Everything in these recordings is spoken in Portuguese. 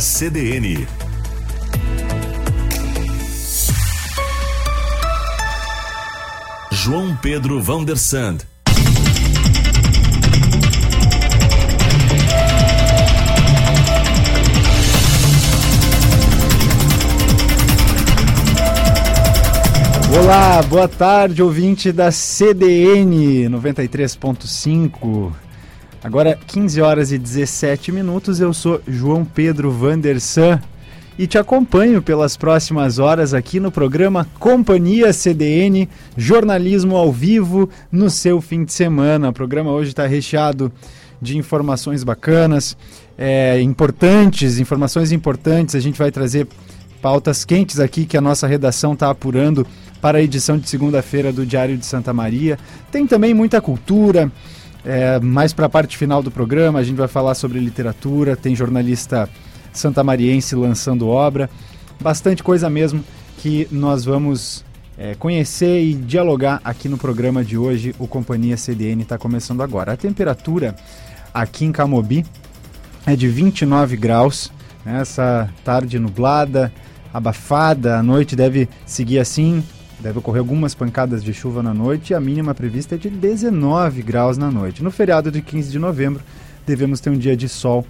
CDN. João Pedro Vandersand. Olá, boa tarde, ouvinte da CDN 93.5. Agora 15 horas e 17 minutos. Eu sou João Pedro Vandersan e te acompanho pelas próximas horas aqui no programa Companhia CDN, jornalismo ao vivo no seu fim de semana. O programa hoje está recheado de informações bacanas, é, importantes, informações importantes. A gente vai trazer pautas quentes aqui que a nossa redação está apurando para a edição de segunda-feira do Diário de Santa Maria. Tem também muita cultura. É, mais para a parte final do programa, a gente vai falar sobre literatura, tem jornalista santamariense lançando obra, bastante coisa mesmo que nós vamos é, conhecer e dialogar aqui no programa de hoje. O Companhia CDN está começando agora. A temperatura aqui em Camobi é de 29 graus, né? essa tarde nublada, abafada, a noite deve seguir assim, Deve ocorrer algumas pancadas de chuva na noite e a mínima prevista é de 19 graus na noite. No feriado de 15 de novembro, devemos ter um dia de sol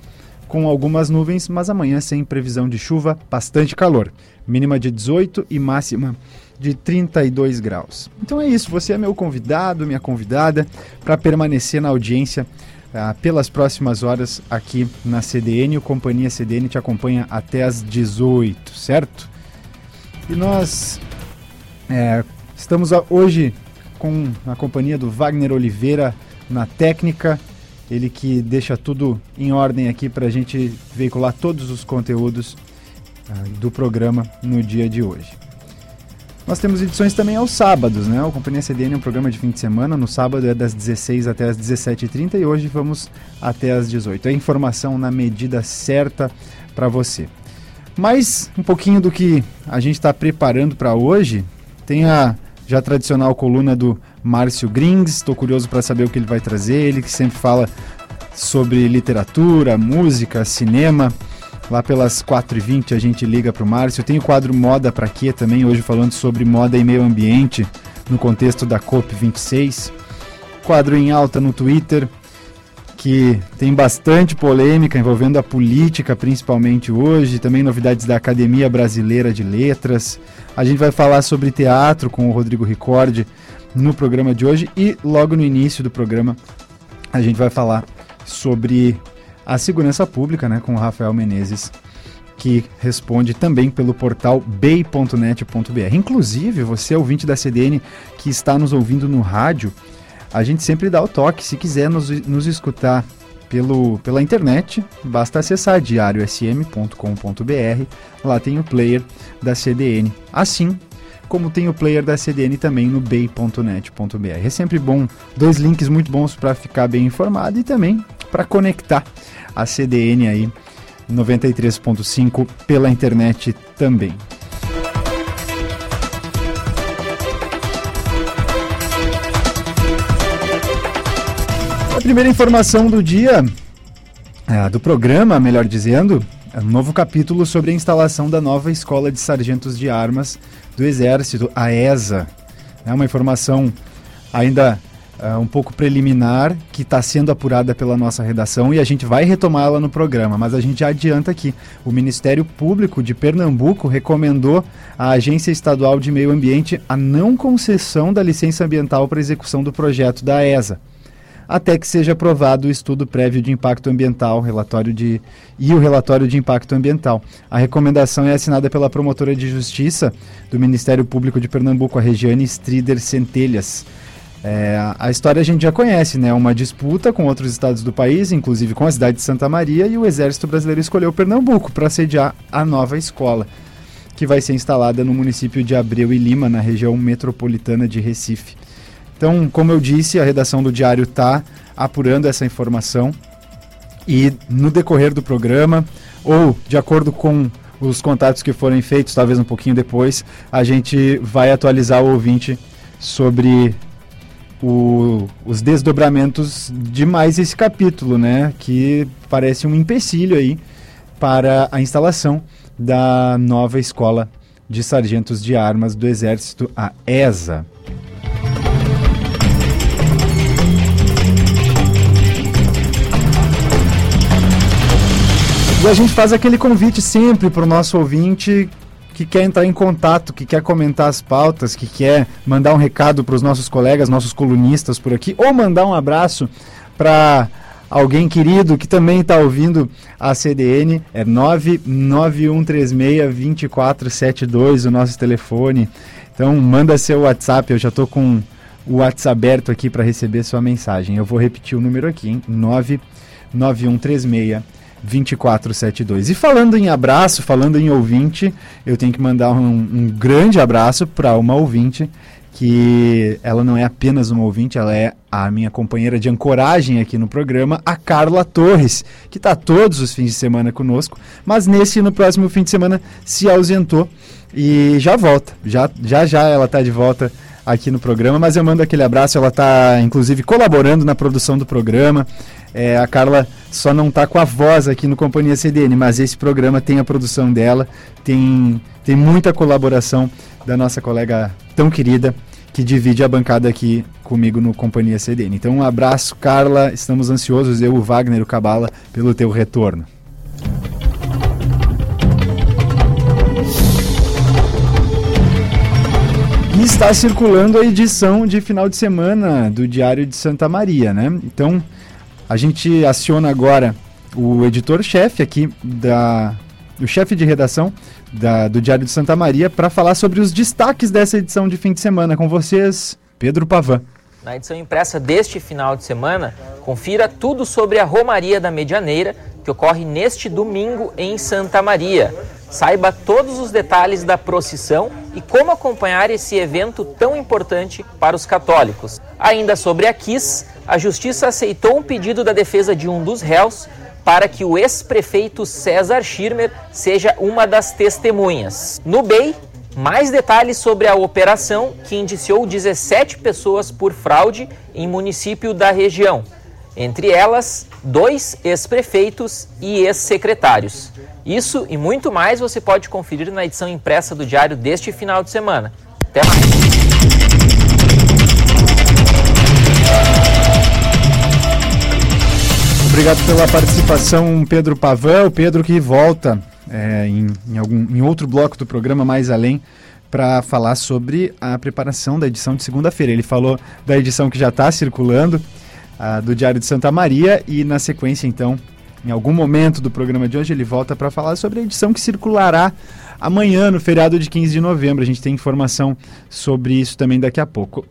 com algumas nuvens, mas amanhã sem previsão de chuva, bastante calor. Mínima de 18 e máxima de 32 graus. Então é isso, você é meu convidado, minha convidada, para permanecer na audiência ah, pelas próximas horas aqui na CDN. O Companhia CDN te acompanha até às 18, certo? E nós é, estamos hoje com a companhia do Wagner Oliveira na técnica, ele que deixa tudo em ordem aqui para a gente veicular todos os conteúdos uh, do programa no dia de hoje. Nós temos edições também aos sábados, né? O Companhia CDN é um programa de fim de semana. No sábado é das 16 até as 17h30 e hoje vamos até as 18 É informação na medida certa para você. Mas um pouquinho do que a gente está preparando para hoje tem a já tradicional coluna do Márcio Grings, estou curioso para saber o que ele vai trazer. Ele que sempre fala sobre literatura, música, cinema. Lá pelas 4h20 a gente liga para o Márcio. Tem o quadro Moda para Quê também, hoje falando sobre moda e meio ambiente no contexto da COP26. Quadro em alta no Twitter, que tem bastante polêmica envolvendo a política, principalmente hoje, também novidades da Academia Brasileira de Letras. A gente vai falar sobre teatro com o Rodrigo Ricordi no programa de hoje e logo no início do programa a gente vai falar sobre a segurança pública, né, com o Rafael Menezes, que responde também pelo portal bay.net.br. Inclusive, você ouvinte da CDN que está nos ouvindo no rádio, a gente sempre dá o toque. Se quiser nos, nos escutar pelo, pela internet, basta acessar diariosm.com.br. Lá tem o player da CDN. Assim como tem o player da CDN também no bay.net.br. É sempre bom, dois links muito bons para ficar bem informado e também para conectar a CDN aí 93.5 pela internet também. Primeira informação do dia, é, do programa, melhor dizendo, é um novo capítulo sobre a instalação da nova Escola de Sargentos de Armas do Exército, a ESA. É uma informação ainda é, um pouco preliminar que está sendo apurada pela nossa redação e a gente vai retomá-la no programa, mas a gente adianta aqui. O Ministério Público de Pernambuco recomendou à Agência Estadual de Meio Ambiente a não concessão da licença ambiental para execução do projeto da ESA até que seja aprovado o estudo prévio de impacto ambiental, relatório de e o relatório de impacto ambiental. A recomendação é assinada pela promotora de justiça do Ministério Público de Pernambuco, a Regiane Strider Centelhas. É, a história a gente já conhece, né? Uma disputa com outros estados do país, inclusive com a cidade de Santa Maria, e o Exército Brasileiro escolheu Pernambuco para sediar a nova escola, que vai ser instalada no município de Abreu e Lima, na região metropolitana de Recife. Então, como eu disse, a redação do Diário está apurando essa informação e no decorrer do programa, ou de acordo com os contatos que forem feitos, talvez um pouquinho depois, a gente vai atualizar o ouvinte sobre o, os desdobramentos de mais esse capítulo, né? Que parece um empecilho aí para a instalação da nova escola de sargentos de armas do Exército, a ESA. E a gente faz aquele convite sempre para o nosso ouvinte que quer entrar em contato, que quer comentar as pautas, que quer mandar um recado para os nossos colegas, nossos colunistas por aqui, ou mandar um abraço para alguém querido que também está ouvindo a CDN, é 991362472, o nosso telefone. Então manda seu WhatsApp, eu já estou com o WhatsApp aberto aqui para receber sua mensagem. Eu vou repetir o número aqui, hein? 99136 2472. E falando em abraço, falando em ouvinte, eu tenho que mandar um, um grande abraço para uma ouvinte que ela não é apenas uma ouvinte, ela é a minha companheira de ancoragem aqui no programa, a Carla Torres, que está todos os fins de semana conosco, mas nesse e no próximo fim de semana se ausentou e já volta. Já já, já ela está de volta aqui no programa, mas eu mando aquele abraço, ela está inclusive colaborando na produção do programa. É, a Carla só não está com a voz aqui no Companhia CDN, mas esse programa tem a produção dela, tem, tem muita colaboração da nossa colega tão querida que divide a bancada aqui comigo no Companhia CDN. Então um abraço, Carla, estamos ansiosos, eu, o Wagner o Cabala, pelo teu retorno. Está circulando a edição de final de semana do Diário de Santa Maria, né? Então, a gente aciona agora o editor-chefe aqui da o chefe de redação da, do Diário de Santa Maria para falar sobre os destaques dessa edição de fim de semana com vocês, Pedro Pavan. Na edição impressa deste final de semana, confira tudo sobre a Romaria da Medianeira, que ocorre neste domingo em Santa Maria. Saiba todos os detalhes da procissão e como acompanhar esse evento tão importante para os católicos. Ainda sobre a KISS, a Justiça aceitou um pedido da defesa de um dos réus para que o ex-prefeito César Schirmer seja uma das testemunhas. No BEI, mais detalhes sobre a operação que indiciou 17 pessoas por fraude em município da região. Entre elas, dois ex-prefeitos e ex-secretários. Isso e muito mais você pode conferir na edição impressa do Diário deste final de semana. Até mais! Obrigado pela participação, Pedro Pavan. O Pedro que volta é, em, em, algum, em outro bloco do programa mais além para falar sobre a preparação da edição de segunda-feira. Ele falou da edição que já está circulando, do Diário de Santa Maria, e na sequência, então, em algum momento do programa de hoje, ele volta para falar sobre a edição que circulará amanhã, no feriado de 15 de novembro. A gente tem informação sobre isso também daqui a pouco.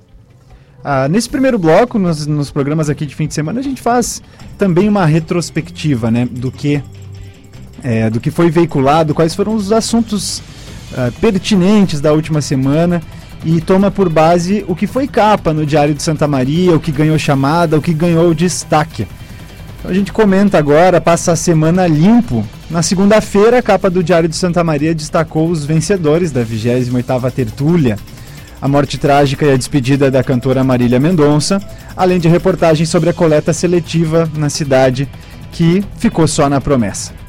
Ah, nesse primeiro bloco, nos, nos, programas aqui de fim de semana, a gente faz também uma retrospectiva né, do, que, é, do que foi veiculado, quais foram os assuntos ah, pertinentes da última semana e toma por base o que foi capa no Diário de Santa Maria, o que ganhou chamada, o que ganhou destaque. Então a gente comenta agora, passa a semana limpo. Na segunda-feira, a capa do Diário de Santa Maria destacou os vencedores da 28ª Tertúlia, a morte trágica e a despedida da cantora Marília Mendonça, além de reportagens sobre a coleta seletiva na cidade, que ficou só na promessa.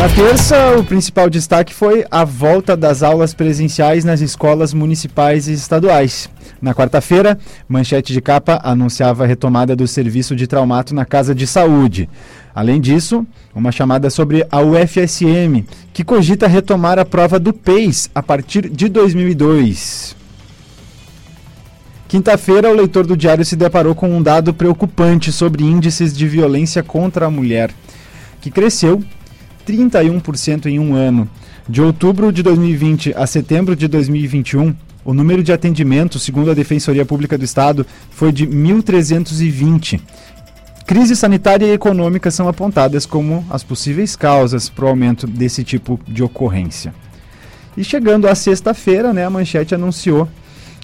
Na terça, o principal destaque foi a volta das aulas presenciais nas escolas municipais e estaduais. Na quarta-feira, manchete de capa anunciava a retomada do serviço de traumato na Casa de Saúde. Além disso, uma chamada sobre a UFSM, que cogita retomar a prova do PEIS a partir de 2002. Quinta-feira, o leitor do Diário se deparou com um dado preocupante sobre índices de violência contra a mulher, que cresceu 31% em um ano. De outubro de 2020 a setembro de 2021, o número de atendimentos, segundo a Defensoria Pública do Estado, foi de 1.320. Crise sanitária e econômica são apontadas como as possíveis causas para o aumento desse tipo de ocorrência. E chegando à sexta-feira, né, a Manchete anunciou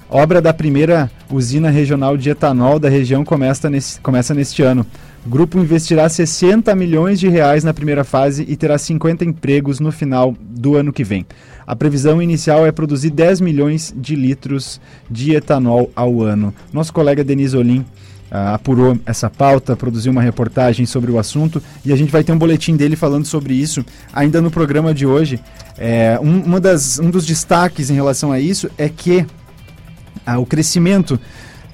obra da primeira usina regional de etanol da região começa, nesse, começa neste ano. O grupo investirá 60 milhões de reais na primeira fase e terá 50 empregos no final do ano que vem. A previsão inicial é produzir 10 milhões de litros de etanol ao ano. Nosso colega Denis Olim uh, apurou essa pauta, produziu uma reportagem sobre o assunto e a gente vai ter um boletim dele falando sobre isso ainda no programa de hoje. É, um, uma das, um dos destaques em relação a isso é que uh, o crescimento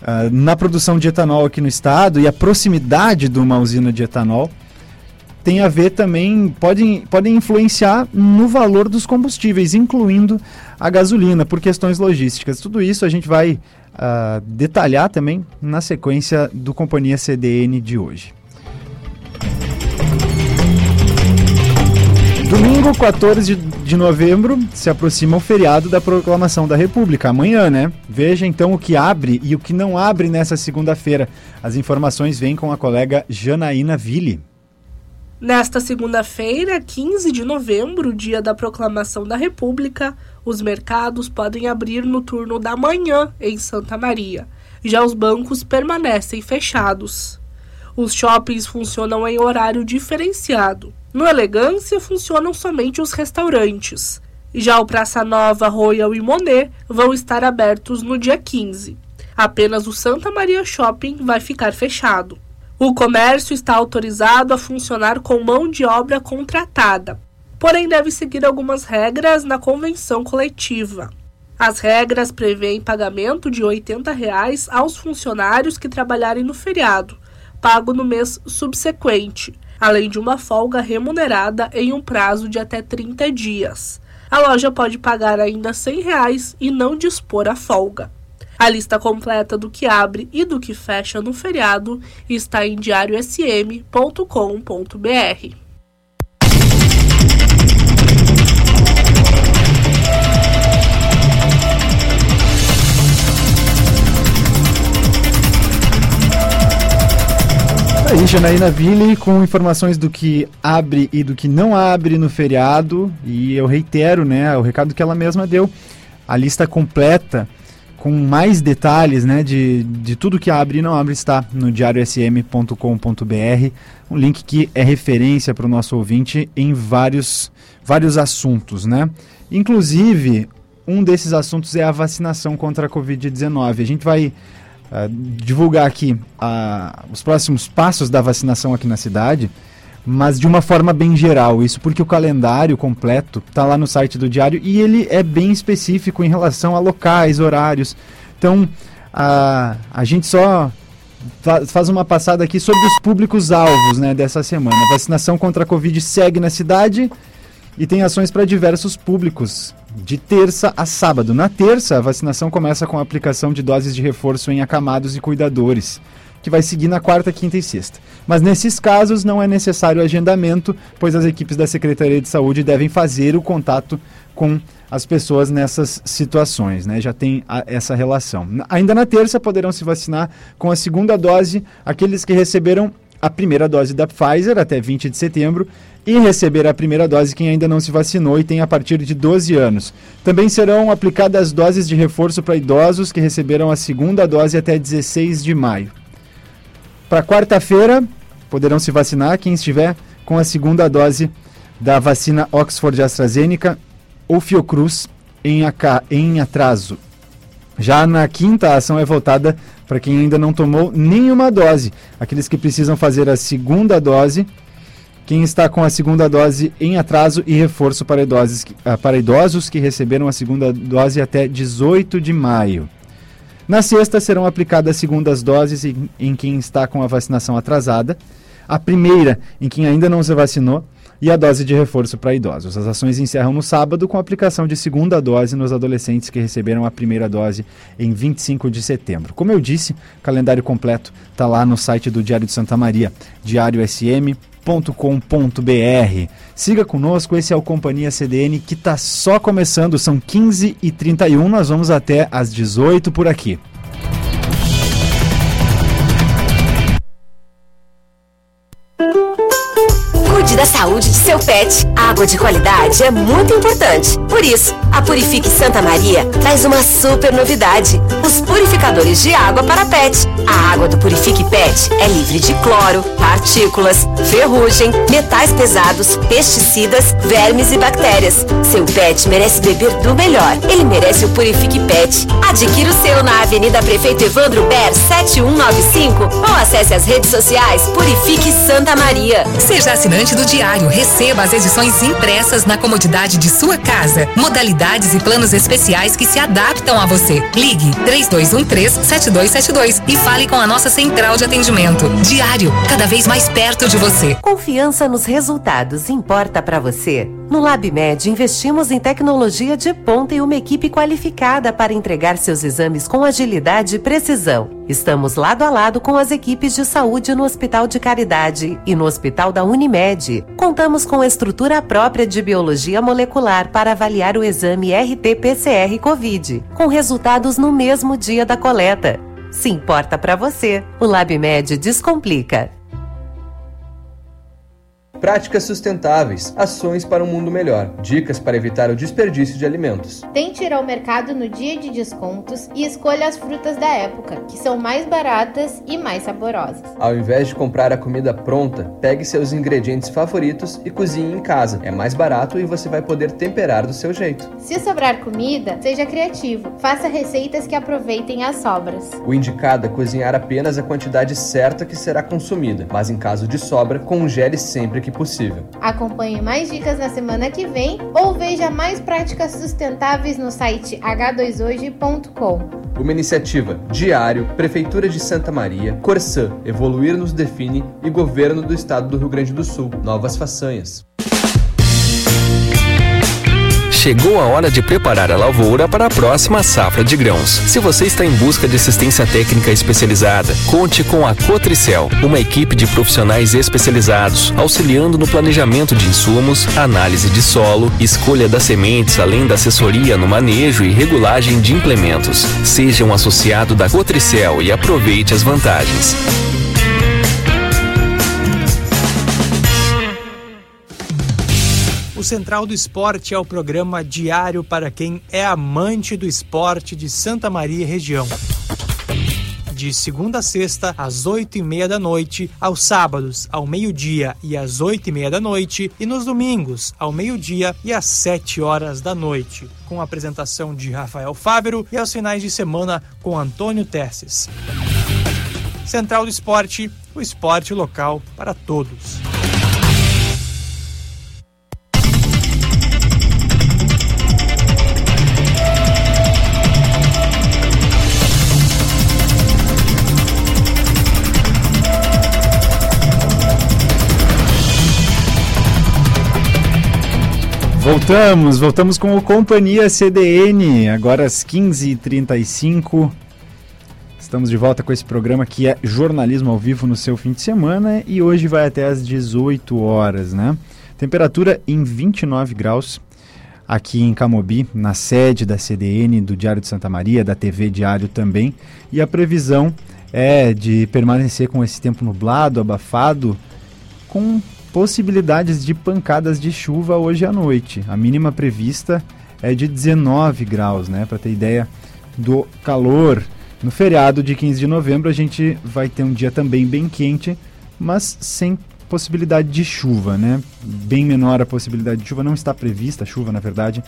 uh, na produção de etanol aqui no estado e a proximidade de uma usina de etanol tem a ver também, podem, podem influenciar no valor dos combustíveis, incluindo a gasolina, por questões logísticas. Tudo isso a gente vai uh, detalhar também na sequência do Companhia CDN de hoje. Domingo, 14 de novembro, se aproxima o feriado da proclamação da República, amanhã, né? Veja então o que abre e o que não abre nessa segunda-feira. As informações vêm com a colega Janaína Ville. Nesta segunda-feira, 15 de novembro, dia da proclamação da República, os mercados podem abrir no turno da manhã em Santa Maria. Já os bancos permanecem fechados. Os shoppings funcionam em horário diferenciado. No Elegância funcionam somente os restaurantes. Já o Praça Nova, Royal e Monet vão estar abertos no dia 15. Apenas o Santa Maria Shopping vai ficar fechado. O comércio está autorizado a funcionar com mão de obra contratada, porém deve seguir algumas regras na convenção coletiva. As regras prevêem pagamento de 80 reais aos funcionários que trabalharem no feriado, pago no mês subsequente, além de uma folga remunerada em um prazo de até 30 dias. A loja pode pagar ainda 100 reais e não dispor a folga. A lista completa do que abre e do que fecha no feriado está em diariosm.com.br. Aí, Janaína Ville, com informações do que abre e do que não abre no feriado. E eu reitero, né, o recado que ela mesma deu. A lista completa com mais detalhes né, de, de tudo que abre e não abre está no diariosm.com.br, um link que é referência para o nosso ouvinte em vários, vários assuntos. Né? Inclusive, um desses assuntos é a vacinação contra a Covid-19. A gente vai uh, divulgar aqui uh, os próximos passos da vacinação aqui na cidade mas de uma forma bem geral. Isso porque o calendário completo está lá no site do Diário e ele é bem específico em relação a locais, horários. Então, a, a gente só faz uma passada aqui sobre os públicos-alvos né, dessa semana. A vacinação contra a Covid segue na cidade e tem ações para diversos públicos, de terça a sábado. Na terça, a vacinação começa com a aplicação de doses de reforço em acamados e cuidadores que vai seguir na quarta, quinta e sexta. Mas nesses casos não é necessário agendamento, pois as equipes da Secretaria de Saúde devem fazer o contato com as pessoas nessas situações, né? Já tem a, essa relação. Ainda na terça poderão se vacinar com a segunda dose aqueles que receberam a primeira dose da Pfizer até 20 de setembro e receber a primeira dose quem ainda não se vacinou e tem a partir de 12 anos. Também serão aplicadas doses de reforço para idosos que receberam a segunda dose até 16 de maio. Para quarta-feira, poderão se vacinar quem estiver com a segunda dose da vacina Oxford AstraZeneca ou Fiocruz em, em atraso. Já na quinta, a ação é voltada para quem ainda não tomou nenhuma dose, aqueles que precisam fazer a segunda dose, quem está com a segunda dose em atraso e reforço para idosos, ah, para idosos que receberam a segunda dose até 18 de maio. Na sexta serão aplicadas segundas doses em, em quem está com a vacinação atrasada, a primeira em quem ainda não se vacinou e a dose de reforço para idosos. As ações encerram no sábado com a aplicação de segunda dose nos adolescentes que receberam a primeira dose em 25 de setembro. Como eu disse, o calendário completo está lá no site do Diário de Santa Maria, diariosm.com.br. Siga conosco, esse é o Companhia CDN que está só começando, são 15h31, nós vamos até às 18 por aqui. Da saúde de seu pet. Água de qualidade é muito importante. Por isso, a Purifique Santa Maria traz uma super novidade: os purificadores de água para pet. A água do Purifique Pet é livre de cloro, partículas, ferrugem, metais pesados, pesticidas, vermes e bactérias. Seu pet merece beber do melhor. Ele merece o Purifique Pet. Adquira o seu na Avenida Prefeito Evandro Ber 7195 ou acesse as redes sociais Purifique Santa Maria. Seja assinante do Diário, receba as edições impressas na comodidade de sua casa. Modalidades e planos especiais que se adaptam a você. Ligue 3213-7272 e fale com a nossa central de atendimento. Diário, cada vez mais perto de você. Confiança nos resultados importa para você? No LabMed, investimos em tecnologia de ponta e uma equipe qualificada para entregar seus exames com agilidade e precisão. Estamos lado a lado com as equipes de saúde no Hospital de Caridade e no Hospital da Unimed. Contamos com estrutura própria de biologia molecular para avaliar o exame RT-PCR COVID, com resultados no mesmo dia da coleta. Se importa para você, o LabMed descomplica. Práticas sustentáveis, ações para um mundo melhor, dicas para evitar o desperdício de alimentos. Tente ir ao mercado no dia de descontos e escolha as frutas da época, que são mais baratas e mais saborosas. Ao invés de comprar a comida pronta, pegue seus ingredientes favoritos e cozinhe em casa. É mais barato e você vai poder temperar do seu jeito. Se sobrar comida, seja criativo. Faça receitas que aproveitem as sobras. O indicado é cozinhar apenas a quantidade certa que será consumida, mas em caso de sobra, congele sempre que possível. Acompanhe mais dicas na semana que vem ou veja mais práticas sustentáveis no site h2hoje.com. Uma iniciativa Diário, Prefeitura de Santa Maria, Corsã, Evoluir nos define e Governo do Estado do Rio Grande do Sul. Novas façanhas. Chegou a hora de preparar a lavoura para a próxima safra de grãos. Se você está em busca de assistência técnica especializada, conte com a Cotricel, uma equipe de profissionais especializados, auxiliando no planejamento de insumos, análise de solo, escolha das sementes, além da assessoria no manejo e regulagem de implementos. Seja um associado da Cotricel e aproveite as vantagens. Central do Esporte é o programa diário para quem é amante do esporte de Santa Maria e região. De segunda a sexta, às oito e meia da noite, aos sábados, ao meio-dia e às oito e meia da noite, e nos domingos, ao meio-dia e às sete horas da noite, com a apresentação de Rafael Fávero e aos finais de semana com Antônio Tesses. Central do Esporte, o esporte local para todos. Voltamos, voltamos com o Companhia CDN, agora às 15h35. Estamos de volta com esse programa que é jornalismo ao vivo no seu fim de semana e hoje vai até às 18 horas, né? Temperatura em 29 graus aqui em Camobi, na sede da CDN, do Diário de Santa Maria, da TV Diário também. E a previsão é de permanecer com esse tempo nublado, abafado, com possibilidades de pancadas de chuva hoje à noite. A mínima prevista é de 19 graus, né? Para ter ideia do calor. No feriado de 15 de novembro a gente vai ter um dia também bem quente, mas sem possibilidade de chuva, né? Bem menor a possibilidade de chuva, não está prevista chuva, na verdade,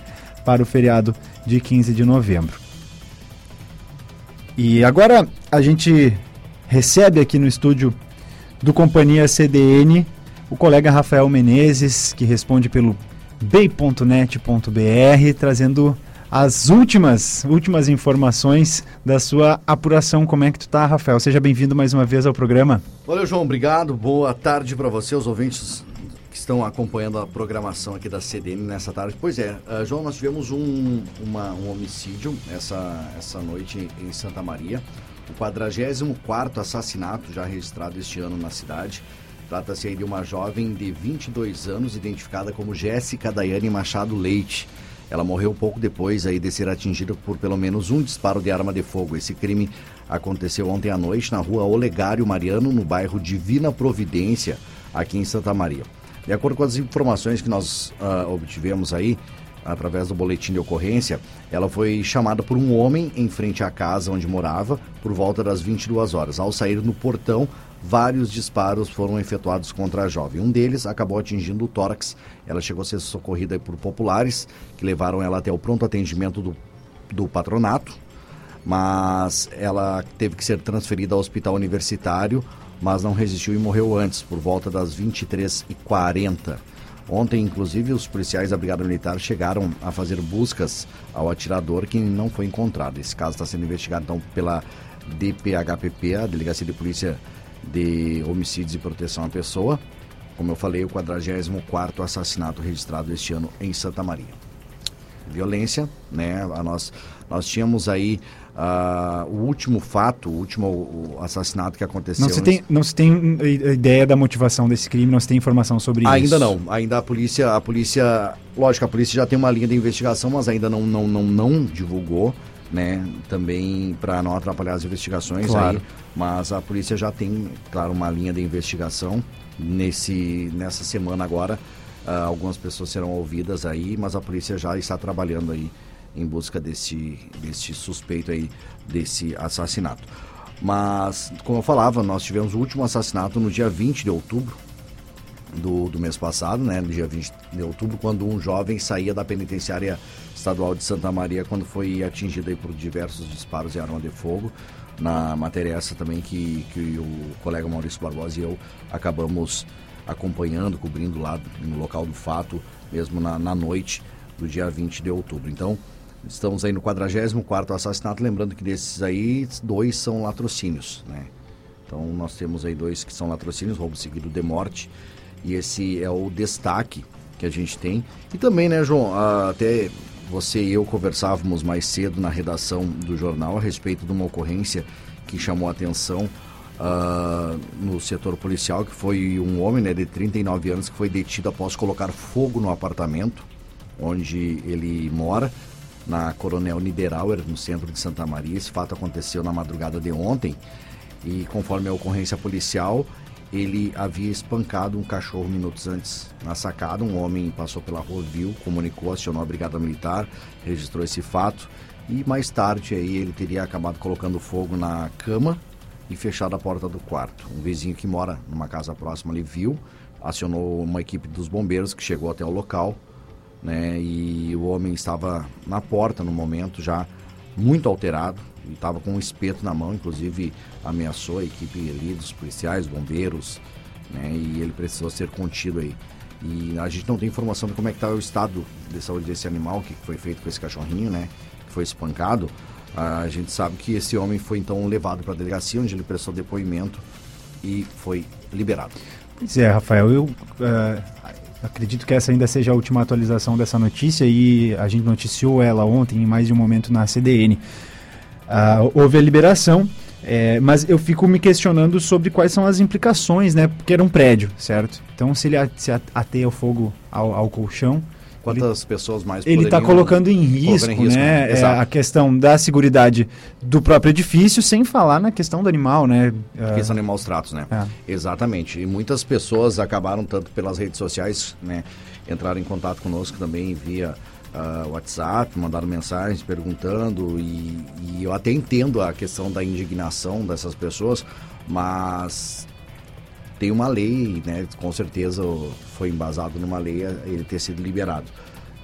para o feriado de 15 de novembro. E agora a gente recebe aqui no estúdio do Companhia CDN o colega Rafael Menezes, que responde pelo bay.net.br, trazendo as últimas, últimas informações da sua apuração. Como é que tu tá, Rafael? Seja bem-vindo mais uma vez ao programa. Valeu, João. Obrigado. Boa tarde para você, os ouvintes que estão acompanhando a programação aqui da CDN nessa tarde. Pois é, uh, João, nós tivemos um, uma, um homicídio essa, essa noite em Santa Maria. O 44 assassinato já registrado este ano na cidade. Trata-se aí de uma jovem de 22 anos, identificada como Jéssica Daiane Machado Leite. Ela morreu pouco depois aí de ser atingida por pelo menos um disparo de arma de fogo. Esse crime aconteceu ontem à noite na rua Olegário Mariano, no bairro Divina Providência, aqui em Santa Maria. De acordo com as informações que nós uh, obtivemos aí, através do boletim de ocorrência, ela foi chamada por um homem em frente à casa onde morava por volta das 22 horas. Ao sair no portão, vários disparos foram efetuados contra a jovem. Um deles acabou atingindo o tórax. Ela chegou a ser socorrida por populares, que levaram ela até o pronto atendimento do, do patronato, mas ela teve que ser transferida ao hospital universitário, mas não resistiu e morreu antes, por volta das 23h40. Ontem, inclusive, os policiais da Brigada Militar chegaram a fazer buscas ao atirador que não foi encontrado. Esse caso está sendo investigado então pela DPHPP, a Delegacia de Polícia de Homicídios e Proteção à Pessoa. Como eu falei, o 44º assassinato registrado este ano em Santa Maria. Violência, né? A nós, nós tínhamos aí uh, o último fato, o último o assassinato que aconteceu. Não se, tem, não se tem ideia da motivação desse crime, não se tem informação sobre ainda isso. Ainda não. Ainda a polícia, a polícia, lógico, a polícia já tem uma linha de investigação, mas ainda não, não, não, não divulgou né? Também para não atrapalhar as investigações claro. aí, mas a polícia já tem, claro, uma linha de investigação nesse nessa semana agora. Uh, algumas pessoas serão ouvidas aí, mas a polícia já está trabalhando aí em busca desse, desse suspeito aí, desse assassinato. Mas, como eu falava, nós tivemos o último assassinato no dia 20 de outubro do, do mês passado, né? No dia 20 de outubro, quando um jovem saía da penitenciária estadual de Santa Maria quando foi atingido aí por diversos disparos de arma de fogo. Na matéria essa também que, que o colega Maurício Barbosa e eu acabamos acompanhando, cobrindo lá no local do fato, mesmo na, na noite do dia 20 de outubro. Então, estamos aí no 44º assassinato, lembrando que desses aí, dois são latrocínios, né? Então, nós temos aí dois que são latrocínios, roubo seguido de morte, e esse é o destaque que a gente tem. E também, né, João, até você e eu conversávamos mais cedo na redação do jornal a respeito de uma ocorrência que chamou a atenção uh, no setor policial, que foi um homem né, de 39 anos que foi detido após colocar fogo no apartamento onde ele mora, na Coronel Niederauer, no centro de Santa Maria. Esse fato aconteceu na madrugada de ontem e, conforme a ocorrência policial, ele havia espancado um cachorro minutos antes na sacada. Um homem passou pela rua, viu, comunicou, acionou a brigada militar, registrou esse fato e mais tarde aí ele teria acabado colocando fogo na cama e fechado a porta do quarto. Um vizinho que mora numa casa próxima ali viu, acionou uma equipe dos bombeiros que chegou até o local, né? E o homem estava na porta no momento já muito alterado, estava com um espeto na mão, inclusive ameaçou a equipe ali dos policiais, bombeiros, né? E ele precisou ser contido aí. E a gente não tem informação de como é que está o estado de saúde desse animal, que foi feito com esse cachorrinho, né? Que foi espancado. A gente sabe que esse homem foi então levado para a delegacia, onde ele prestou depoimento e foi liberado. Pois é, Rafael, eu uh, acredito que essa ainda seja a última atualização dessa notícia e a gente noticiou ela ontem em mais de um momento na CDN. Uh, houve a liberação, é, mas eu fico me questionando sobre quais são as implicações, né? Porque era um prédio, certo? Então, se ele se ateia o fogo ao, ao colchão. Quantas ele, pessoas mais Ele está colocando em risco, em risco né? É, a questão da segurança do próprio edifício, sem falar na questão do animal, né? A questão de maus tratos, né? É. Exatamente. E muitas pessoas acabaram, tanto pelas redes sociais, né? Entraram em contato conosco também via uh, WhatsApp, mandaram mensagens perguntando e, e eu até entendo a questão da indignação dessas pessoas, mas tem uma lei, né? Com certeza foi embasado numa lei ele ter sido liberado.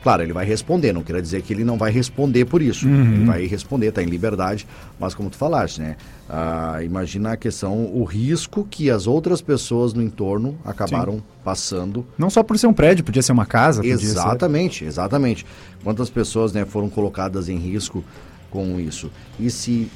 Claro, ele vai responder, não quer dizer que ele não vai responder por isso. Uhum. Ele vai responder, está em liberdade, mas como tu falaste, né? Ah, imagina a questão, o risco que as outras pessoas no entorno acabaram Sim. passando. Não só por ser um prédio, podia ser uma casa. Exatamente, exatamente. Quantas pessoas né, foram colocadas em risco com isso? E se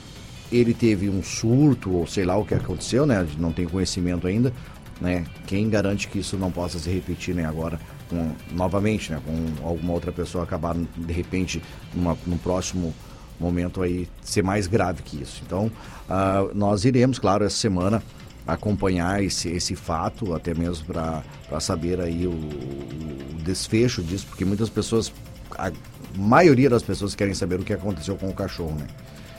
ele teve um surto, ou sei lá o que aconteceu, né? Não tem conhecimento ainda, né? Quem garante que isso não possa se repetir né, agora com, novamente, né, com alguma outra pessoa acabar de repente numa, num próximo momento aí ser mais grave que isso. Então, uh, nós iremos, claro, essa semana acompanhar esse, esse fato, até mesmo para saber aí o, o, desfecho disso, porque muitas pessoas, a maioria das pessoas querem saber o que aconteceu com o cachorro, né?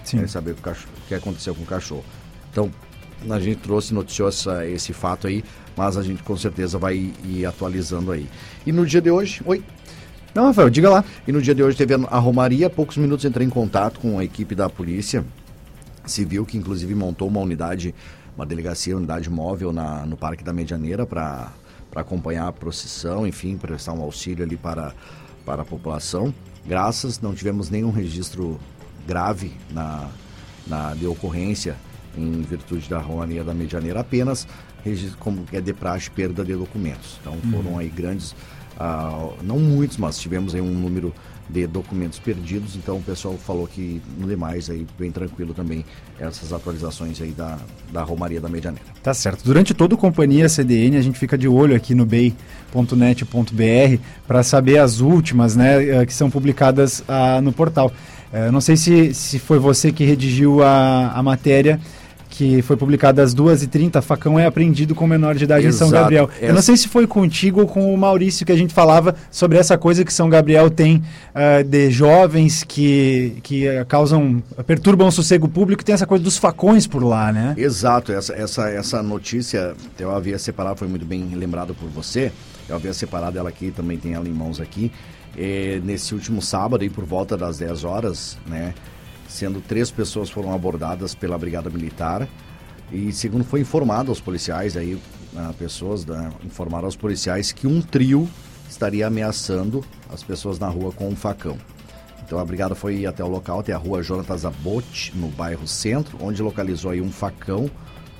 Sim. Querem saber o, cachorro, o que aconteceu com o cachorro. Então, a gente trouxe, noticiou essa, esse fato aí, mas a gente com certeza vai ir atualizando aí. E no dia de hoje, oi. Não, Rafael, diga lá. E no dia de hoje teve a Romaria, poucos minutos entrei em contato com a equipe da polícia civil, que inclusive montou uma unidade, uma delegacia, unidade móvel na, no Parque da Medianeira para acompanhar a procissão, enfim, prestar um auxílio ali para, para a população. Graças, não tivemos nenhum registro grave na, na de ocorrência em virtude da Romaria da Medianeira, apenas como é de praxe, perda de documentos. Então foram uhum. aí grandes ah, não muitos, mas tivemos aí um número de documentos perdidos, então o pessoal falou que no demais aí bem tranquilo também essas atualizações aí da, da Romaria da Medianeira. Tá certo. Durante todo o Companhia CDN a gente fica de olho aqui no bay.net.br para saber as últimas, né, eh, que são publicadas ah, no portal. Eh, não sei se, se foi você que redigiu a, a matéria que foi publicada às 2h30, facão é apreendido com menor de idade Exato. em São Gabriel. Eu não sei se foi contigo ou com o Maurício que a gente falava sobre essa coisa que São Gabriel tem uh, de jovens que, que uh, causam, perturbam o sossego público tem essa coisa dos facões por lá, né? Exato, essa, essa, essa notícia eu havia separado, foi muito bem lembrado por você, eu havia separado ela aqui, também tem ela em mãos aqui. E, nesse último sábado, aí, por volta das 10 horas, né? Sendo três pessoas foram abordadas pela Brigada Militar. E segundo foi informado aos policiais, aí uh, pessoas né, informaram aos policiais que um trio estaria ameaçando as pessoas na rua com um facão. Então a brigada foi até o local, até a rua Jonatas Abot, no bairro Centro, onde localizou aí um facão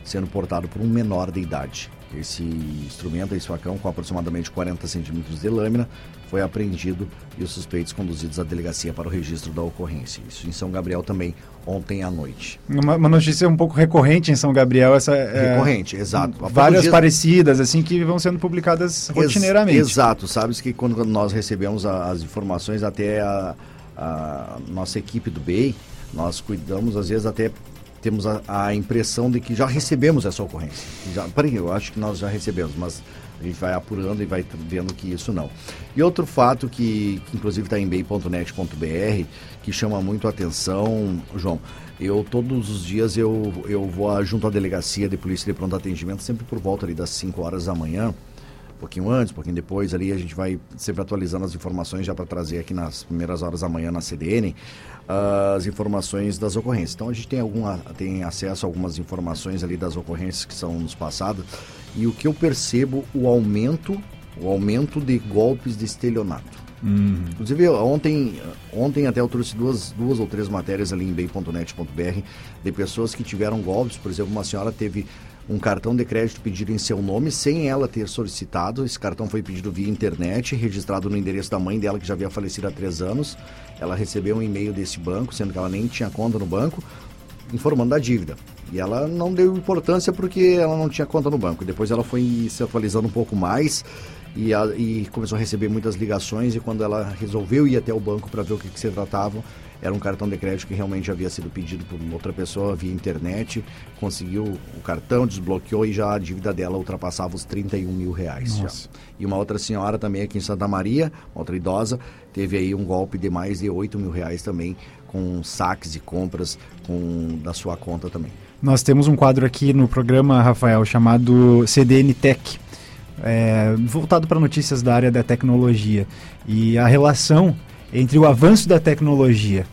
sendo portado por um menor de idade. Esse instrumento, esse facão, com aproximadamente 40 centímetros de lâmina, foi apreendido e os suspeitos conduzidos à delegacia para o registro da ocorrência. Isso em São Gabriel também ontem à noite. Uma, uma notícia um pouco recorrente em São Gabriel, essa é, recorrente, exato. Várias parecidas assim que vão sendo publicadas rotineiramente. Ex exato, sabes que quando nós recebemos a, as informações até a, a nossa equipe do BEI, nós cuidamos às vezes até temos a, a, impressão de que já recebemos essa ocorrência. Já, peraí, eu acho que nós já recebemos, mas a gente vai apurando e vai vendo que isso não. E outro fato que, que inclusive está em bay.net.br, que chama muito a atenção, João, eu todos os dias eu, eu vou junto à delegacia de polícia de pronto atendimento, sempre por volta ali das 5 horas da manhã, um pouquinho antes, um pouquinho depois, ali a gente vai sempre atualizando as informações já para trazer aqui nas primeiras horas da manhã na CDN as informações das ocorrências. Então a gente tem alguma tem acesso a algumas informações ali das ocorrências que são nos passadas e o que eu percebo o aumento o aumento de golpes de estelionato. Uhum. Inclusive, ontem, ontem até eu trouxe duas, duas ou três matérias ali em bem.net.br de pessoas que tiveram golpes. Por exemplo, uma senhora teve um cartão de crédito pedido em seu nome sem ela ter solicitado. Esse cartão foi pedido via internet, registrado no endereço da mãe dela, que já havia falecido há três anos. Ela recebeu um e-mail desse banco, sendo que ela nem tinha conta no banco, informando da dívida. E ela não deu importância porque ela não tinha conta no banco. Depois ela foi se atualizando um pouco mais e, a, e começou a receber muitas ligações. E quando ela resolveu ir até o banco para ver o que, que se tratava, era um cartão de crédito que realmente havia sido pedido por outra pessoa via internet, conseguiu o cartão, desbloqueou e já a dívida dela ultrapassava os 31 mil reais. E uma outra senhora também aqui em Santa Maria, outra idosa, teve aí um golpe de mais de 8 mil reais também, com saques e compras com, da sua conta também. Nós temos um quadro aqui no programa, Rafael, chamado CDN Tech. É, voltado para notícias da área da tecnologia e a relação entre o avanço da tecnologia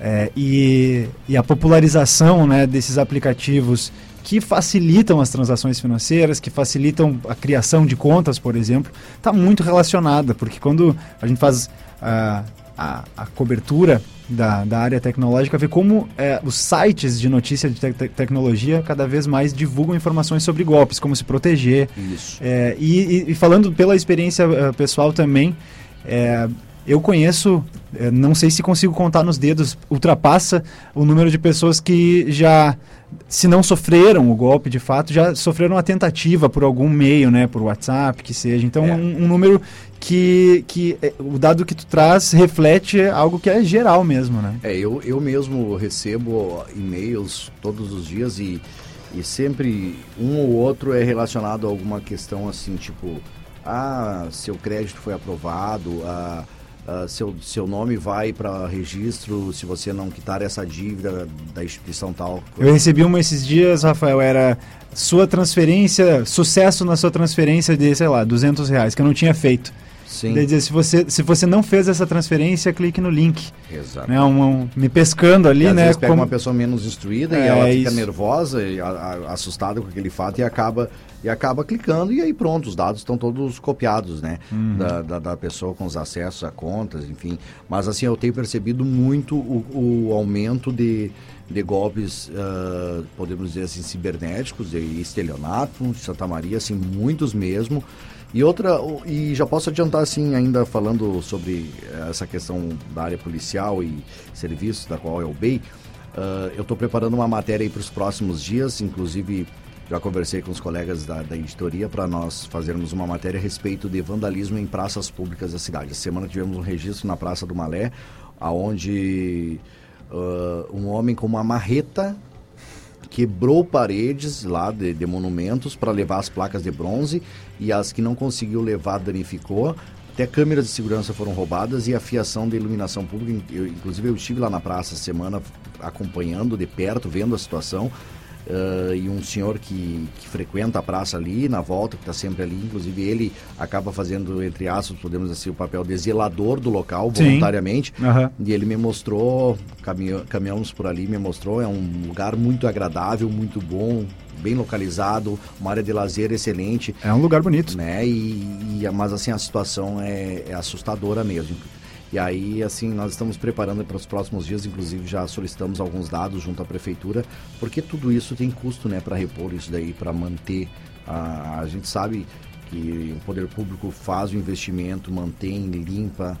é, e, e, a popularização né, desses aplicativos que facilitam as transações financeiras, que facilitam a criação de contas, por exemplo, está muito relacionada, porque quando a gente faz a, a, a cobertura da, da, área tecnológica, vê como é, os sites de notícia de te te tecnologia cada vez mais divulgam informações sobre golpes, como se proteger. É, e, e, falando pela experiência uh, pessoal também, é, eu conheço, é, não sei se consigo contar nos dedos, ultrapassa o número de pessoas que já, se não sofreram o golpe de fato, já sofreram a tentativa por algum meio, né, por WhatsApp, que seja. Então, é. um, um, número que, que é, o dado que tu traz reflete algo que é geral mesmo, né? É, eu, eu mesmo recebo e-mails todos os dias e, e sempre um ou outro é relacionado a alguma questão assim, tipo, ah, seu crédito foi aprovado, ah, Uh, seu, seu nome vai para registro se você não quitar essa dívida da instituição tal. Eu recebi uma esses dias, Rafael, era sua transferência, sucesso na sua transferência de, sei lá, 200 reais, que eu não tinha feito. Sim. Quer dizer, se você, se você não fez essa transferência, clique no link. Exato. Né, um, um, me pescando ali, e às né? Pega como... uma pessoa menos instruída É, e ela fica isso. nervosa e a- a- assustada com aquele fato e acaba e acaba clicando e aí pronto, os dados estão todos copiados, né? Uhum. Da, da, da pessoa com os acessos a contas, enfim. Mas assim, eu tenho percebido muito o, o aumento de, de golpes, ah, podemos dizer assim, cibernéticos, de estelionato, em Santa Maria, assim, muitos mesmo. E outra, e já posso adiantar assim, ainda falando sobre eh, essa questão da área policial e serviços, da qual é o BEI, ah, eu estou preparando uma matéria aí para os próximos dias, inclusive já conversei com os colegas da, da editoria para nós fazermos uma matéria a respeito de vandalismo em praças públicas da cidade. Essa semana tivemos um registro na Praça do Malé, aonde ah, um homem com uma marreta quebrou paredes lá de, de monumentos para levar as placas de bronze e as que não conseguiu levar danificou. Até câmeras de segurança foram roubadas e a fiação de iluminação pública. Eu, inclusive, eu estive lá na praça semana acompanhando de perto, vendo a situação. Ah, e um senhor que, que frequenta a praça ali, na volta, que está sempre ali, inclusive ele acaba fazendo, entre aspas, podemos dizer, o papel de zelador do local, Sim. voluntariamente. Aham. E ele me mostrou, caminho, caminhamos por ali, me mostrou, é um lugar muito agradável, muito bom, bem localizado, uma área de lazer excelente. É um lugar bonito. Né? E, e- mas assim, a situação é, é assustadora mesmo. E aí, assim, nós estamos preparando para os próximos dias, inclusive já solicitamos alguns dados junto à prefeitura, porque tudo isso tem custo, né, para repor isso daí, para manter. A, a gente sabe que o poder público faz o investimento, mantém, limpa,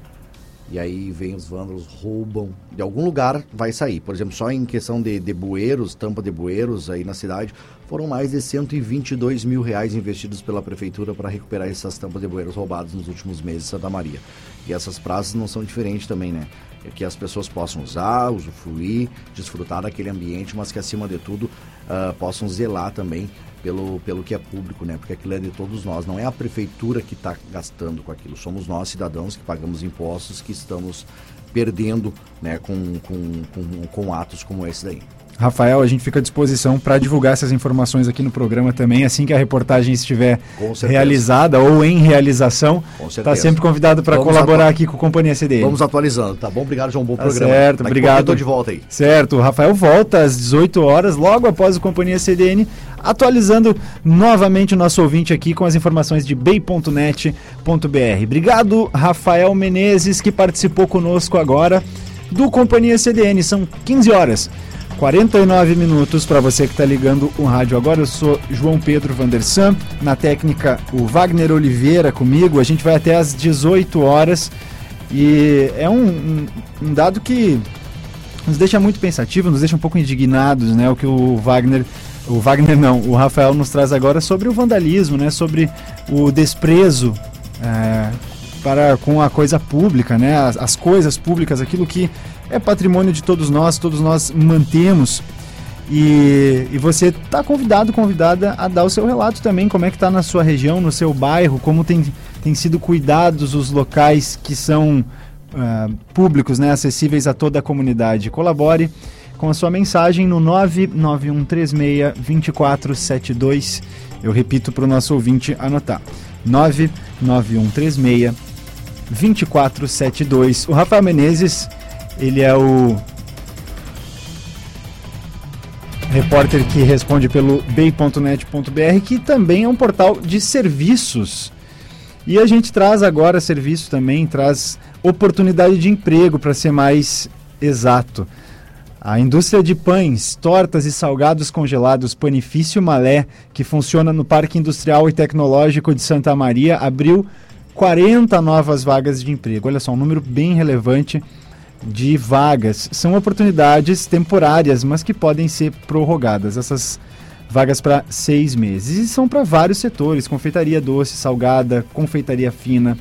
e aí vem os vândalos, roubam. De algum lugar vai sair. Por exemplo, só em questão de, de bueiros, tampa de bueiros aí na cidade, foram mais de 122 mil reais investidos pela prefeitura para recuperar essas tampas de bueiros roubadas nos últimos meses em Santa Maria. E essas praças não são diferentes também, né? É que as pessoas possam usar, usufruir, desfrutar daquele ambiente, mas que acima de tudo ah, possam zelar também pelo, pelo que é público, né? Porque aquilo é de todos nós. Não é a prefeitura que está gastando com aquilo. Somos nós, cidadãos, que pagamos impostos, que estamos perdendo né, com, com, com, com atos como esse daí. Rafael, a gente fica à disposição para divulgar essas informações aqui no programa também, assim que a reportagem estiver realizada ou em realização. Está sempre convidado para colaborar aqui com a Companhia CDN. Vamos atualizando, tá bom? Obrigado, João. Bom Tá programa. certo, Daqui obrigado. tô de volta aí. Certo, o Rafael volta às 18 horas, logo após o Companhia CDN, atualizando novamente o nosso ouvinte aqui com as informações de bay.net.br. Obrigado, Rafael Menezes, que participou conosco agora do Companhia CDN. São 15 horas. 49 minutos para você que está ligando o rádio agora. Eu sou João Pedro Vandersan, na técnica o Wagner Oliveira comigo. A gente vai até às 18 horas e é um, um- um dado que nos deixa muito pensativo, nos deixa um pouco indignados, né? O que o Wagner, o Wagner não, o Rafael nos traz agora sobre o vandalismo, né? Sobre o desprezo é, para com a coisa pública, né? As, as coisas públicas, aquilo que é patrimônio de todos nós, todos nós mantemos. E, e você está convidado, convidada a dar o seu relato também, como é que está na sua região, no seu bairro, como tem, tem sido cuidados os locais que são ah, públicos, né, acessíveis a toda a comunidade. Colabore com a sua mensagem no 99136-2472. Eu repito para o nosso ouvinte anotar. 99136-2472. O Rafael Menezes, ele é o repórter que responde pelo bay.net.br, que também é um portal de serviços. E a gente traz agora serviço também, traz oportunidade de emprego, para ser mais exato. A indústria de pães, tortas e salgados congelados Panifício Malé, que funciona no Parque Industrial e Tecnológico de Santa Maria, abriu 40 novas vagas de emprego. Olha só, um número bem relevante de vagas. São oportunidades temporárias, mas que podem ser prorrogadas. Essas vagas para seis meses. E são para vários setores: confeitaria doce, salgada, confeitaria fina,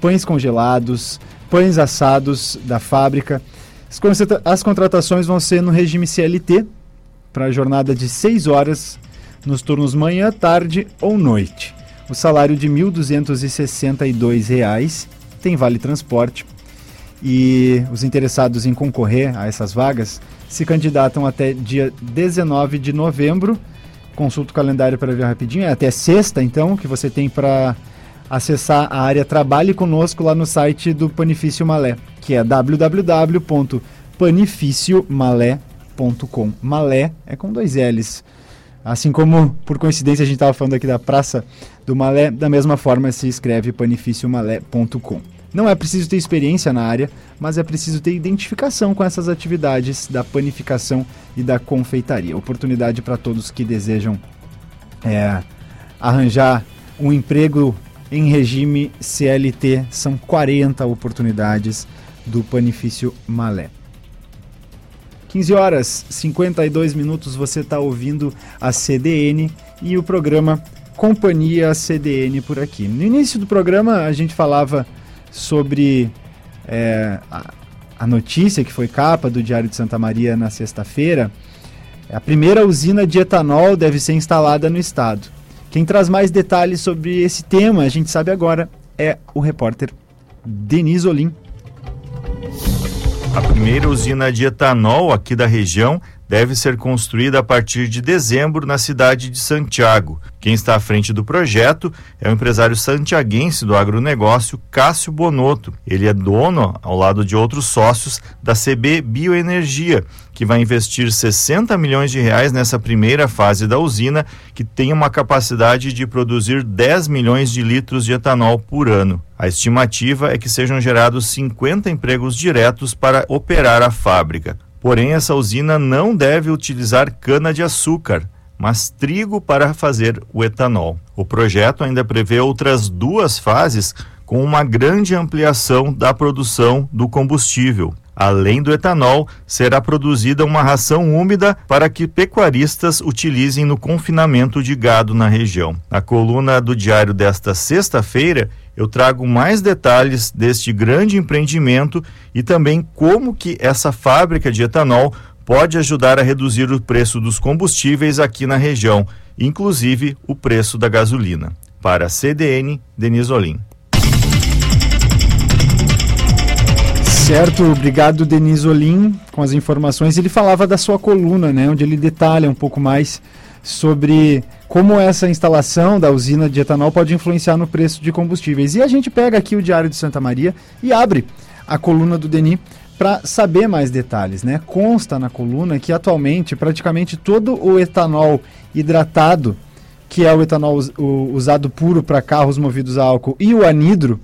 pães congelados, pães assados da fábrica. As, contratações vão ser no regime CLT, para a jornada de 6 horas, nos turnos manhã, tarde ou noite. O salário de 1.262 reais, tem vale transporte E os interessados em concorrer a essas vagas se candidatam até dia 19 de novembro. Consulta o calendário para ver rapidinho. É até sexta, então, que você tem para acessar a área Trabalhe Conosco lá no site do Panifício Malé, que é www.panificiomalé.com. Malé é com dois L's. Assim como, por coincidência, a gente estava falando aqui da Praça do Malé, da mesma forma se escreve panificiomalé.com. Não é preciso ter experiência na área, mas é preciso ter identificação com essas atividades da panificação e da confeitaria. Oportunidade para todos que desejam é, arranjar um emprego em regime CLT. São 40 oportunidades do Panifício Malé. 15 horas 52 minutos você está ouvindo a CDN e o programa Companhia CDN por aqui. No início do programa a gente falava sobre é, a, a, notícia que foi capa do Diário de Santa Maria na sexta-feira. A primeira usina de etanol deve ser instalada no estado. Quem traz mais detalhes sobre esse tema, a gente sabe agora, é o repórter Denis Olim. A primeira usina de etanol aqui da região deve ser construída a partir de dezembro na cidade de Santiago. Quem está à frente do projeto é o empresário santiaguense do agronegócio Cássio Bonotto. Ele é dono, ao lado de outros sócios, da CB Bioenergia, que vai investir 60 milhões de reais nessa primeira fase da usina, que tem uma capacidade de produzir 10 milhões de litros de etanol por ano. A estimativa é que sejam gerados 50 empregos diretos para operar a fábrica. Porém, essa usina não deve utilizar cana-de-açúcar, mas trigo para fazer o etanol. O projeto ainda prevê outras duas fases com uma grande ampliação da produção do combustível. Além do etanol, será produzida uma ração úmida para que pecuaristas utilizem no confinamento de gado na região. Na coluna do diário desta sexta-feira, eu trago mais detalhes deste grande empreendimento e também como que essa fábrica de etanol pode ajudar a reduzir o preço dos combustíveis aqui na região, inclusive o preço da gasolina. Para a CDN, Denis Olim. Certo, obrigado Denis Olim com as informações. Ele falava da sua coluna, né, onde ele detalha um pouco mais sobre como essa instalação da usina de etanol pode influenciar no preço de combustíveis. E a gente pega aqui o Diário de Santa Maria e abre a coluna do Denis para saber mais detalhes, né? Consta na coluna que atualmente praticamente todo o etanol hidratado, que é o etanol usado puro para carros movidos a álcool, e o anidro,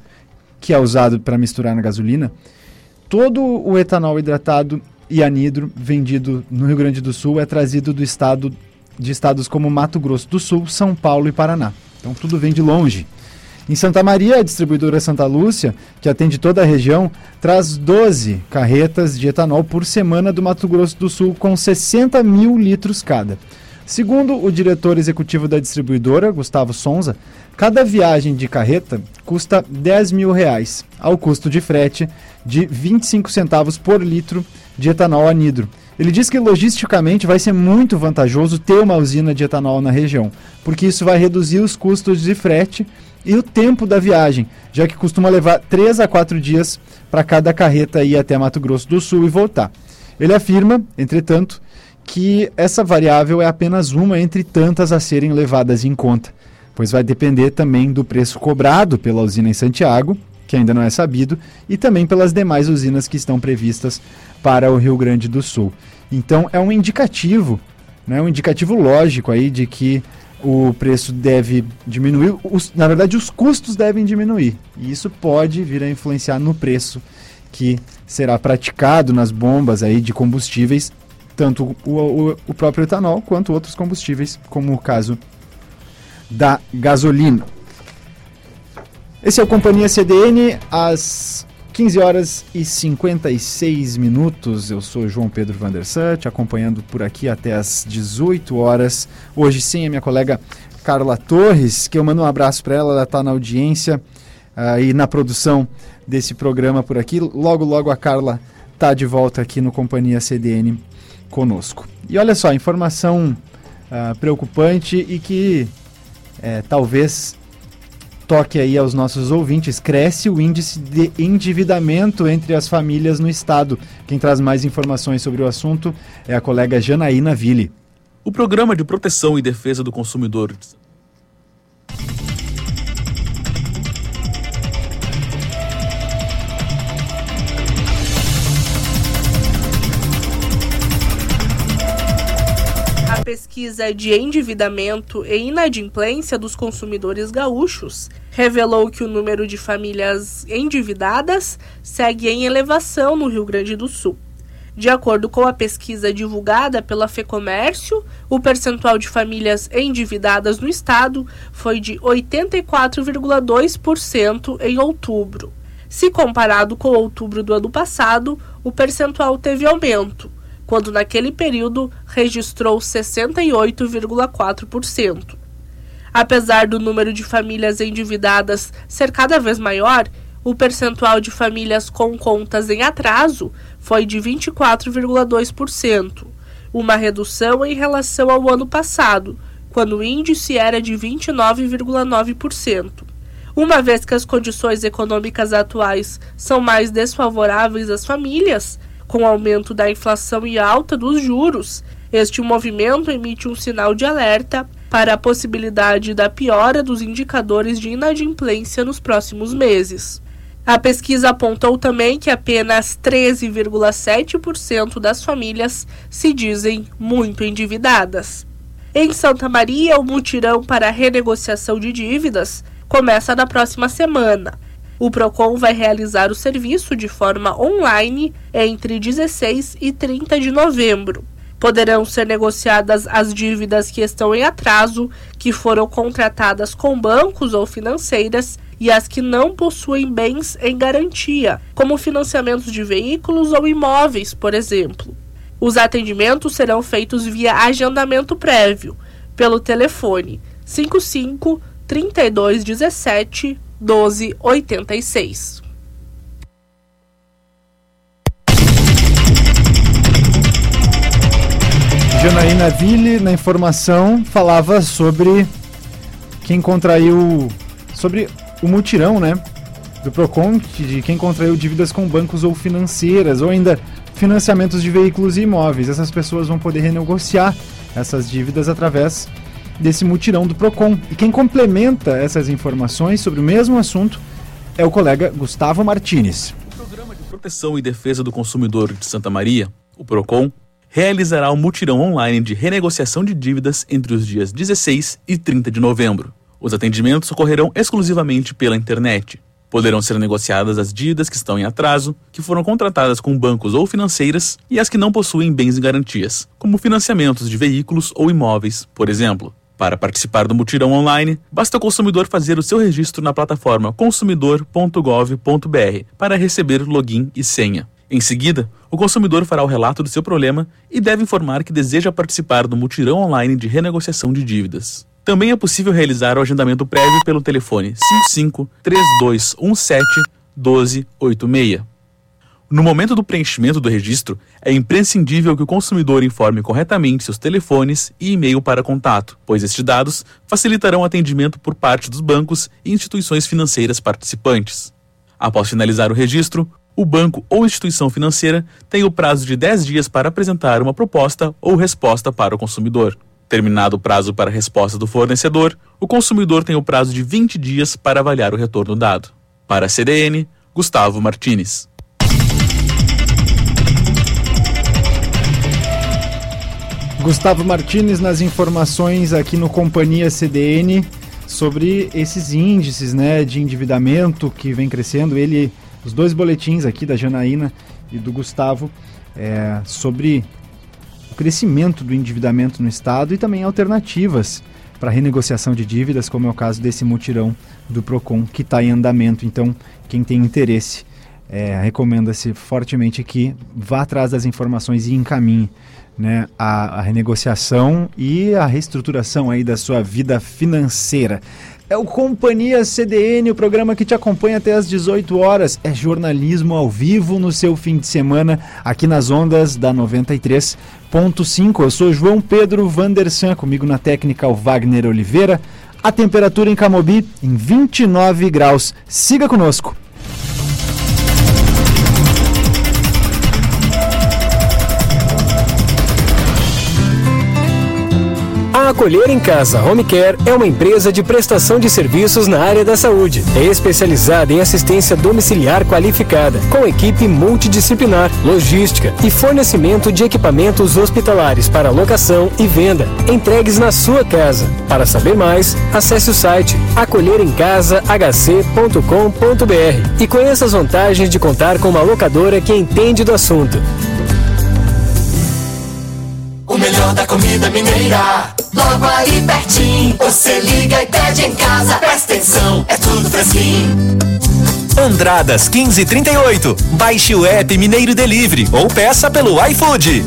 que é usado para misturar na gasolina, todo o etanol hidratado e anidro vendido no Rio Grande do Sul é trazido do estado de estados como Mato Grosso do Sul, São Paulo e Paraná. Então tudo vem de longe. Em Santa Maria, a distribuidora Santa Lúcia, que atende toda a região, traz 12 carretas de etanol por semana do Mato Grosso do Sul, com 60 mil litros cada. Segundo o diretor executivo da distribuidora, Gustavo Sonza, cada viagem de carreta custa 10 mil reais, ao custo de frete de 25 centavos por litro de etanol anidro. Ele diz que logisticamente vai ser muito vantajoso ter uma usina de etanol na região, porque isso vai reduzir os custos de frete e o tempo da viagem, já que costuma levar 3 a 4 dias para cada carreta ir até Mato Grosso do Sul e voltar. Ele afirma, entretanto, que essa variável é apenas uma entre tantas a serem levadas em conta, pois vai depender também do preço cobrado pela usina em Santiago, que ainda não é sabido, e também pelas demais usinas que estão previstas para o Rio Grande do Sul. Então é um indicativo, né, um indicativo lógico aí de que o preço deve diminuir, os, na verdade os custos devem diminuir. E isso pode vir a influenciar no preço que será praticado nas bombas aí de combustíveis, tanto o, o, o próprio etanol quanto outros combustíveis, como o caso da gasolina. Esse é o Companhia CDN, às 15 horas e 56 minutos. Eu sou João Pedro Vandersan, te acompanhando por aqui até as 18 horas. Hoje sim, a minha colega Carla Torres, que eu mando um abraço para ela, ela está na audiência uh, e na produção desse programa por aqui. Logo, logo a Carla está de volta aqui no Companhia CDN conosco. E olha só, informação uh, preocupante e que é, talvez toque aí aos nossos ouvintes. Cresce o índice de endividamento entre as famílias no estado. Quem traz mais informações sobre o assunto é a colega Janaína Ville. O Programa de Proteção e Defesa do Consumidor pesquisa de endividamento e inadimplência dos consumidores gaúchos revelou que o número de famílias endividadas segue em elevação no Rio Grande do Sul. De acordo com a pesquisa divulgada pela FEComércio, o percentual de famílias endividadas no estado foi de 84,2% em outubro. Se comparado com outubro do ano passado, o percentual teve aumento, quando naquele período registrou 68,4%. Apesar do número de famílias endividadas ser cada vez maior, o percentual de famílias com contas em atraso foi de 24,2%, uma redução em relação ao ano passado, quando o índice era de 29,9%. Uma vez que as condições econômicas atuais são mais desfavoráveis às famílias, com o aumento da inflação e alta dos juros, este movimento emite um sinal de alerta para a possibilidade da piora dos indicadores de inadimplência nos próximos meses. A pesquisa apontou também que apenas 13,7% das famílias se dizem muito endividadas. Em Santa Maria, o mutirão para a renegociação de dívidas começa na próxima semana. O PROCON vai realizar o serviço de forma online entre 16 e 30 de novembro. Poderão ser negociadas as dívidas que estão em atraso, que foram contratadas com bancos ou financeiras e as que não possuem bens em garantia, como financiamentos de veículos ou imóveis, por exemplo. Os atendimentos serão feitos via agendamento prévio, pelo telefone 55 3217 1286. Janaína Ville, na informação, falava sobre quem contraiu. sobre o mutirão, né? Do PROCON, de quem contraiu dívidas com bancos ou financeiras, ou ainda financiamentos de veículos e imóveis. Essas pessoas vão poder renegociar essas dívidas através desse mutirão do PROCON. E quem complementa essas informações sobre o mesmo assunto é o colega Gustavo Martinez. O Programa de Proteção e Defesa do Consumidor de Santa Maria, o PROCON, realizará um mutirão online de renegociação de dívidas entre os dias 16 e 30 de novembro. Os atendimentos ocorrerão exclusivamente pela internet. Poderão ser negociadas as dívidas que estão em atraso, que foram contratadas com bancos ou financeiras, e as que não possuem bens e garantias, como financiamentos de veículos ou imóveis, por exemplo. Para participar do mutirão online, basta o consumidor fazer o seu registro na plataforma consumidor.gov.br para receber login e senha. Em seguida, o consumidor fará o relato do seu problema e deve informar que deseja participar do mutirão online de renegociação de dívidas. Também é possível realizar o agendamento prévio pelo telefone 55 3217 1286. No momento do preenchimento do registro, é imprescindível que o consumidor informe corretamente seus telefones e e-mail para contato, pois estes dados facilitarão o atendimento por parte dos bancos e instituições financeiras participantes. Após finalizar o registro, o banco ou instituição financeira tem o prazo de 10 dias para apresentar uma proposta ou resposta para o consumidor. Terminado o prazo para a resposta do fornecedor, o consumidor tem o prazo de 20 dias para avaliar o retorno dado. Para a CDN, Gustavo Martinez. Gustavo Martinez nas informações aqui no Companhia CDN sobre esses índices né, de endividamento que vem crescendo. Ele, os dois boletins aqui da Janaína e do Gustavo é, sobre o crescimento do endividamento no Estado e também alternativas para renegociação de dívidas, como é o caso desse mutirão do PROCON que está em andamento. Então, quem tem interesse, é, recomenda-se fortemente que vá atrás das informações e encaminhe né, a, a, renegociação e a reestruturação aí da sua vida financeira. É o Companhia CDN, o programa que te acompanha até às 18 horas. É jornalismo ao vivo no seu fim de semana, aqui nas ondas da 93.5. Eu sou João Pedro Vandersan, comigo na técnica o Wagner Oliveira. A temperatura em Camobi em 29 graus. Siga conosco. Acolher em Casa Home Care é uma empresa de prestação de serviços na área da saúde. É especializada em assistência domiciliar qualificada, com equipe multidisciplinar, logística e fornecimento de equipamentos hospitalares para locação e venda, entregues na sua casa. Para saber mais, acesse o site acolherencasahc.com.br e conheça as vantagens de contar com uma locadora que entende do assunto. O melhor da comida mineira, logo aí pertinho. Você liga e pede em casa, presta atenção, é tudo fresquinho. Andradas 1538. Baixe o app Mineiro Delivery ou peça pelo iFood.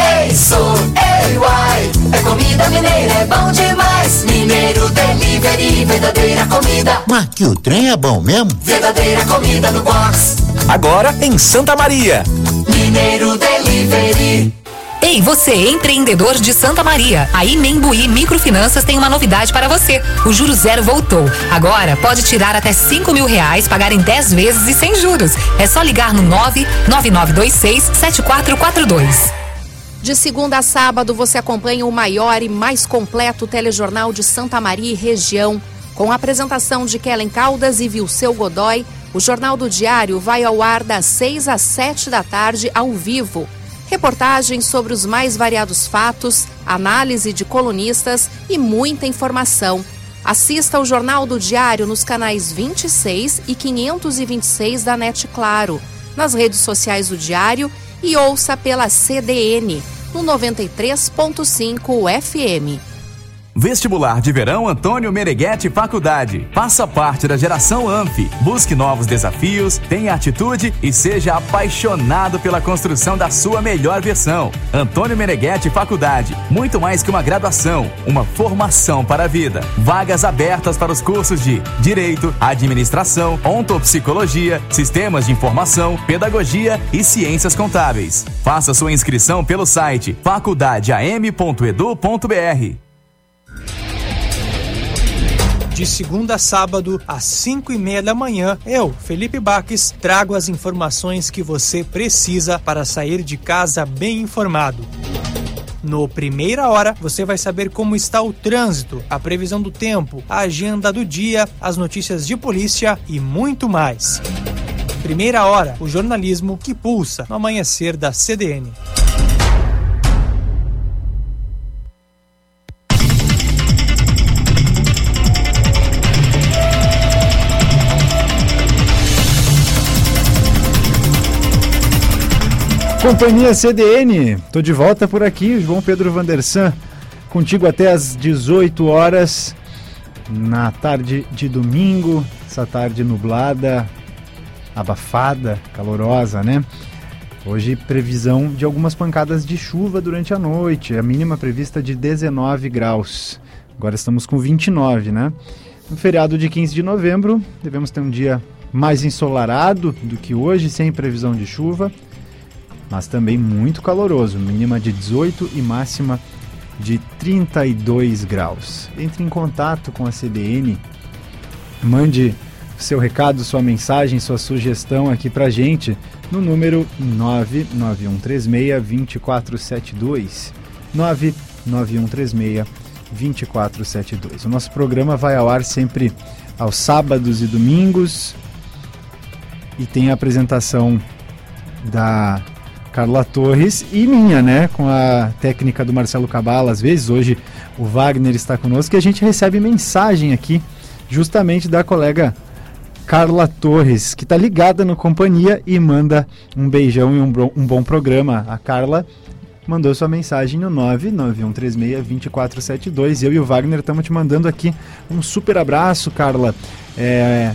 Ei, sou, ei, uai, é comida mineira, é bom demais. Mineiro Delivery, verdadeira comida. Mas que o trem é bom mesmo? Verdadeira comida no box. Agora em Santa Maria. Mineiro Delivery. Ei, você, empreendedor de Santa Maria. A Imembuí Microfinanças tem uma novidade para você. O Juro Zero voltou. Agora pode tirar até 5 mil reais, pagar em 10 vezes e sem juros. É só ligar no 99926 7442. De segunda a sábado, você acompanha o maior e mais completo telejornal de Santa Maria e região. Com a apresentação de Kellen Caldas e Vilceu Godoy, o Jornal do Diário vai ao ar das 6 às 7 da tarde, ao vivo. Reportagens sobre os mais variados fatos, análise de colunistas e muita informação. Assista ao Jornal do Diário nos canais 26 e 526 da NET Claro, nas redes sociais do Diário e ouça pela CDN, no 93.5 FM. Vestibular de Verão Antônio Meneghetti Faculdade. Faça parte da geração ANF. Busque novos desafios, tenha atitude e seja apaixonado pela construção da sua melhor versão. Antônio Meneghetti Faculdade. Muito mais que uma graduação, uma formação para a vida. Vagas abertas para os cursos de Direito, Administração, Ontopsicologia, Sistemas de Informação, Pedagogia e Ciências Contábeis. Faça sua inscrição pelo site faculdadeam.edu.br. De segunda a sábado, às 5 e meia da manhã, eu, Felipe Baques, trago as informações que você precisa para sair de casa bem informado. No Primeira Hora, você vai saber como está o trânsito, a previsão do tempo, a agenda do dia, as notícias de polícia e muito mais. Primeira Hora, o jornalismo que pulsa no amanhecer da CDN. Companhia CDN, tô de volta por aqui, João Pedro Vandersan, contigo até às 18 horas, na tarde de domingo, essa tarde nublada, abafada, calorosa, né? Hoje previsão de algumas pancadas de chuva durante a noite, a mínima prevista de 19 graus. Agora estamos com 29, né? No feriado de 15 de novembro, devemos ter um dia mais ensolarado do que hoje, sem previsão de chuva mas também muito caloroso, mínima de 18 e máxima de 32 graus. Entre em contato com a CDN, mande seu recado, sua mensagem, sua sugestão aqui pra gente no número 99136 2472. 99136 2472. O nosso programa vai ao ar sempre aos sábados e domingos e tem a apresentação da Carla Torres e minha, né? Com a técnica do Marcelo Cabala, às vezes. Hoje o Wagner está conosco e a gente recebe mensagem aqui, justamente da colega Carla Torres, que está ligada no companhia e manda um beijão e um, um bom programa. A Carla mandou sua mensagem no 991362472. Eu e o Wagner estamos te mandando aqui um super abraço, Carla. É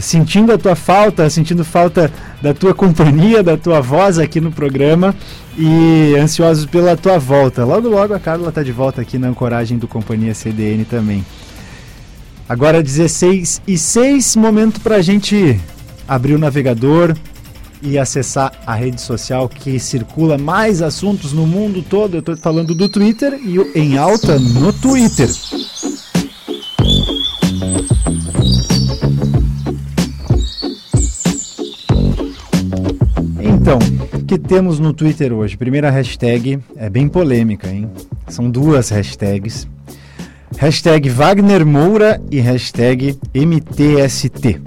sentindo a tua falta, sentindo falta da tua companhia, da tua voz aqui no programa e ansiosos pela tua volta. Logo, logo a Carla está de volta aqui na ancoragem do Companhia CDN também. Agora 16 e 6, momento para a gente abrir o navegador e acessar a rede social que circula mais assuntos no mundo todo. Eu estou falando do Twitter e o Em Alta no Twitter. Que temos no Twitter hoje? Primeira hashtag é bem polêmica, hein? São duas hashtags. Hashtag Wagner Moura e hashtag MTST.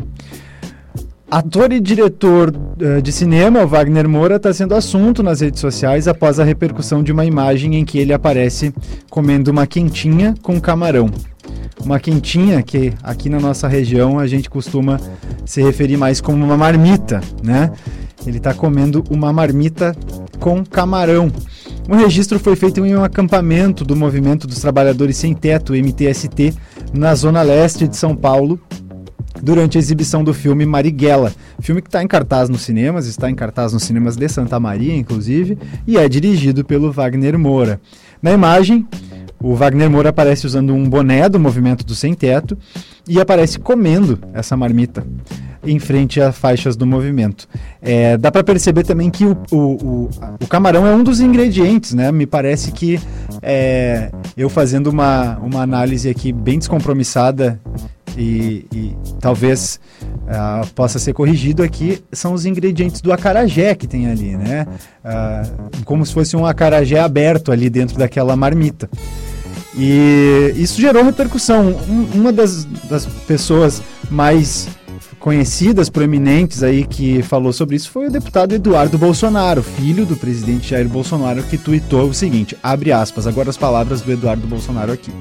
Ator e diretor uh, de cinema, o Wagner Moura, está sendo assunto nas redes sociais após a repercussão de uma imagem em que ele aparece comendo uma quentinha com camarão. Uma quentinha que aqui na nossa região a gente costuma se referir mais como uma marmita, né? Ele está comendo uma marmita com camarão. O registro foi feito em um acampamento do Movimento dos Trabalhadores Sem Teto, MTST, na zona leste de São Paulo, durante a exibição do filme Marighella. Filme que está em cartaz nos cinemas, está em cartaz nos cinemas de Santa Maria, inclusive, e é dirigido pelo Wagner Moura. Na imagem, o Wagner Moura aparece usando um boné do movimento do Sem Teto e aparece comendo essa marmita em frente a faixas do movimento. É, dá para perceber também que o, o, o, o, camarão é um dos ingredientes, né? Me parece que é, eu fazendo uma, uma análise aqui bem descompromissada e, e talvez uh, possa ser corrigido aqui, são os ingredientes do acarajé que tem ali, né? Uh, como se fosse um acarajé aberto ali dentro daquela marmita. E isso gerou repercussão. Um, uma das, das pessoas mais conhecidas, proeminentes aí que falou sobre isso foi o deputado Eduardo Bolsonaro, filho do presidente Jair Bolsonaro, que tuitou o seguinte, abre aspas, agora as palavras do Eduardo Bolsonaro aqui.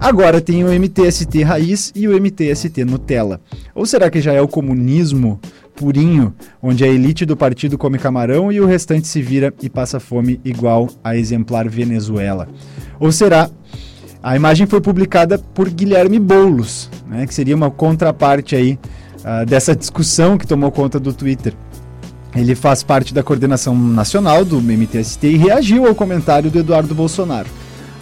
Agora tem o MTST raiz e o MTST Nutella. Ou será que já é o comunismo purinho, onde a elite do partido come camarão e o restante se vira e passa fome igual a exemplar Venezuela? Ou será a imagem foi publicada por Guilherme Boulos, né, que seria uma contraparte aí uh, dessa discussão que tomou conta do Twitter. Ele faz parte da coordenação nacional do MTST e reagiu ao comentário do Eduardo Bolsonaro,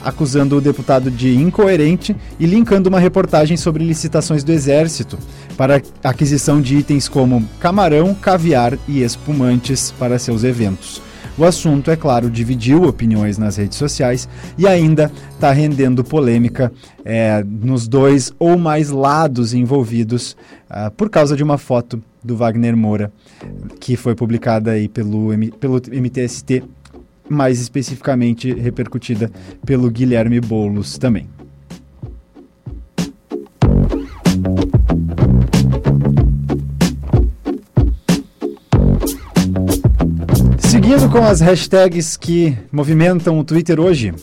acusando o deputado de incoerente e linkando uma reportagem sobre licitações do Exército para aquisição de itens como camarão, caviar e espumantes para seus eventos. O assunto, é claro, dividiu opiniões nas redes sociais e ainda está rendendo polêmica é, nos dois ou mais lados envolvidos uh, por causa de uma foto do Wagner Moura que foi publicada aí pelo, pelo MTST, mais especificamente repercutida pelo Guilherme Boulos também. Seguindo com as hashtags que movimentam o Twitter hoje.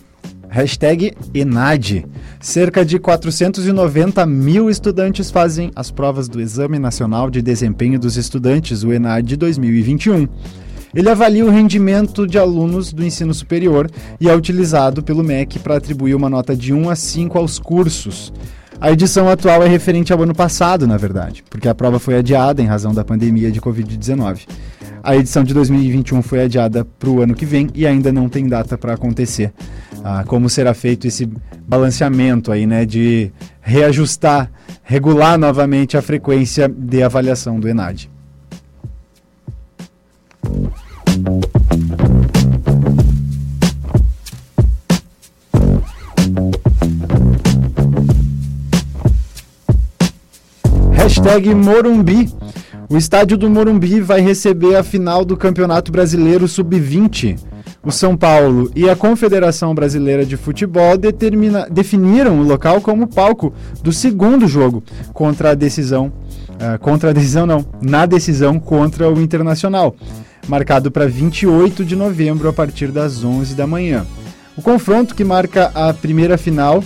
Hashtag ENAD. Cerca de 490 mil estudantes fazem as provas do Exame Nacional de Desempenho dos Estudantes, o ENAD 2021. Ele avalia o rendimento de alunos do ensino superior e é utilizado pelo MEC para atribuir uma nota de 1 a 5 aos cursos. A edição atual é referente ao ano passado, na verdade, porque a prova foi adiada em razão da pandemia de Covid-19. A edição de 2021 foi adiada para o ano que vem e ainda não tem data para acontecer. Ah, como será feito esse balanceamento aí, né, de reajustar, regular novamente a frequência de avaliação do ENAD. Hashtag Morumbi o estádio do Morumbi vai receber a final do Campeonato Brasileiro Sub-20. O São Paulo e a Confederação Brasileira de Futebol determina, definiram o local como palco do segundo jogo contra a decisão, uh, contra a decisão não, na decisão contra o Internacional, marcado para 28 de novembro a partir das 11 da manhã. O confronto que marca a primeira final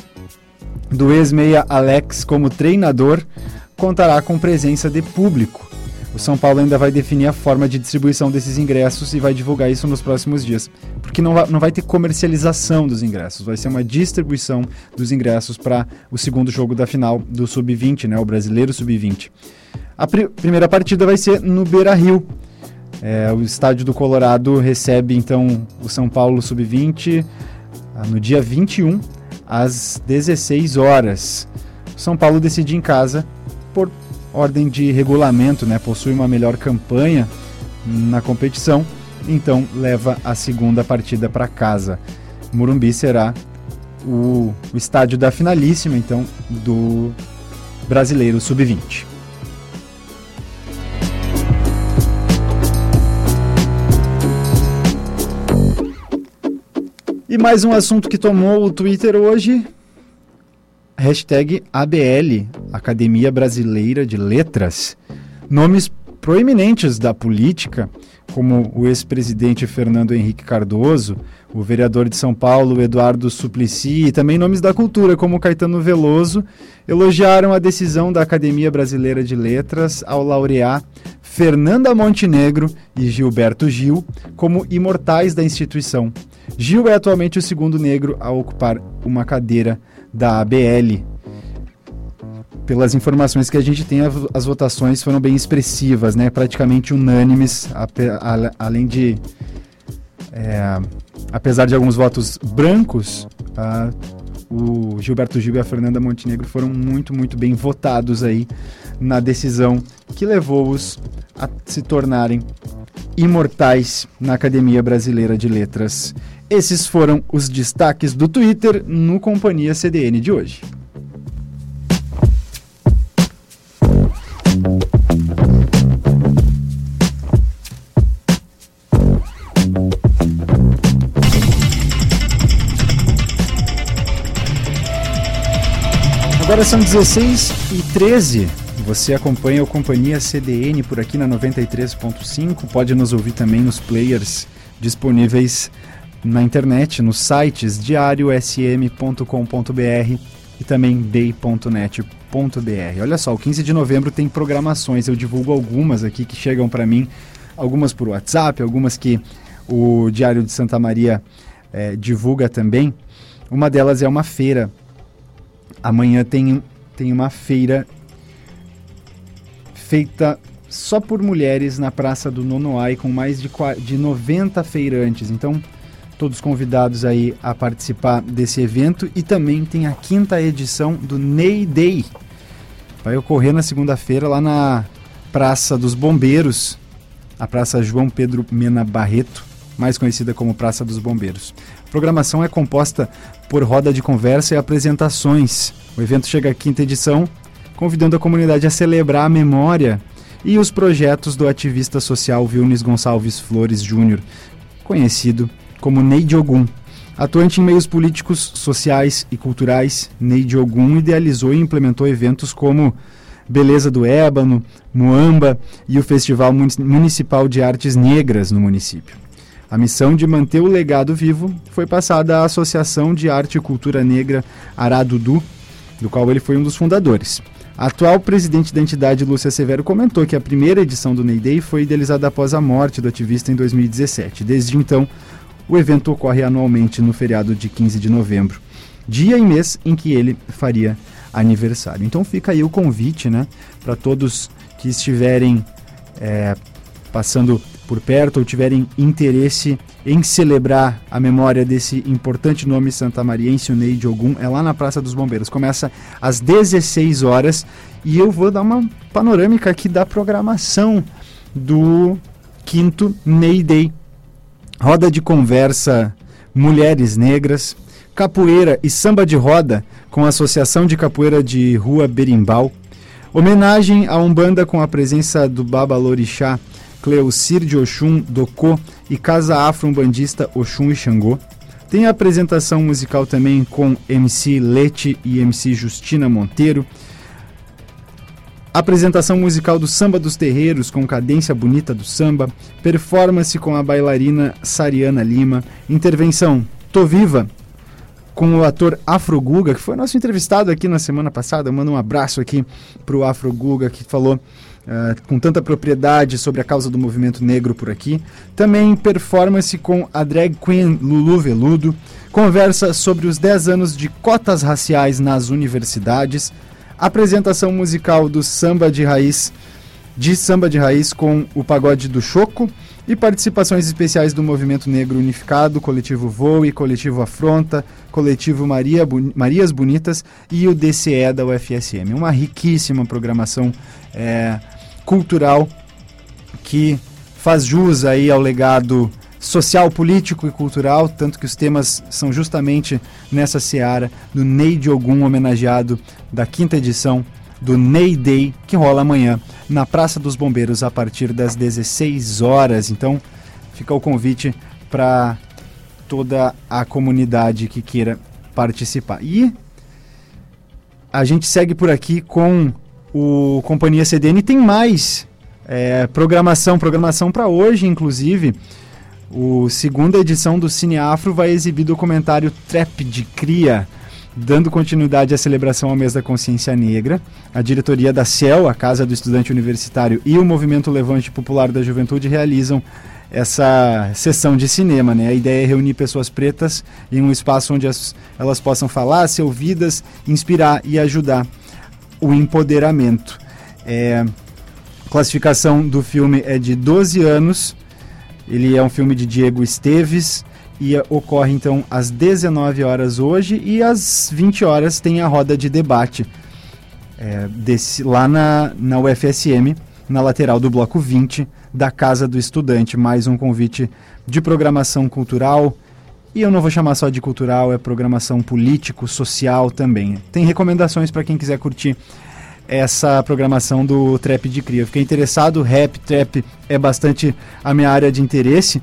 do ex-meia Alex como treinador contará com presença de público. O São Paulo ainda vai definir a forma de distribuição desses ingressos e vai divulgar isso nos próximos dias. Porque não vai, não vai ter comercialização dos ingressos, vai ser uma distribuição dos ingressos para o segundo jogo da final do Sub-20, né, o Brasileiro Sub-20. A pr primeira partida vai ser no Beira Rio. É, o estádio do Colorado recebe então o São Paulo Sub-20 ah, no dia 21, às 16 horas. O São Paulo decide em casa por ordem de regulamento, né, possui uma melhor campanha na competição, então leva a segunda partida para casa. Murumbi será o, o estádio da finalíssima, então, do Brasileiro Sub-20. E mais um assunto que tomou o Twitter hoje Hashtag ABL, Academia Brasileira de Letras. Nomes proeminentes da política, como o ex-presidente Fernando Henrique Cardoso, o vereador de São Paulo Eduardo Suplicy e também nomes da cultura, como Caetano Veloso, elogiaram a decisão da Academia Brasileira de Letras ao laurear Fernanda Montenegro e Gilberto Gil como imortais da instituição. Gil é atualmente o segundo negro a ocupar uma cadeira da ABL. Pelas informações que a gente tem, as votações foram bem expressivas, né? praticamente unânimes, além de. É, apesar de alguns votos brancos, uh, o Gilberto Gil e a Fernanda Montenegro foram muito, muito bem votados aí na decisão que levou-os a se tornarem imortais na Academia Brasileira de Letras. Esses foram os destaques do Twitter no Companhia CDN de hoje. Agora são 16 e 13. Você acompanha o Companhia CDN por aqui na 93.5. Pode nos ouvir também nos players disponíveis na internet, nos sites diariosm.com.br e também day.net.br. Olha só, o 15 de novembro tem programações, eu divulgo algumas aqui que chegam para mim, algumas por WhatsApp, algumas que o Diário de Santa Maria é, divulga também. Uma delas é uma feira. Amanhã tem, tem uma feira feita só por mulheres na Praça do Nonoai, com mais de, de 90 feirantes. Então, todos convidados aí a participar desse evento e também tem a quinta edição do Ney Day. Vai ocorrer na segunda-feira lá na Praça dos Bombeiros, a Praça João Pedro Mena Barreto, mais conhecida como Praça dos Bombeiros. A programação é composta por roda de conversa e apresentações. O evento chega à quinta edição, convidando a comunidade a celebrar a memória e os projetos do ativista social Vilnes Gonçalves Flores Júnior, conhecido como Ney Diogun. Atuante em meios políticos, sociais e culturais, Ney Diogun idealizou e implementou eventos como Beleza do Ébano, Moamba e o Festival Municipal de Artes Negras no município. A missão de manter o legado vivo foi passada à Associação de Arte e Cultura Negra Aradudu, do qual ele foi um dos fundadores. A atual presidente da entidade, Lúcia Severo, comentou que a primeira edição do Ney Day foi idealizada após a morte do ativista em 2017. Desde então, o evento ocorre anualmente no feriado de 15 de novembro, dia e mês em que ele faria aniversário. Então fica aí o convite, né, para todos que estiverem é, passando por perto ou tiverem interesse em celebrar a memória desse importante nome santamariense, o Ney de Ogum, é lá na Praça dos Bombeiros. Começa às 16 horas e eu vou dar uma panorâmica aqui da programação do quinto Ney Day roda de conversa Mulheres Negras, capoeira e samba de roda com a Associação de Capoeira de Rua Berimbau, homenagem a Umbanda com a presença do Baba Lorixá, Cleocir de Oxum, Docô e Casa Afro-Umbandista Oxum e Xangô. Tem a apresentação musical também com MC Lete e MC Justina Monteiro, Apresentação musical do Samba dos Terreiros com cadência bonita do samba, performance com a bailarina Sariana Lima, intervenção Tô Viva com o ator Afro Guga, que foi nosso entrevistado aqui na semana passada. Manda um abraço aqui pro Afro Guga, que falou uh, com tanta propriedade sobre a causa do movimento negro por aqui. Também performance com a drag queen Lulu Veludo. Conversa sobre os 10 anos de cotas raciais nas universidades apresentação musical do samba de raiz, de samba de raiz com o pagode do Choco e participações especiais do Movimento Negro Unificado, Coletivo Voe, Coletivo Afronta, Coletivo Maria Marias Bonitas e o DCE da UFSM. Uma riquíssima programação é, cultural que faz jus aí ao legado social, político e cultural, tanto que os temas são justamente nessa seara do Ney de Ogum homenageado da quinta edição do Ney Day, que rola amanhã na Praça dos Bombeiros a partir das 16 horas. Então, fica o convite para toda a comunidade que queira participar. E a gente segue por aqui com o Companhia CDN. Tem mais é, programação, programação para hoje, inclusive. O segunda edição do Cine Afro vai exibir documentário Trap de Cria, dando continuidade à celebração ao mês da consciência negra. A diretoria da CEL, a Casa do Estudante Universitário, e o Movimento Levante Popular da Juventude realizam essa sessão de cinema. Né? A ideia é reunir pessoas pretas em um espaço onde as, elas possam falar, ser ouvidas, inspirar e ajudar o empoderamento. É, a classificação do filme é de 12 anos. Ele é um filme de Diego Esteves e ocorre então às 19 horas hoje e às 20 horas tem a roda de debate é, desse, lá na, na UFSM, na lateral do bloco 20 da Casa do Estudante. Mais um convite de programação cultural. E eu não vou chamar só de cultural, é programação político, social também. Tem recomendações para quem quiser curtir essa programação do Trap de Cria. Eu fiquei interessado, rap, trap é bastante a minha área de interesse.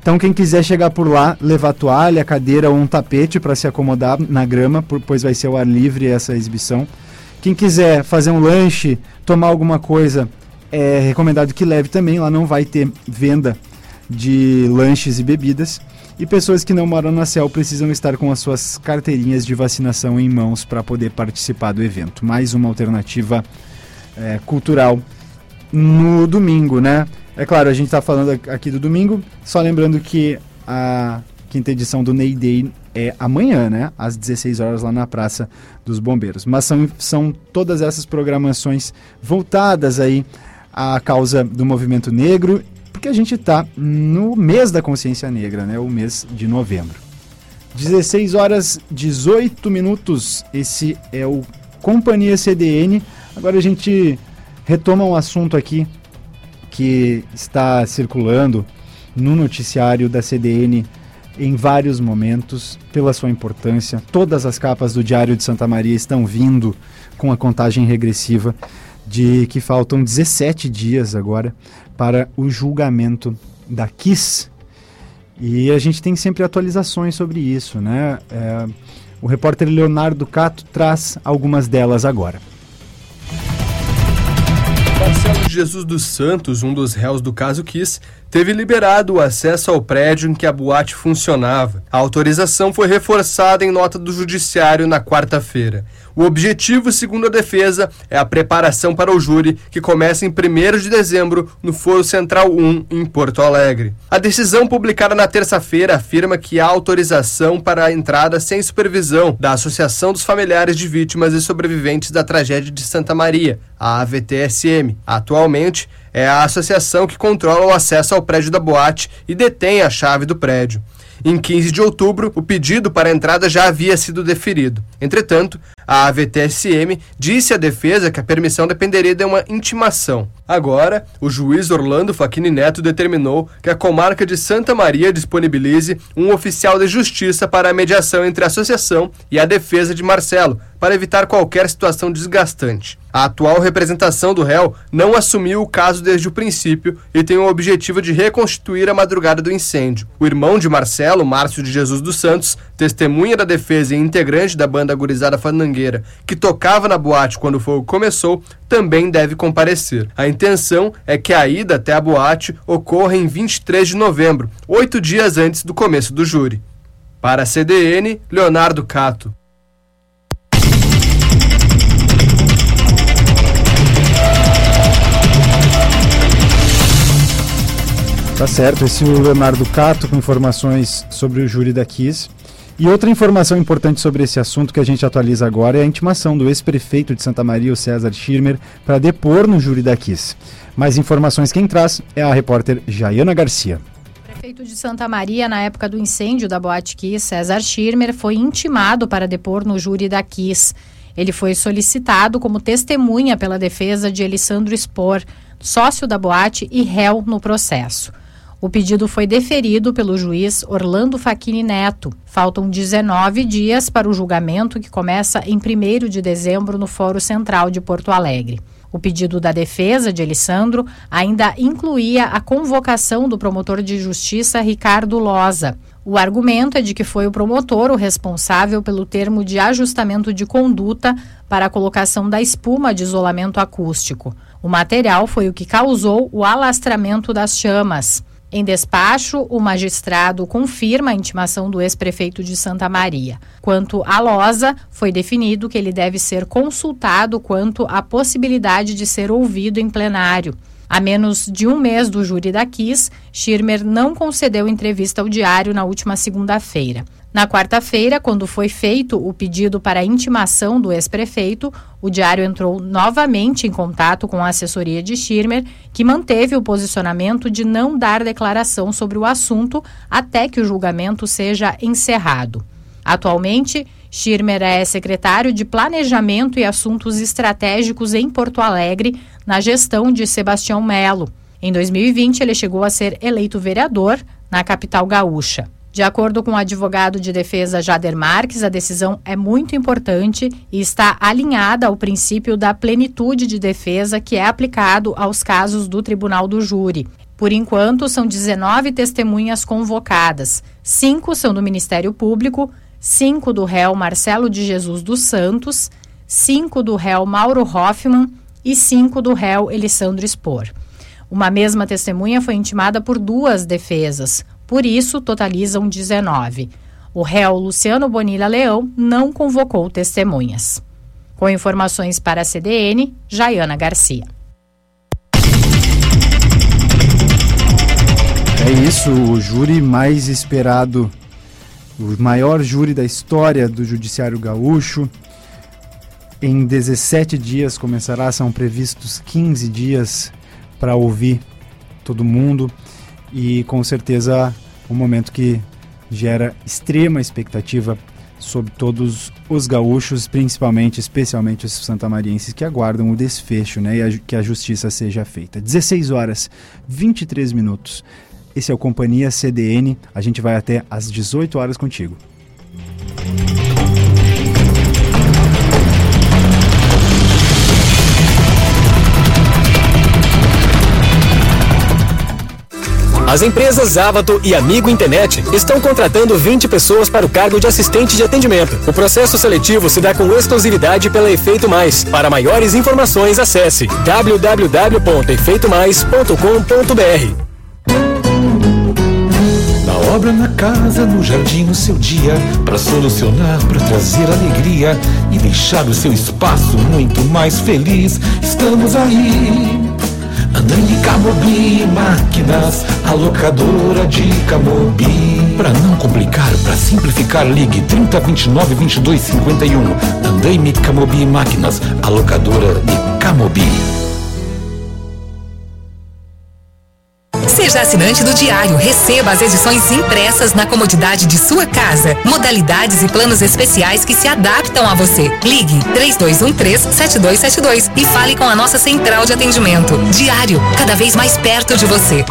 Então quem quiser chegar por lá, levar toalha, cadeira ou um tapete para se acomodar na grama, pois vai ser ao ar livre essa exibição. Quem quiser fazer um lanche, tomar alguma coisa, é recomendado que leve também. Lá não vai ter venda de lanches e bebidas. E pessoas que não moram na CEL precisam estar com as suas carteirinhas de vacinação em mãos para poder participar do evento. Mais uma alternativa é, cultural no domingo, né? É claro, a gente está falando aqui do domingo, só lembrando que a quinta edição do Ney Day é amanhã, né? Às 16 horas lá na Praça dos Bombeiros. Mas são, são todas essas programações voltadas aí à causa do movimento negro porque a gente está no mês da consciência negra, né? O mês de novembro. 16 horas 18 minutos. Esse é o Companhia CDN. Agora a gente retoma um assunto aqui que está circulando no noticiário da CDN em vários momentos, pela sua importância. Todas as capas do Diário de Santa Maria estão vindo com a contagem regressiva de que faltam 17 dias agora para o julgamento da KISS. E a gente tem sempre atualizações sobre isso, né? É, o repórter Leonardo Cato traz algumas delas agora. Marcelo Jesus dos Santos, um dos réus do caso Kiss, teve liberado o acesso ao prédio em que a boate funcionava. A autorização foi reforçada em nota do Judiciário na quarta-feira. O objetivo, segundo a defesa, é a preparação para o júri, que começa em 1 de dezembro no Foro Central 1, em Porto Alegre. A decisão publicada na terça-feira afirma que há autorização para a entrada sem supervisão da Associação dos Familiares de Vítimas e Sobreviventes da Tragédia de Santa Maria, a AVTSM. Atualmente, é a associação que controla o acesso ao prédio da boate e detém a chave do prédio. Em 15 de outubro, o pedido para a entrada já havia sido deferido. Entretanto, a AVTSM disse à defesa que a permissão dependeria de uma intimação. Agora, o juiz Orlando Facchini Neto determinou que a comarca de Santa Maria disponibilize um oficial de justiça para a mediação entre a associação e a defesa de Marcelo, para evitar qualquer situação desgastante. A atual representação do réu não assumiu o caso desde o princípio e tem o objetivo de reconstituir a madrugada do incêndio. O irmão de Marcelo, Márcio de Jesus dos Santos, testemunha da defesa e integrante da banda gurizada fandangueira, que tocava na boate quando o fogo começou, também deve comparecer. A intenção é que a ida até a boate ocorra em 23 de novembro, oito dias antes do começo do júri. Para a CDN, Leonardo Cato. Tá certo, esse é o Leonardo Cato com informações sobre o júri da Kiss. E outra informação importante sobre esse assunto que a gente atualiza agora é a intimação do ex-prefeito de Santa Maria, o César Schirmer, para depor no júri da Kiss. Mais informações quem traz é a repórter Jaiana Garcia. Prefeito de Santa Maria, na época do incêndio da Boate Kiss, César Schirmer, foi intimado para depor no júri da Kiss. Ele foi solicitado como testemunha pela defesa de Alessandro Spor, sócio da boate e réu no processo. O pedido foi deferido pelo juiz Orlando Facchini Neto. Faltam 19 dias para o julgamento que começa em 1 de dezembro no Fórum Central de Porto Alegre. O pedido da defesa de Elisandro ainda incluía a convocação do promotor de justiça Ricardo Loza. O argumento é de que foi o promotor o responsável pelo termo de ajustamento de conduta para a colocação da espuma de isolamento acústico. O material foi o que causou o alastramento das chamas. Em despacho, o magistrado confirma a intimação do ex-prefeito de Santa Maria. Quanto à Loza, foi definido que ele deve ser consultado quanto à possibilidade de ser ouvido em plenário. A menos de um mês do júri da Kiss, Schirmer não concedeu entrevista ao diário na última segunda-feira. Na quarta-feira, quando foi feito o pedido para intimação do ex-prefeito, o diário entrou novamente em contato com a assessoria de Schirmer, que manteve o posicionamento de não dar declaração sobre o assunto até que o julgamento seja encerrado. Atualmente, Schirmer é secretário de Planejamento e Assuntos Estratégicos em Porto Alegre, na gestão de Sebastião Melo. Em 2020, ele chegou a ser eleito vereador na capital gaúcha. De acordo com o advogado de defesa Jader Marques, a decisão é muito importante e está alinhada ao princípio da plenitude de defesa que é aplicado aos casos do Tribunal do Júri. Por enquanto, são 19 testemunhas convocadas. Cinco são do Ministério Público, cinco do réu Marcelo de Jesus dos Santos, cinco do réu Mauro Hoffman e cinco do réu Elissandro Spor. Uma mesma testemunha foi intimada por duas defesas, por isso, totalizam 19. O réu Luciano Bonilha Leão não convocou testemunhas. Com informações para a CDN, Jaiana Garcia. É isso, o júri mais esperado, o maior júri da história do Judiciário Gaúcho. Em 17 dias começará, são previstos 15 dias para ouvir todo mundo e com certeza um momento que gera extrema expectativa sobre todos os gaúchos, principalmente, especialmente os santamarienses que aguardam o desfecho, né, e a, que a justiça seja feita. 16 horas 23 minutos. Esse é o Companhia CDN. A gente vai até às 18 horas contigo. As empresas Avato e Amigo Internet estão contratando 20 pessoas para o cargo de assistente de atendimento. O processo seletivo se dá com exclusividade pela Efeito Mais. Para maiores informações, acesse www.efeitomais.com.br. Na obra, na casa, no jardim, no seu dia, para solucionar, para trazer alegria e deixar o seu espaço muito mais feliz. Estamos aí. Andando Camobi Máquinas, a locadora de Camobi. Para não complicar, para simplificar, ligue 3029 2251. Andaime Camobi Máquinas, a locadora de Camobi. Seja assinante do Diário. Receba as edições impressas na comodidade de sua casa. Modalidades e planos especiais que se adaptam a você. Ligue 3213-7272 e fale com a nossa central de atendimento. Diário, cada vez mais perto de você.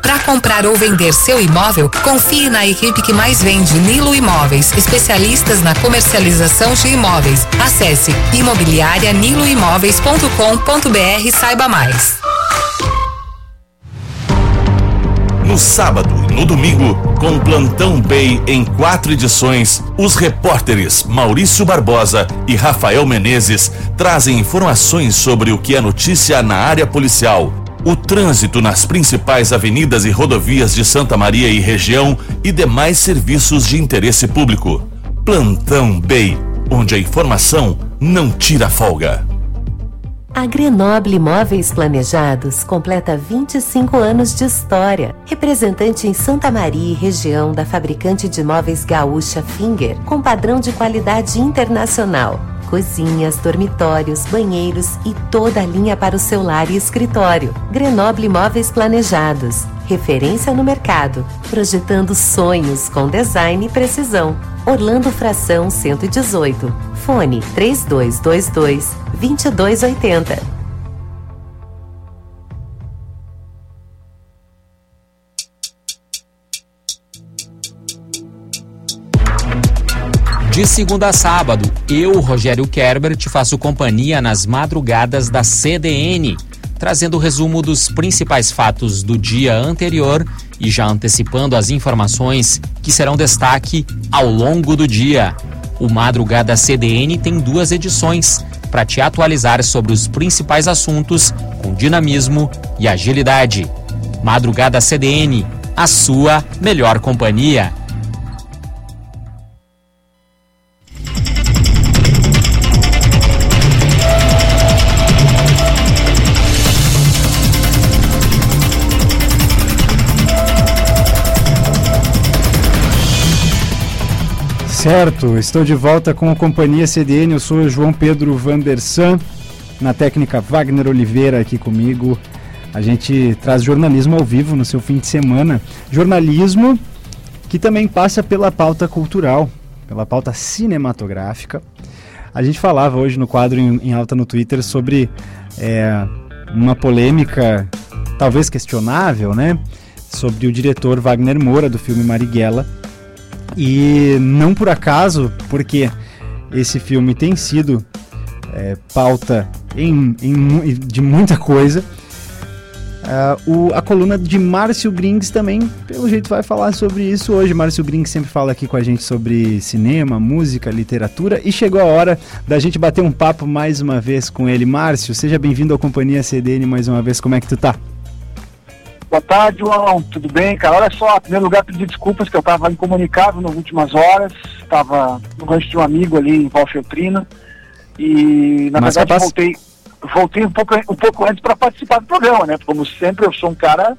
Para comprar ou vender seu imóvel, confie na equipe que mais vende Nilo Imóveis, especialistas na comercialização de imóveis. Acesse imobiliarianiloimóveis.com.br e saiba mais. No sábado e no domingo, com Plantão Bay em quatro edições, os repórteres Maurício Barbosa e Rafael Menezes trazem informações sobre o que é notícia na área policial, o trânsito nas principais avenidas e rodovias de Santa Maria e região e demais serviços de interesse público. Plantão Bay, onde a informação não tira folga. A Grenoble Imóveis Planejados completa 25 anos de história. Representante em Santa Maria e região da fabricante de móveis gaúcha Finger, com padrão de qualidade internacional. Cozinhas, dormitórios, banheiros e toda a linha para o seu lar e escritório. Grenoble Imóveis Planejados. Referência no mercado, projetando sonhos com design e precisão. Orlando Fração 118. Fone 3222 2280. De segunda a sábado, eu, Rogério Kerber, te faço companhia nas madrugadas da CDN, trazendo o resumo dos principais fatos do dia anterior e já antecipando as informações que serão destaque ao longo do dia. O Madrugada CDN tem duas edições para te atualizar sobre os principais assuntos com dinamismo e agilidade. Madrugada CDN, a sua melhor companhia. Certo, estou de volta com a Companhia CDN, eu sou João Pedro Vandersan, na técnica Wagner Oliveira aqui comigo. A gente traz jornalismo ao vivo no seu fim de semana. Jornalismo que também passa pela pauta cultural, pela pauta cinematográfica. A gente falava hoje no quadro em, em alta no Twitter sobre é, uma polêmica, talvez questionável, né? Sobre o diretor Wagner Moura do filme Marighella e não por acaso, porque esse filme tem sido é, pauta em, em, de muita coisa. Uh, o, a coluna de Márcio Grings também, pelo jeito, vai falar sobre isso hoje. Márcio Grings sempre fala aqui com a gente sobre cinema, música, literatura. E chegou a hora da gente bater um papo mais uma vez com ele. Márcio, seja bem-vindo à Companhia CDN mais uma vez. Como é que tu tá? Boa tarde, João. Tudo bem, cara? Olha só, em primeiro lugar, pedir desculpas que eu estava incomunicável nas últimas horas. Estava no rancho de um amigo ali em Valfeltrina. E, na Mas verdade, voltei, voltei um pouco, um pouco antes para participar do programa, né? Como sempre, eu sou um cara, uh,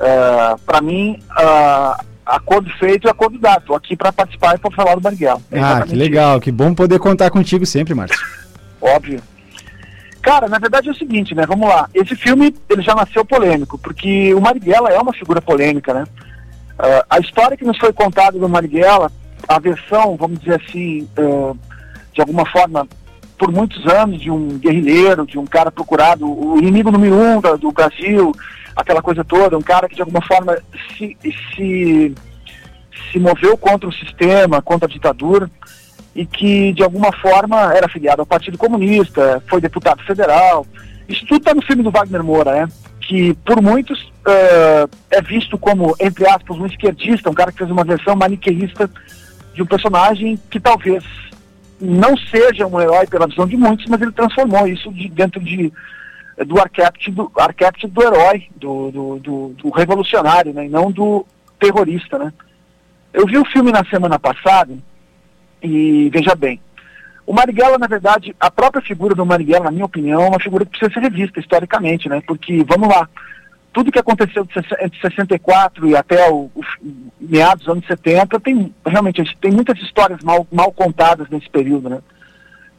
eh, para mim, uh, acordo feito e acordo dado. Estou aqui para participar e para falar do Marighella. É ah, que legal. Que bom poder contar contigo sempre, Márcio. Óbvio. Cara, na verdade é o seguinte, né? Vamos lá. Esse filme, ele já nasceu polêmico, porque o Marighella é uma figura polêmica, né? Uh, a história que nos foi contada do Marighella, a versão, vamos dizer assim, uh, de alguma forma, por muitos anos, de um guerrilheiro, de um cara procurado, o inimigo número um do Brasil, aquela coisa toda, um cara que de alguma forma se, se, se moveu contra o sistema, contra a ditadura e que de alguma forma era afiliado ao Partido Comunista, foi deputado federal. Isso tudo está no filme do Wagner Moura, né? Que por muitos uh, é visto como, entre aspas, um esquerdista, um cara que fez uma versão maniqueísta de um personagem que talvez não seja um herói pela visão de muitos, mas ele transformou isso de, dentro de, do arquétipo do, arquétipo do herói, do, do, do, do revolucionário, né? E não do terrorista, né? Eu vi o filme na semana passada e veja bem, o Marighella, na verdade, a própria figura do Marighella, na minha opinião, é uma figura que precisa ser revista historicamente, né? Porque, vamos lá, tudo que aconteceu entre 64 e até o, o meados dos anos 70, tem realmente tem muitas histórias mal, mal contadas nesse período, né?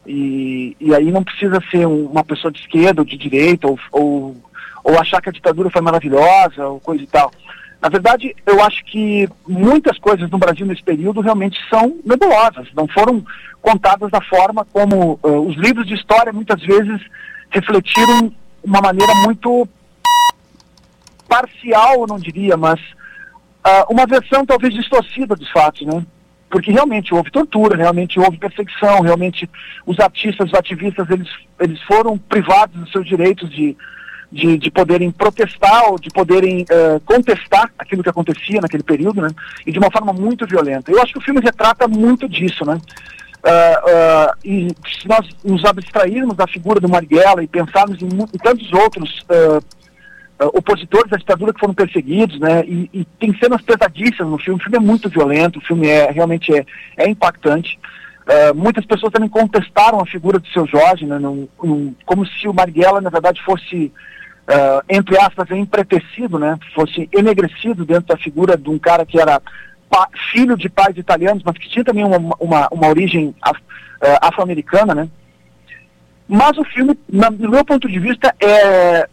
E, e aí não precisa ser um, uma pessoa de esquerda ou de direita, ou, ou, ou achar que a ditadura foi maravilhosa, ou coisa e tal. Na verdade, eu acho que muitas coisas no Brasil nesse período realmente são nebulosas, não foram contadas da forma como uh, os livros de história muitas vezes refletiram uma maneira muito parcial, eu não diria, mas uh, uma versão talvez distorcida dos fatos, né? Porque realmente houve tortura, realmente houve perseguição, realmente os artistas, os ativistas, eles, eles foram privados dos seus direitos de, de, de poderem protestar ou de poderem uh, contestar aquilo que acontecia naquele período, né? E de uma forma muito violenta. Eu acho que o filme retrata muito disso, né? Uh, uh, e se nós nos abstrairmos da figura do Marighella e pensarmos em, em tantos outros opositores à ditadura que foram perseguidos, né? E, e, tem cenas pesadíssimas no filme. O filme é muito violento, o filme é realmente é, é impactante. muitas pessoas também contestaram a figura do seu Jorge, né? Num, num, como se o Marighella, na verdade, fosse uh, entre aspas, empretecido, né, fosse enegrecido dentro da figura de um cara que era filho de pais italianos, mas que tinha também uma, uma, uma origem af, uh, afro-americana, né? Mas o filme, na, do meu ponto de vista, é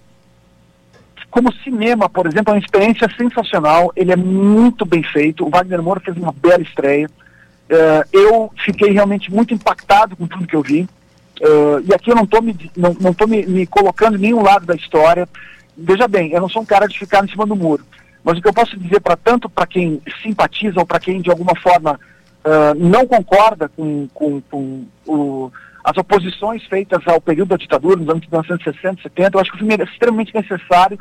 como cinema, por exemplo, é uma experiência sensacional. Ele é muito bem feito. O Wagner Moura fez uma bela estreia. Uh, eu fiquei realmente muito impactado com tudo que eu vi. Uh, e aqui eu não estou me, não, não me, me colocando em nenhum lado da história. Veja bem, eu não sou um cara de ficar em cima do muro. Mas o que eu posso dizer para tanto para quem simpatiza ou para quem de alguma forma ah, não concorda com, com, com o, as oposições feitas ao período da ditadura, nos anos 1960, 70, eu acho que o filme é extremamente necessário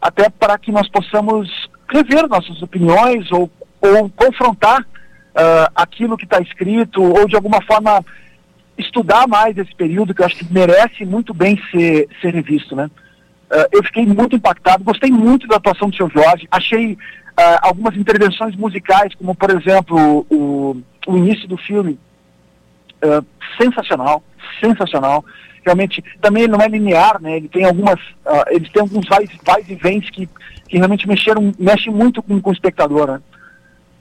até para que nós possamos rever nossas opiniões ou, ou confrontar ah, aquilo que está escrito ou de alguma forma estudar mais esse período que eu acho que merece muito bem ser, ser revisto, né? Ah, eu fiquei muito impactado, gostei muito da atuação do seu Jorge, achei ah, algumas intervenções musicais, como por exemplo o, o início do filme, ah, sensacional, sensacional. Realmente, também ele não é linear, né? Ele tem algumas, ah, eles têm alguns vais, vais e vens que, que realmente mexeram, mexem muito com, com o espectador, né?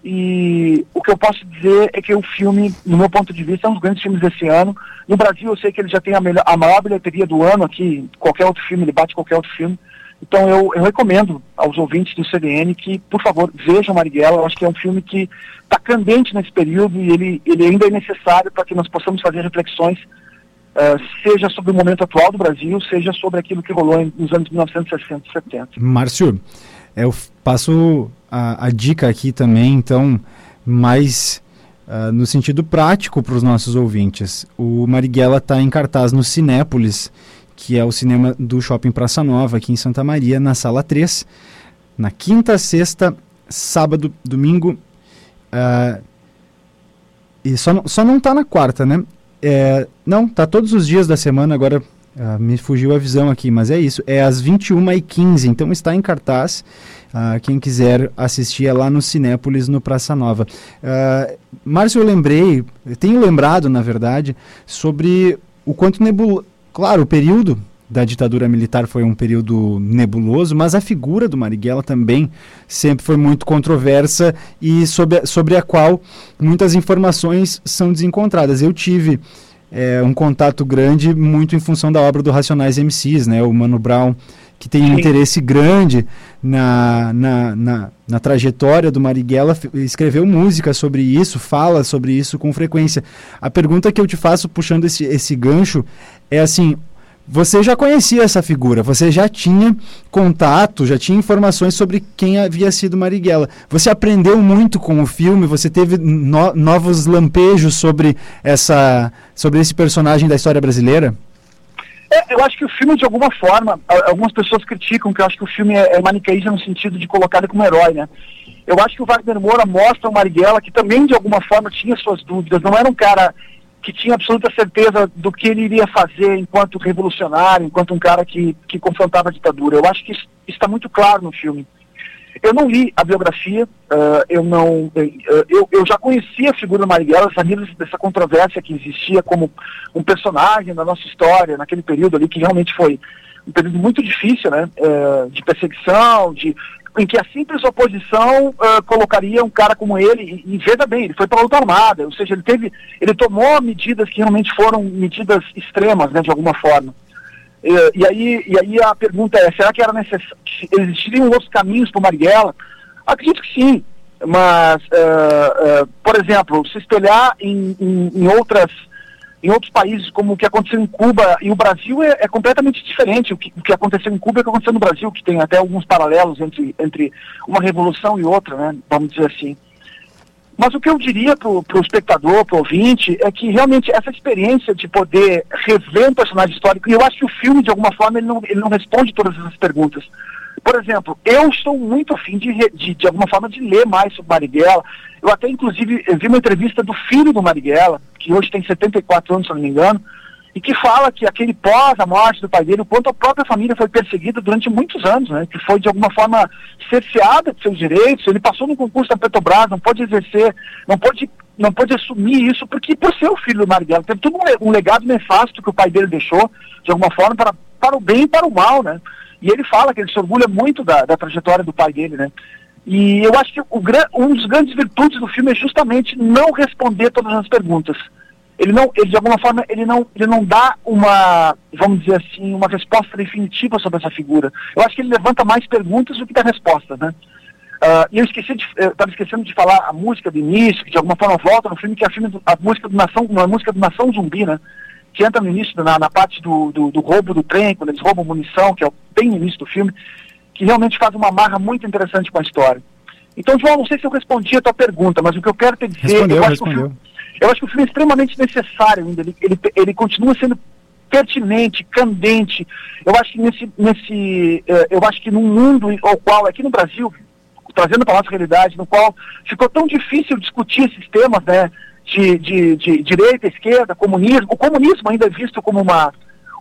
E o que eu posso dizer é que o filme, no meu ponto de vista, é um dos grandes filmes desse ano. No Brasil, eu sei que ele já tem a, melhor, a maior bilheteria do ano aqui, qualquer outro filme, ele bate qualquer outro filme. Então eu, eu recomendo aos ouvintes do CDN que, por favor, vejam Marighella. Eu acho que é um filme que está candente nesse período e ele, ele ainda é necessário para que nós possamos fazer reflexões, eh, seja sobre o momento atual do Brasil, seja sobre aquilo que rolou em- nos anos 1960 e 70. Márcio, eu f- passo a, a dica aqui também, então, mais ah, no sentido prático para os nossos ouvintes. O Marighella está em cartaz no Cinépolis, que é o cinema do Shopping Praça Nova, aqui em Santa Maria, na sala 3, na quinta, sexta, sábado, domingo. ah, e só, só não tá na quarta, né? É, não, tá todos os dias da semana, agora ah, me fugiu a visão aqui, mas é isso. É às 21h15, então está em cartaz. Ah, quem quiser assistir é lá no Cinépolis, no Praça Nova. Ah, Márcio, eu lembrei, eu tenho lembrado, na verdade, sobre o quanto nebuloso. Claro, o período da ditadura militar foi um período nebuloso, mas a figura do Marighella também sempre foi muito controversa e sobre a, sobre a qual muitas informações são desencontradas. Eu tive é, um contato grande muito em função da obra do Racionais MCs, né? O Mano Brown, que tem um Sim. interesse grande na, na, na, na trajetória do Marighella, escreveu música sobre isso, fala sobre isso com frequência. A pergunta que eu te faço, puxando esse, esse gancho, é assim, você já conhecia essa figura, você já tinha contato, já tinha informações sobre quem havia sido Marighella. Você aprendeu muito com o filme, você teve no- novos lampejos sobre, essa, sobre esse personagem da história brasileira? É, eu acho que o filme, de alguma forma, algumas pessoas criticam que eu acho que o filme é, é maniqueísta no sentido de colocar ele como herói, né? Eu acho que o Wagner Moura mostra o Marighella que também, de alguma forma, tinha suas dúvidas. Não era um cara que tinha absoluta certeza do que ele iria fazer enquanto revolucionário, enquanto um cara que, que confrontava a ditadura. Eu acho que isso está muito claro no filme. Eu não li a biografia, ah, eu não, eh, eu, eu já conhecia a figura do Marighella, sabia dessa controvérsia que existia como um personagem da nossa história naquele período ali que realmente foi um período muito difícil, né, eh, de perseguição, de em que a simples oposição ah, colocaria um cara como ele e, e veja bem, ele foi para a luta armada, ou seja, ele teve, ele tomou medidas que realmente foram medidas extremas, né, de alguma forma. Eh, E, aí, e aí a pergunta é, será que era necessário, existiriam outros caminhos para Marighella? Acredito que sim, mas, eh, eh, por exemplo, se espelhar em, em, em outras, em outros países, como o que aconteceu em Cuba e o Brasil, é, é completamente diferente. O que, o que aconteceu em Cuba é o que aconteceu no Brasil, que tem até alguns paralelos entre, entre uma revolução e outra, né, vamos dizer assim. Mas o que eu diria para o espectador, para o ouvinte, é que realmente essa experiência de poder rever um personagem histórico, e eu acho que o filme, de alguma forma, ele não, ele não responde todas essas perguntas. Por exemplo, eu estou muito afim de, de, de alguma forma, de ler mais sobre Marighella. Eu até, inclusive, vi uma entrevista do filho do Marighella, que hoje tem 74 anos, se não me engano, e que fala que aquele pós a morte do pai dele, o quanto a própria família foi perseguida durante muitos anos, né? Que foi de alguma forma cerceada de seus direitos. Ele passou no concurso da Petrobras, não pode exercer, não pode, não pode assumir isso porque por ser o filho do Marighella teve todo um, le- legado nefasto que o pai dele deixou, de alguma forma para para o bem e para o mal, né? E ele fala que ele se orgulha muito da, da trajetória do pai dele, né? E eu acho que o, um dos grandes virtudes do filme é justamente não responder todas as perguntas ele não, ele de alguma forma, ele não, ele não dá uma, vamos dizer assim, uma resposta definitiva sobre essa figura. Eu acho que ele levanta mais perguntas do que dá respostas, né? Ah, e eu esqueci de, eu estava esquecendo de falar a música do início, que de alguma forma volta no filme, que é a, filme do- a música do Nação, uma música do Nação Zumbi, né? Que entra no início, na, na parte do, do, do roubo do trem, quando eles roubam munição, que é o- bem no início do filme, que realmente faz uma marra muito interessante com a história. Então, João, não sei se eu respondi a tua pergunta, mas o que eu quero te dizer... Respondeu, eu acho respondeu. Que o filme, eu acho que o filme é extremamente necessário ainda, ele, ele, ele continua sendo pertinente, candente. Eu acho que nesse, nesse eh, eu acho que num mundo ao qual, aqui no Brasil, trazendo para nossa realidade, no qual ficou tão difícil discutir esses temas, né, de, de, de direita, esquerda, comunismo. O comunismo ainda é visto como uma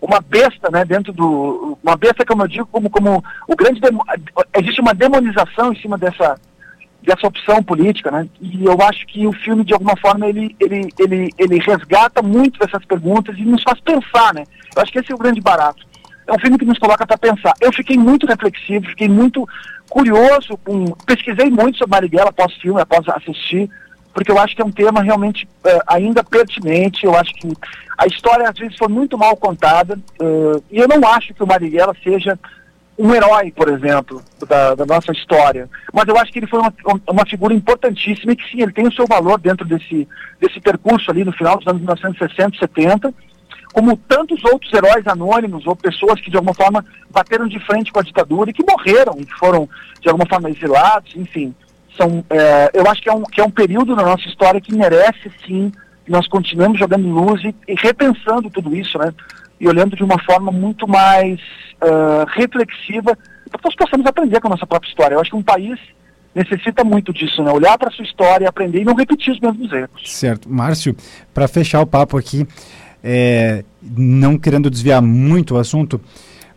uma besta, né, dentro do uma besta como eu digo, como como o grande existe uma demonização em cima dessa dessa opção política, né? E eu acho que o filme de alguma forma ele ele ele ele resgata muito dessas perguntas e nos faz pensar, né? Eu acho que esse é o grande barato. É um filme que nos coloca para pensar. Eu fiquei muito reflexivo, fiquei muito curioso, com, pesquisei muito sobre Marighella após filme, após assistir, porque eu acho que é um tema realmente uh, ainda pertinente. Eu acho que a história às vezes foi muito mal contada uh, e eu não acho que o Marighella seja um herói, por exemplo, da, da, nossa história. Mas eu acho que ele foi uma, uma figura importantíssima e que sim, ele tem o seu valor dentro desse, desse percurso ali no final dos anos 1960 70 como tantos outros heróis anônimos ou pessoas que de alguma forma bateram de frente com a ditadura e que morreram e que foram de alguma forma exilados, enfim. São, é, eu acho que é, um, que é um período na nossa história que merece sim nós continuemos jogando luz e, e repensando tudo isso, né? E olhando de uma forma muito mais uh, reflexiva para que nós possamos aprender com a nossa própria história. Eu acho que um país necessita muito disso, né? Olhar para a sua história, aprender e não repetir os mesmos erros. Certo. Márcio, para fechar o papo aqui, é, não querendo desviar muito o assunto,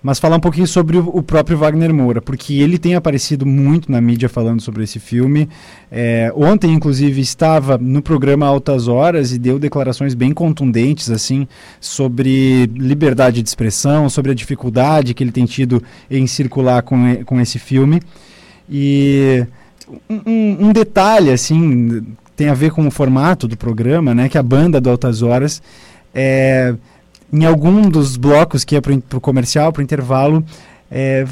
mas falar um pouquinho sobre o, próprio Wagner Moura, porque ele tem aparecido muito na mídia falando sobre esse filme. É, ontem, inclusive, estava no programa Altas Horas e deu declarações bem contundentes assim sobre liberdade de expressão, sobre a dificuldade que ele tem tido em circular com, com esse filme. E um, um detalhe assim tem a ver com o formato do programa, né? Que a banda do Altas Horas é, em algum dos blocos que ia para o comercial, para o intervalo, é,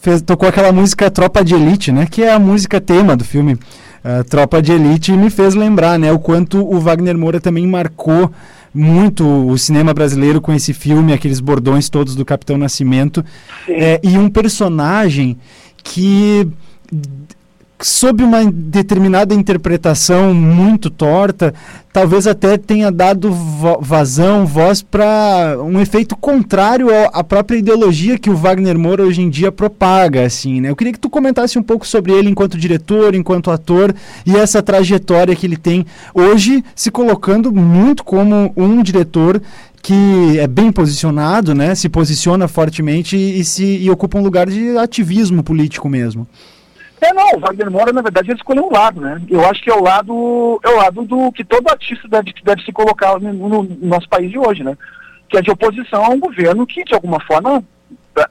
fez, tocou aquela música Tropa de Elite, né? Que é a música tema do filme uh, Tropa de Elite e me fez lembrar, né? O quanto o Wagner Moura também marcou muito o cinema brasileiro com esse filme, aqueles bordões todos do Capitão Nascimento, é, e um personagem que sob uma determinada interpretação muito torta, talvez até tenha dado vazão, voz para um efeito contrário à própria ideologia que o Wagner Moura hoje em dia propaga, assim, né? Eu queria que tu comentasse um pouco sobre ele enquanto diretor, enquanto ator e essa trajetória que ele tem hoje, se colocando muito como um diretor que é bem posicionado, né? Se posiciona fortemente e se e ocupa um lugar de ativismo político mesmo. É, não, o Wagner Moura, na verdade, ele escolheu um lado, né? Eu acho que é o lado, é o lado do que todo artista deve, deve se colocar no, no, nosso país de hoje, né? Que é de oposição a um governo que, de alguma forma,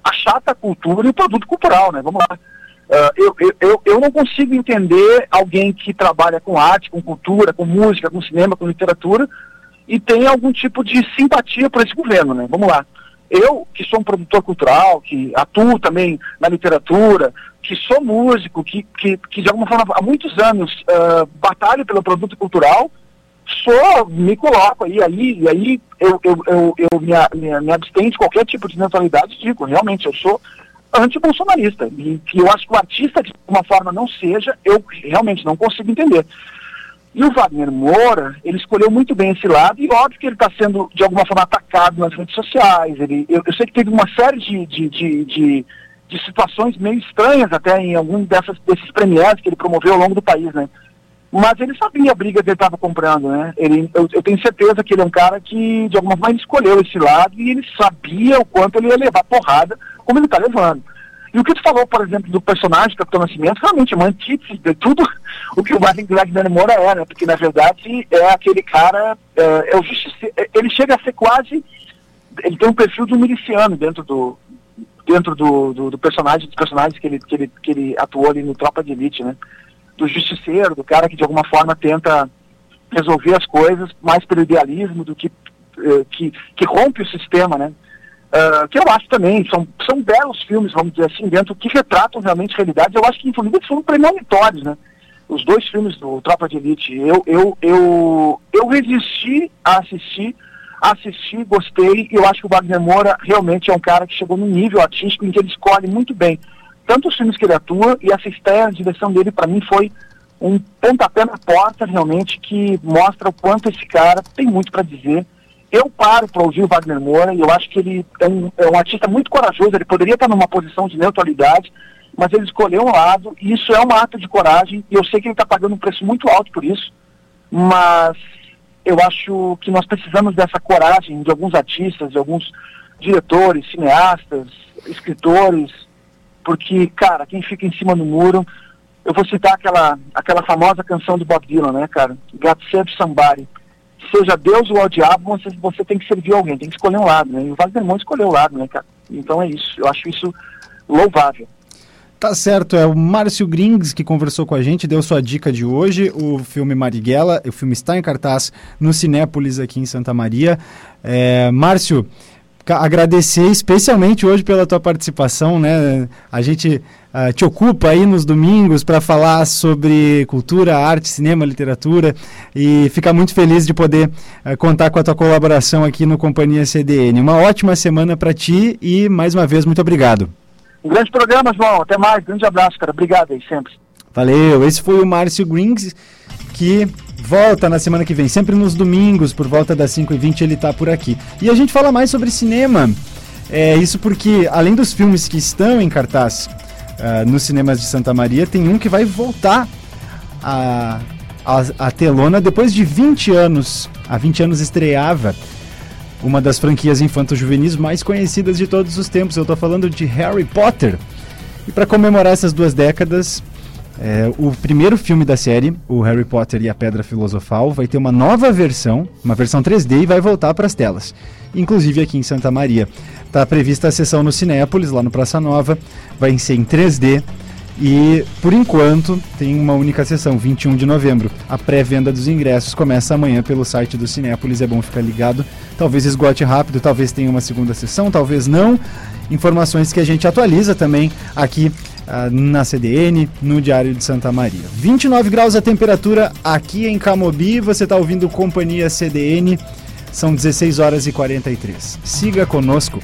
achata a cultura e o produto cultural, né? Vamos lá. Uh, eu, eu, eu não consigo entender alguém que trabalha com arte, com cultura, com música, com cinema, com literatura e tem algum tipo de simpatia por esse governo, né? Vamos lá. Eu, que sou um produtor cultural, que atuo também na literatura, que sou músico, que, que, que de alguma forma há muitos anos uh, batalho pelo produto cultural, sou, me coloco aí, aí, e aí eu, eu, eu, eu me, me, me abstenho de qualquer tipo de neutralidade digo, realmente, eu sou anti-bolsonarista. E que eu acho que o artista, de alguma forma, não seja, eu realmente não consigo entender. E o Wagner Moura, ele escolheu muito bem esse lado, e óbvio que ele está sendo, de alguma forma, atacado nas redes sociais. Ele, eu, eu sei que teve uma série de, de, de, de, de situações meio estranhas até em algum dessas, desses premiados que ele promoveu ao longo do país, né? Mas ele sabia a briga que ele estava comprando, né? Ele, eu, eu, tenho certeza que ele é um cara que, de alguma forma, escolheu esse lado e ele sabia o quanto ele ia levar porrada, como ele está levando. E o que tu falou, por exemplo, do personagem do Capitão Nascimento, realmente é uma antítese de tudo o que o Martin Wagner Moura é, né? Porque, na verdade, é aquele cara, é, é o justiceiro, ele chega a ser quase, ele tem um perfil um miliciano dentro do dentro do, do, do personagem, dos personagens que ele, que, ele, que ele atuou ali no Tropa de Elite, né? Do justiceiro, do cara que de alguma forma tenta resolver as coisas mais pelo idealismo do que, eh, que, que rompe o sistema, né? Uh, que eu acho também, são, são belos filmes, vamos dizer assim, dentro que retratam realmente realidades. Eu acho que, inclusive, foram premonitórios, né? Os dois filmes do Tropa de Elite. Eu, eu, eu, eu resisti a assistir, assisti, gostei, e eu acho que o Wagner Moura realmente é um cara que chegou num nível artístico em que ele escolhe muito bem tanto os filmes que ele atua e essa estreia, a direção dele, para mim, foi um pontapé na porta, realmente, que mostra o quanto esse cara tem muito para dizer. Eu paro para ouvir o Wagner Moura e eu acho que ele é um, é um artista muito corajoso, ele poderia estar numa posição de neutralidade, mas ele escolheu um lado, e isso é um ato de coragem, e eu sei que ele está pagando um preço muito alto por isso, mas eu acho que nós precisamos dessa coragem de alguns artistas, de alguns diretores, cineastas, escritores, porque, cara, quem fica em cima do muro, eu vou citar aquela, aquela famosa canção do Bob Dylan, né, cara? God Save Somebody. Seja Deus ou o diabo, você, você tem que servir alguém, tem que escolher um lado, né? E o Wagner Moura escolheu o lado, né, cara? Então é isso, eu acho isso louvável. Tá certo, é o Márcio Grings que conversou com a gente, deu sua dica de hoje, o filme Marighella, o filme está em cartaz no Cinépolis aqui em Santa Maria. É, Márcio, agradecer especialmente hoje pela tua participação, né? A gente uh, te ocupa aí nos domingos para falar sobre cultura, arte, cinema, literatura e ficar muito feliz de poder uh, contar com a tua colaboração aqui no Companhia CDN. Uma ótima semana para ti e mais uma vez muito obrigado. Um grande programa, João. Até mais. Grande abraço, cara. Obrigado aí sempre. Valeu. Esse foi o Márcio Grings, que volta na semana que vem, sempre nos domingos, por volta das 5h20 ele está por aqui. E a gente fala mais sobre cinema. É isso porque, além dos filmes que estão em cartaz uh, nos cinemas de Santa Maria, tem um que vai voltar a, a, a telona depois de 20 anos. Há 20 anos estreava uma das franquias infanto-juvenis mais conhecidas de todos os tempos. Eu estou falando de Harry Potter. E para comemorar essas duas décadas, é, o primeiro filme da série, o Harry Potter e a Pedra Filosofal, vai ter uma nova versão, uma versão 3D e vai voltar para as telas. Inclusive aqui em Santa Maria. Está prevista a sessão no Cinépolis, lá no Praça Nova, vai ser em 3D. E por enquanto tem uma única sessão, 21 de novembro. A pré-venda dos ingressos começa amanhã pelo site do Cinépolis, é bom ficar ligado. Talvez esgote rápido, talvez tenha uma segunda sessão, talvez não. Informações que a gente atualiza também aqui uh, na CDN, no Diário de Santa Maria. 29 graus a temperatura aqui em Camobi, você está ouvindo Companhia CDN, são 16 horas e 43. Siga conosco.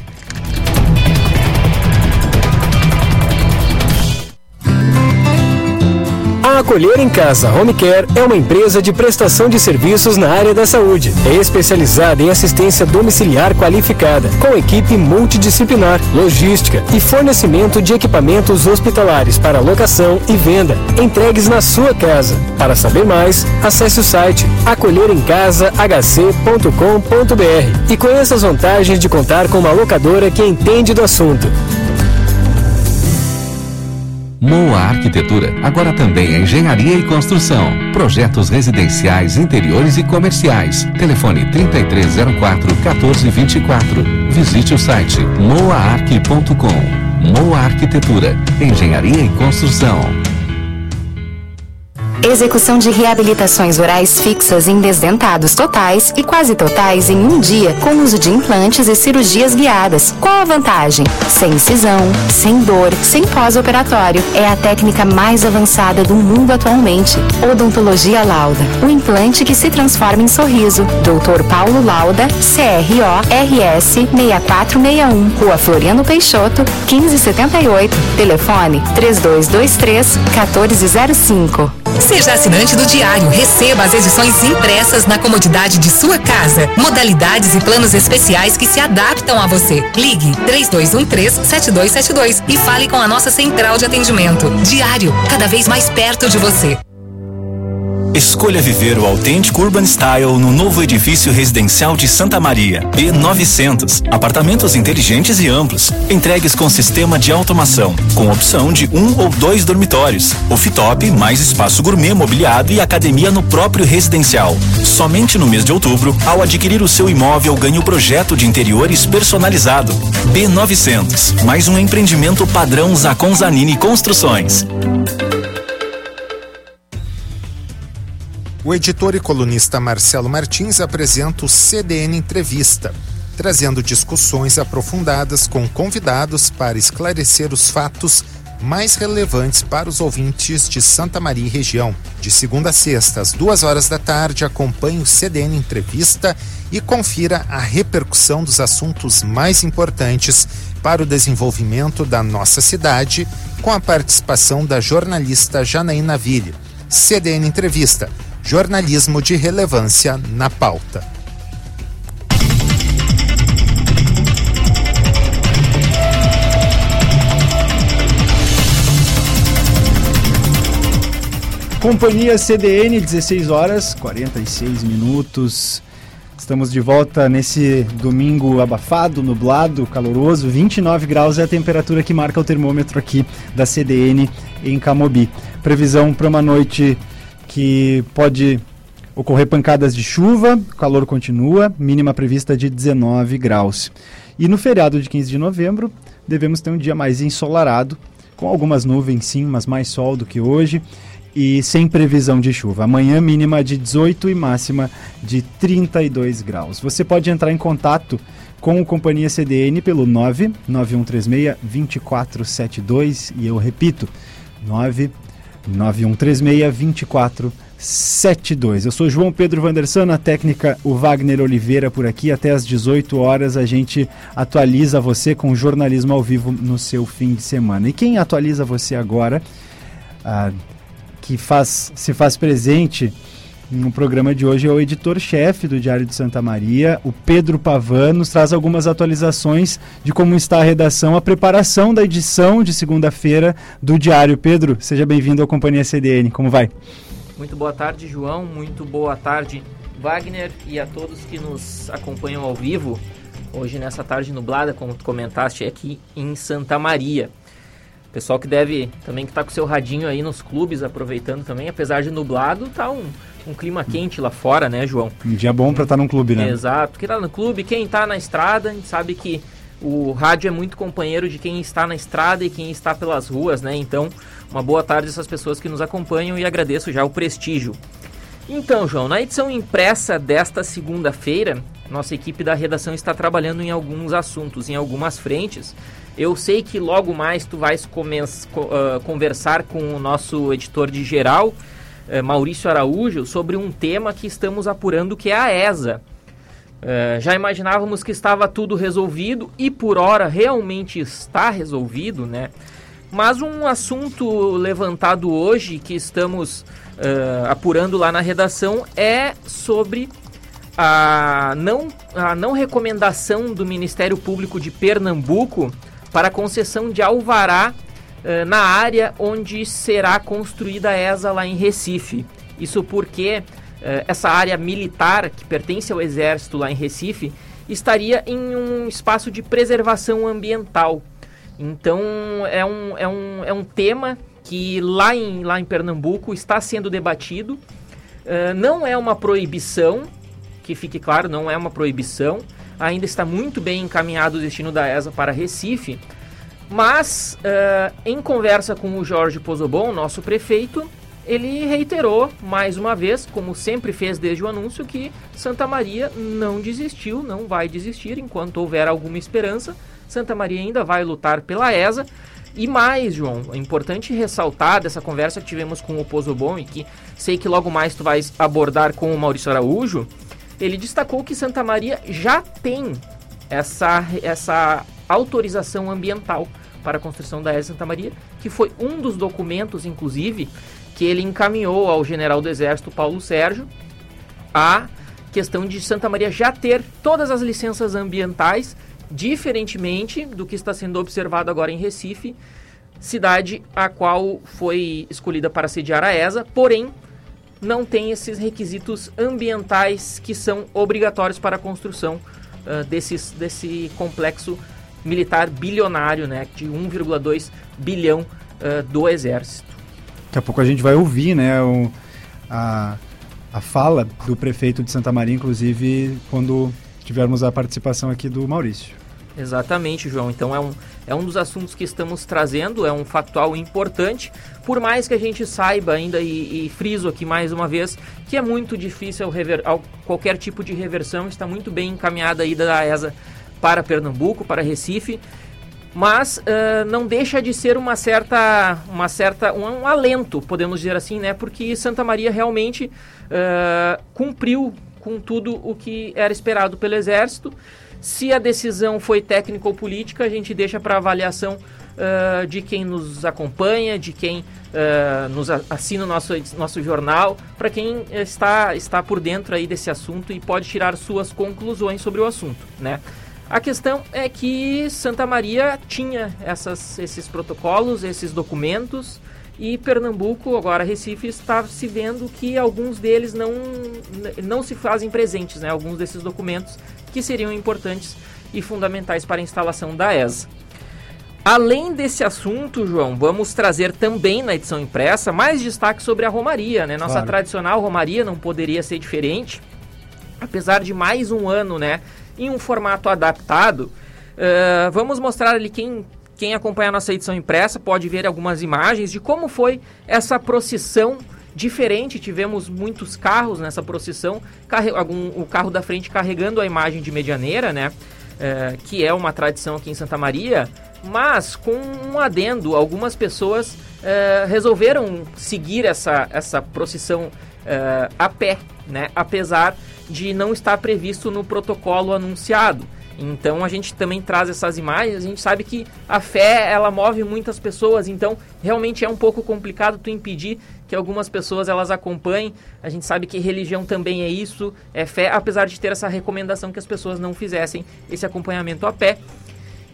A Acolher em Casa Home Care é uma empresa de prestação de serviços na área da saúde. É especializada em assistência domiciliar qualificada, com equipe multidisciplinar, logística e fornecimento de equipamentos hospitalares para locação e venda, entregues na sua casa. Para saber mais, acesse o site acolheremcasahc.com.br e conheça as vantagens de contar com uma locadora que entende do assunto. Moa Arquitetura, agora também é engenharia e construção. Projetos residenciais, interiores e comerciais. Telefone 3304 1424. Visite o site moaarq.com. Moa Arquitetura, engenharia e construção. Execução de reabilitações orais fixas em desdentados totais e quase totais em um dia, com uso de implantes e cirurgias guiadas. Qual a vantagem? Sem incisão, sem dor, sem pós-operatório. É a técnica mais avançada do mundo atualmente. Odontologia Lauda, o implante que se transforma em sorriso. Dr. Paulo Lauda, CRO RS 6461, Rua Floriano Peixoto, 1578. Telefone 3223 1405. Seja assinante do Diário, receba as edições impressas na comodidade de sua casa. Modalidades e planos especiais que se adaptam a você. Ligue 3213-7272 e fale com a nossa central de atendimento. Diário, cada vez mais perto de você. Escolha viver o autêntico Urban Style no novo edifício residencial de Santa Maria, B900. Apartamentos inteligentes e amplos, entregues com sistema de automação, com opção de um ou dois dormitórios. Off-top, mais espaço gourmet mobiliado e academia no próprio residencial. Somente no mês de outubro, ao adquirir o seu imóvel, ganhe o projeto de interiores personalizado. B900, mais um empreendimento padrão Zacon Zanini Construções. O editor e colunista Marcelo Martins apresenta o CDN Entrevista, trazendo discussões aprofundadas com convidados para esclarecer os fatos mais relevantes para os ouvintes de Santa Maria e região. De segunda a sexta, às duas horas da tarde, acompanhe o CDN Entrevista e confira a repercussão dos assuntos mais importantes para o desenvolvimento da nossa cidade, com a participação da jornalista Janaína Ville. CDN Entrevista. Jornalismo de relevância na pauta. Companhia CDN, 16 horas 46 minutos. Estamos de volta nesse domingo abafado, nublado, caloroso. 29 graus é a temperatura que marca o termômetro aqui da CDN em Camobi. Previsão para uma noite que pode ocorrer pancadas de chuva, o calor continua, mínima prevista de 19 graus. E no feriado de 15 de novembro, devemos ter um dia mais ensolarado, com algumas nuvens sim, mas mais sol do que hoje e sem previsão de chuva. Amanhã mínima de 18 e máxima de 32 graus. Você pode entrar em contato com o Companhia CDN pelo 99136 2472 e eu repito, 99136 2472. Eu sou João Pedro Vandersan, na técnica o Wagner Oliveira por aqui. Até às 18 horas a gente atualiza você com jornalismo ao vivo no seu fim de semana. E quem atualiza você agora, ah, que faz, se faz presente no programa de hoje é o editor-chefe do Diário de Santa Maria, o Pedro Pavan, nos traz algumas atualizações de como está a redação, a preparação da edição de segunda-feira do Diário. Pedro, seja bem-vindo à Companhia CDN, como vai? Muito boa tarde, João, muito boa tarde, Wagner, e a todos que nos acompanham ao vivo, hoje nessa tarde nublada, como tu comentaste, aqui em Santa Maria. Pessoal que deve também que tá com seu radinho aí nos clubes aproveitando também, apesar de nublado, tá um, um clima quente lá fora, né, João? Um dia bom para estar tá num clube, né? Exato. Quem tá no clube, quem tá na estrada, a gente sabe que o rádio é muito companheiro de quem está na estrada e quem está pelas ruas, né? Então, uma boa tarde a essas pessoas que nos acompanham e agradeço já o prestígio. Então, João, na edição impressa desta segunda-feira, nossa equipe da redação está trabalhando em alguns assuntos, em algumas frentes, eu sei que logo mais tu vais uh, conversar com o nosso editor de geral, uh, Maurício Araújo, sobre um tema que estamos apurando, que é a ESA. Uh, já imaginávamos que estava tudo resolvido e por hora realmente está resolvido, né? Mas um assunto levantado hoje que estamos apurando lá na redação é sobre a não, a não recomendação do Ministério Público de Pernambuco para concessão de alvará uh, na área onde será construída a ESA lá em Recife. Isso porque uh, essa área militar que pertence ao Exército lá em Recife estaria em um espaço de preservação ambiental. Então é um, é um, é um tema que lá em, lá em Pernambuco está sendo debatido. Uh, não é uma proibição, que fique claro, não é uma proibição ainda está muito bem encaminhado o destino da ESA para Recife, mas uh, em conversa com o Jorge Pozobon, nosso prefeito, ele reiterou mais uma vez, como sempre fez desde o anúncio, que Santa Maria não desistiu, não vai desistir enquanto houver alguma esperança. Santa Maria ainda vai lutar pela ESA. E mais, João, é importante ressaltar dessa conversa que tivemos com o Pozobon e que sei que logo mais tu vais abordar com o Maurício Araújo, ele destacou que Santa Maria já tem essa, essa autorização ambiental para a construção da ESA Santa Maria, que foi um dos documentos, inclusive, que ele encaminhou ao general do Exército Paulo Sérgio a questão de Santa Maria já ter todas as licenças ambientais, diferentemente do que está sendo observado agora em Recife, cidade a qual foi escolhida para sediar a ESA, porém não tem esses requisitos ambientais que são obrigatórios para a construção uh, desses, desse complexo militar bilionário, né, de 1,2 bilhão uh, do Exército. Daqui a pouco a gente vai ouvir né, o, a, a fala do prefeito de Santa Maria, inclusive quando tivermos a participação aqui do Maurício. Exatamente, João. Então é um, é um dos assuntos que estamos trazendo, é um factual importante, por mais que a gente saiba ainda, e, e friso aqui mais uma vez, que é muito difícil rever, qualquer tipo de reversão, está muito bem encaminhada a ida da ESA para Pernambuco, para Recife, mas uh, não deixa de ser uma certa, uma certa um, um, alento, podemos dizer assim, né? Porque Santa Maria realmente uh, cumpriu com tudo o que era esperado pelo Exército Se a decisão foi técnica ou política, a gente deixa para avaliação uh, de quem nos acompanha, de quem nos assina o nosso, nosso jornal, para quem está, está por dentro aí desse assunto e pode tirar suas conclusões sobre o assunto, né? A questão é que Santa Maria tinha essas, esses protocolos, esses documentos, e Pernambuco, agora Recife, está se vendo que alguns deles não, não se fazem presentes, né? alguns desses documentos que seriam importantes e fundamentais para a instalação da ESA. Além desse assunto, João, vamos trazer também na edição impressa mais destaque sobre a Romaria, né? Nossa claro. tradicional Romaria não poderia ser diferente, apesar de mais um ano, né, em um formato adaptado. Uh, vamos mostrar ali quem quem acompanha a nossa edição impressa pode ver algumas imagens de como foi essa procissão diferente. Tivemos muitos carros nessa procissão, algum, o carro da frente carregando a imagem de medianeira, né? É, que é uma tradição aqui em Santa Maria, mas com um adendo, algumas pessoas é, resolveram seguir essa, essa procissão a pé, né? apesar de não estar previsto no protocolo anunciado. Então a gente também traz essas imagens, a gente sabe que a fé ela move muitas pessoas, então realmente é um pouco complicado tu impedir que algumas pessoas elas acompanhem. A gente sabe que religião também é isso, é fé, apesar de ter essa recomendação que as pessoas não fizessem esse acompanhamento a pé.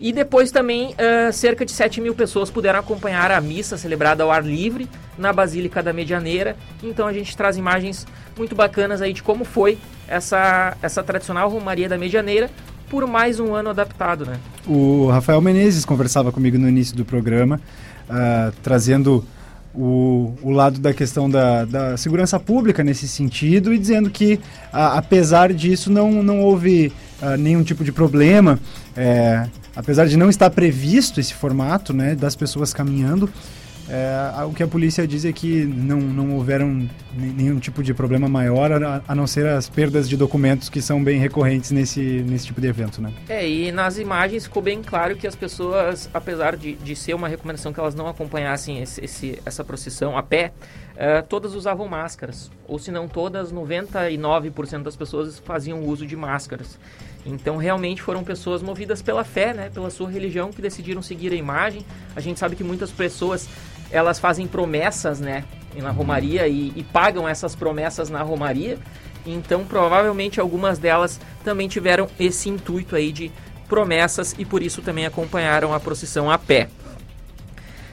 E depois também uh, cerca de 7 mil pessoas puderam acompanhar a missa celebrada ao ar livre na Basílica da Medianeira. Então a gente traz imagens muito bacanas aí de como foi essa, essa tradicional Romaria da Medianeira, por mais um ano adaptado, né? O Rafael Menezes conversava comigo no início do programa, uh, trazendo o, o lado da questão da, da segurança pública nesse sentido e dizendo que, uh, apesar disso, não, não houve uh, nenhum tipo de problema. É, apesar de não estar previsto esse formato né, das pessoas caminhando, é, o que a polícia diz é que não, não houveram nenhum tipo de problema maior, a, a, não ser as perdas de documentos que são bem recorrentes nesse, nesse tipo de evento, né? É, e nas imagens ficou bem claro que as pessoas, apesar de, de ser uma recomendação que elas não acompanhassem esse, esse essa procissão a pé, é, todas usavam máscaras. Ou se não todas, 99% das pessoas faziam uso de máscaras. Então, realmente foram pessoas movidas pela fé, né, pela sua religião, que decidiram seguir a imagem. A gente sabe que muitas pessoas elas fazem promessas, né, na Romaria e, e pagam essas promessas na Romaria. Então, provavelmente algumas delas também tiveram esse intuito aí de promessas e por isso também acompanharam a procissão a pé.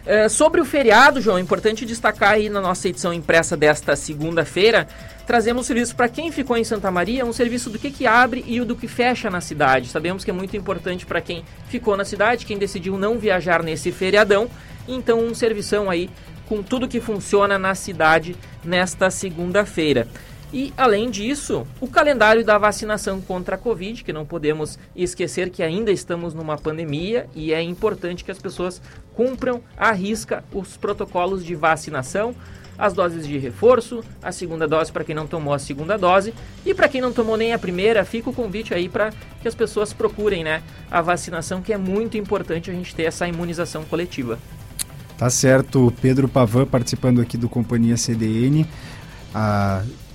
É, sobre o feriado, João, é importante destacar aí na nossa edição impressa desta segunda-feira, trazemos serviço para quem ficou em Santa Maria, um serviço do que, que abre e o do que fecha na cidade. Sabemos que é muito importante para quem ficou na cidade, quem decidiu não viajar nesse feriadão. Então, um servição aí com tudo que funciona na cidade nesta segunda-feira. E, além disso, o calendário da vacinação contra a Covid, que não podemos esquecer que ainda estamos numa pandemia e é importante que as pessoas cumpram à risca os protocolos de vacinação, as doses de reforço, a segunda dose para quem não tomou a segunda dose e para quem não tomou nem a primeira, fica o convite aí para que as pessoas procurem né, a vacinação, que é muito importante a gente ter essa imunização coletiva. Tá certo, Pedro Pavan participando aqui do Companhia CDN. A, a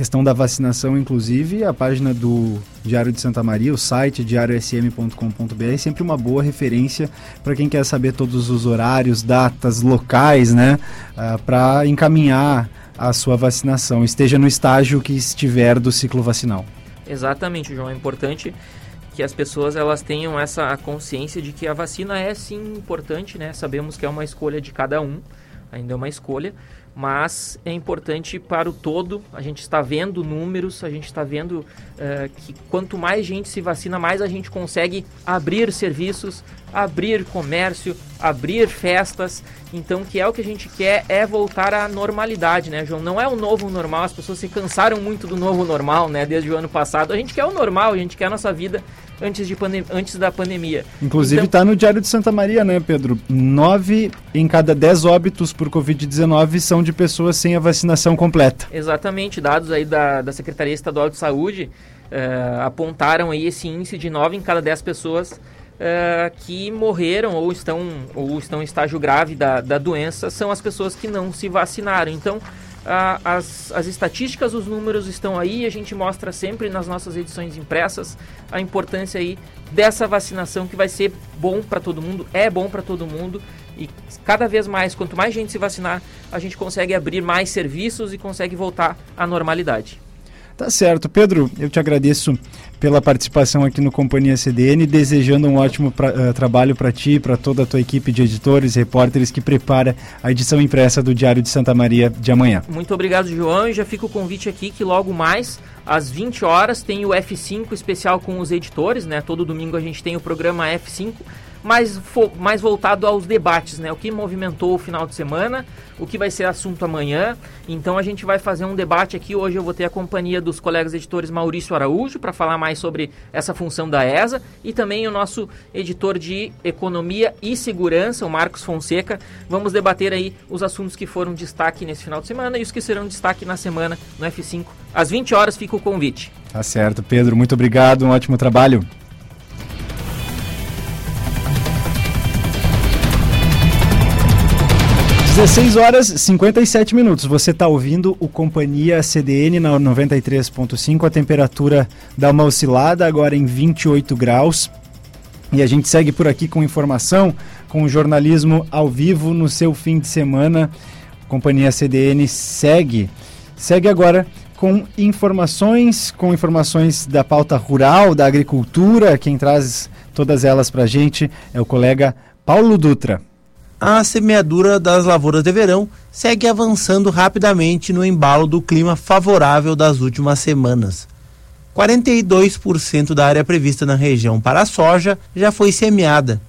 questão da vacinação, inclusive, a página do Diário de Santa Maria, o site diariosm.com.br, é sempre uma boa referência para quem quer saber todos os horários, datas, locais, né? Uh, para encaminhar a sua vacinação, esteja no estágio que estiver do ciclo vacinal. Exatamente, João. É importante que as pessoas elas tenham essa consciência de que a vacina é sim importante, né? Sabemos que é uma escolha de cada um, ainda é uma escolha, mas é importante para o todo. A gente está vendo números, a gente está vendo uh, que quanto mais gente se vacina, mais a gente consegue abrir serviços, abrir comércio, abrir festas. Então, que é o que a gente quer é voltar à normalidade, né, João? Não é o novo normal, as pessoas se cansaram muito do novo normal, né, desde o ano passado. A gente quer o normal, a gente quer a nossa vida antes, de antes da pandemia. Inclusive está então... no Diário de Santa Maria, né, Pedro? Nove em cada dez óbitos por Covid-19 são de pessoas sem a vacinação completa. Exatamente, dados aí da, da Secretaria Estadual de Saúde uh, apontaram aí esse índice de nove em cada dez pessoas uh, que morreram ou estão, ou estão em estágio grave da, da doença são as pessoas que não se vacinaram. Então, as, as estatísticas, os números estão aí, a gente mostra sempre nas nossas edições impressas a importância aí dessa vacinação que vai ser bom para todo mundo, é bom para todo mundo e cada vez mais, quanto mais gente se vacinar, a gente consegue abrir mais serviços e consegue voltar à normalidade. Tá certo. Pedro, eu te agradeço pela participação aqui no Companhia CDN, desejando um ótimo pra, uh, trabalho para ti e para toda a tua equipe de editores e repórteres que prepara a edição impressa do Diário de Santa Maria de amanhã. Muito obrigado, João. E já fica o convite aqui que logo mais, às 20 horas, tem o F5 especial com os editores, né? Todo domingo a gente tem o programa F5 mais, mais voltado aos debates, né? O que movimentou o final de semana, o que vai ser assunto amanhã. Então a gente vai fazer um debate aqui. Hoje eu vou ter a companhia dos colegas editores Maurício Araújo para falar mais sobre essa função da ESA e também o nosso editor de economia e segurança, o Marcos Fonseca. Vamos debater aí os assuntos que foram destaque nesse final de semana e os que serão destaque na semana no F5. Às 20 horas fica o convite. Tá certo, Pedro. Muito obrigado. Um ótimo trabalho. 16 horas 57 minutos. Você está ouvindo o Companhia CDN na 93.5. A temperatura dá uma oscilada agora em 28 graus. E a gente segue por aqui com informação, com jornalismo ao vivo no seu fim de semana. Companhia CDN segue, segue agora com informações, com informações da pauta rural, da agricultura. Quem traz todas elas para a gente é o colega Paulo Dutra a semeadura das lavouras de verão segue avançando rapidamente no embalo do clima favorável das últimas semanas. 42% da área prevista na região para a soja já foi semeada.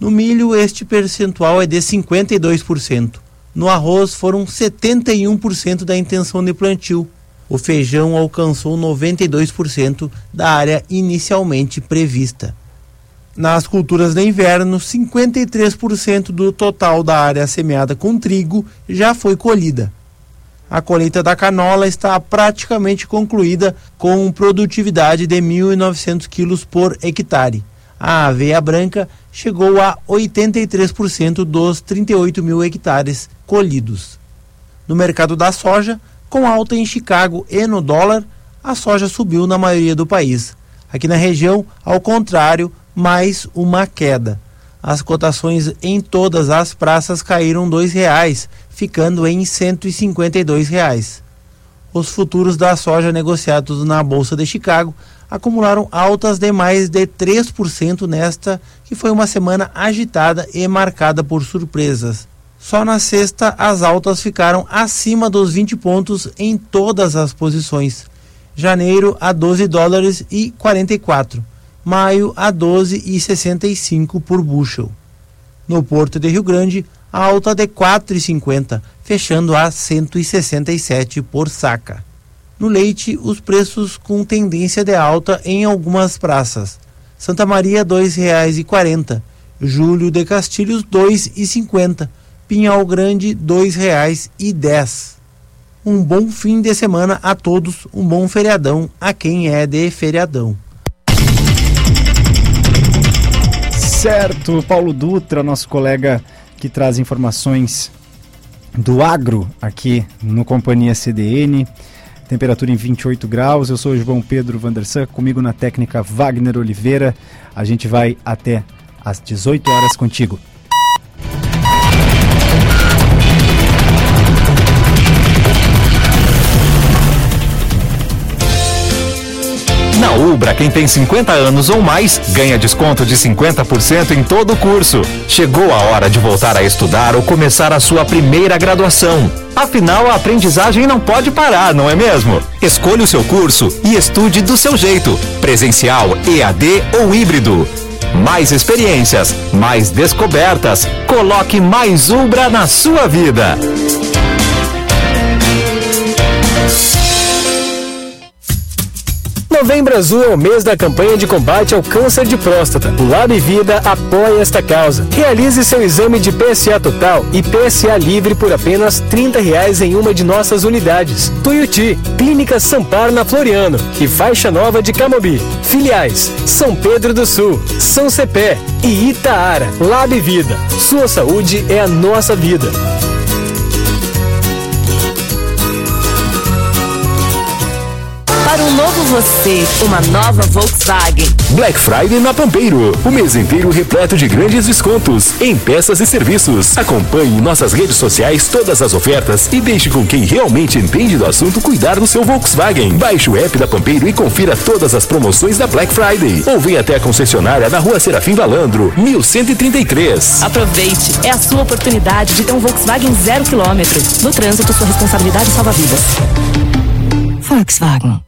No milho, este percentual é de 52%. No arroz, foram 71% da intenção de plantio. O feijão alcançou 92% da área inicialmente prevista. Nas culturas de inverno, 53% do total da área semeada com trigo já foi colhida. A colheita da canola está praticamente concluída com produtividade de 1.900 quilos por hectare. A aveia branca chegou a 83% dos 38 mil hectares colhidos. No mercado da soja, com alta em Chicago e no dólar, a soja subiu na maioria do país. Aqui na região, ao contrário, mais uma queda. As cotações em todas as praças caíram R$ reais, ficando em 152 reais. Os futuros da soja negociados na Bolsa de Chicago acumularam altas de mais de 3% nesta, que foi uma semana agitada e marcada por surpresas. Só na sexta, as altas ficaram acima dos 20 pontos em todas as posições. Janeiro a 12 dólares e 44 maio a 12,65 por bushel. No Porto de Rio Grande, a alta de 4,50, fechando a 167 por saca. No leite, os preços com tendência de alta em algumas praças. Santa Maria R$ 2,40, Júlio de Castilhos R$ 2,50, Pinhal Grande R$ 2,10. Um bom fim de semana a todos, um bom feriadão a quem é de feriadão. Certo, Paulo Dutra, nosso colega que traz informações do agro aqui no Companhia CDN. Temperatura em 28 graus. Eu sou o João Pedro Vandersan, comigo na técnica Wagner Oliveira. A gente vai até às 18 horas contigo. Na Ubra, quem tem 50 anos ou mais ganha desconto de 50% em todo o curso. Chegou a hora de voltar a estudar ou começar a sua primeira graduação. Afinal, a aprendizagem não pode parar, não é mesmo? Escolha o seu curso e estude do seu jeito: presencial, EAD ou híbrido. Mais experiências, mais descobertas. Coloque mais Ubra na sua vida. Novembro Azul é o mês da campanha de combate ao câncer de próstata. O Lab Vida apoia esta causa. Realize seu exame de PSA total e PSA livre por apenas R$ reais em uma de nossas unidades. Tuiuti, Clínica Sampar na Floriano e Faixa Nova de Camobi. Filiais: São Pedro do Sul, São Cepé e Itaara. Lab Vida. Sua saúde é a nossa vida. Para um novo você, uma nova Volkswagen. Black Friday na Pampeiro. O mês inteiro repleto de grandes descontos em peças e serviços. Acompanhe em nossas redes sociais todas as ofertas e deixe com quem realmente entende do assunto cuidar do seu Volkswagen. Baixe o app da Pampeiro e confira todas as promoções da Black Friday. Ou venha até a concessionária na rua Serafim Valandro, 1133. Aproveite, é a sua oportunidade de ter um Volkswagen zero quilômetro. No trânsito, sua responsabilidade salva vidas. Volkswagen.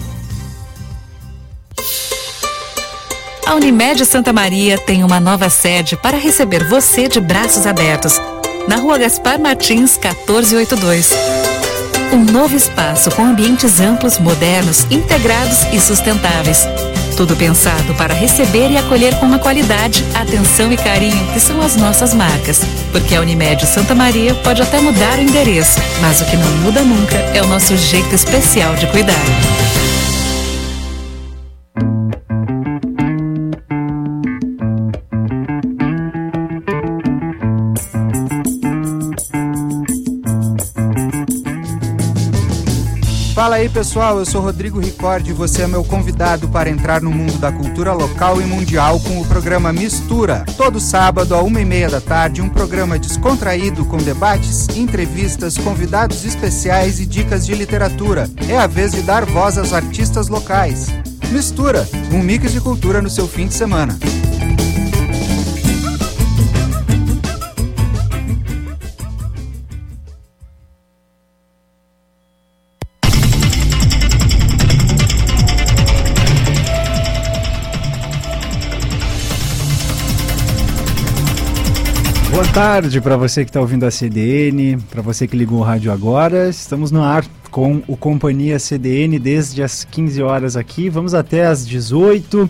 A Unimed Santa Maria tem uma nova sede para receber você de braços abertos. Na rua Gaspar Martins, 1482. Um novo espaço com ambientes amplos, modernos, integrados e sustentáveis. Tudo pensado para receber e acolher com uma qualidade, atenção e carinho que são as nossas marcas. Porque a Unimed Santa Maria pode até mudar o endereço, mas o que não muda nunca é o nosso jeito especial de cuidar. Aí pessoal, eu sou Rodrigo Ricordi e você é meu convidado para entrar no mundo da cultura local e mundial com o programa Mistura. Todo sábado, a uma e meia da tarde, um programa descontraído com debates, entrevistas, convidados especiais e dicas de literatura. É a vez de dar voz aos artistas locais. Mistura, um mix de cultura no seu fim de semana. Tarde para você que está ouvindo a CDN, para você que ligou o rádio agora. Estamos no ar com o Companhia CDN desde as 15 horas aqui. Vamos até as 18,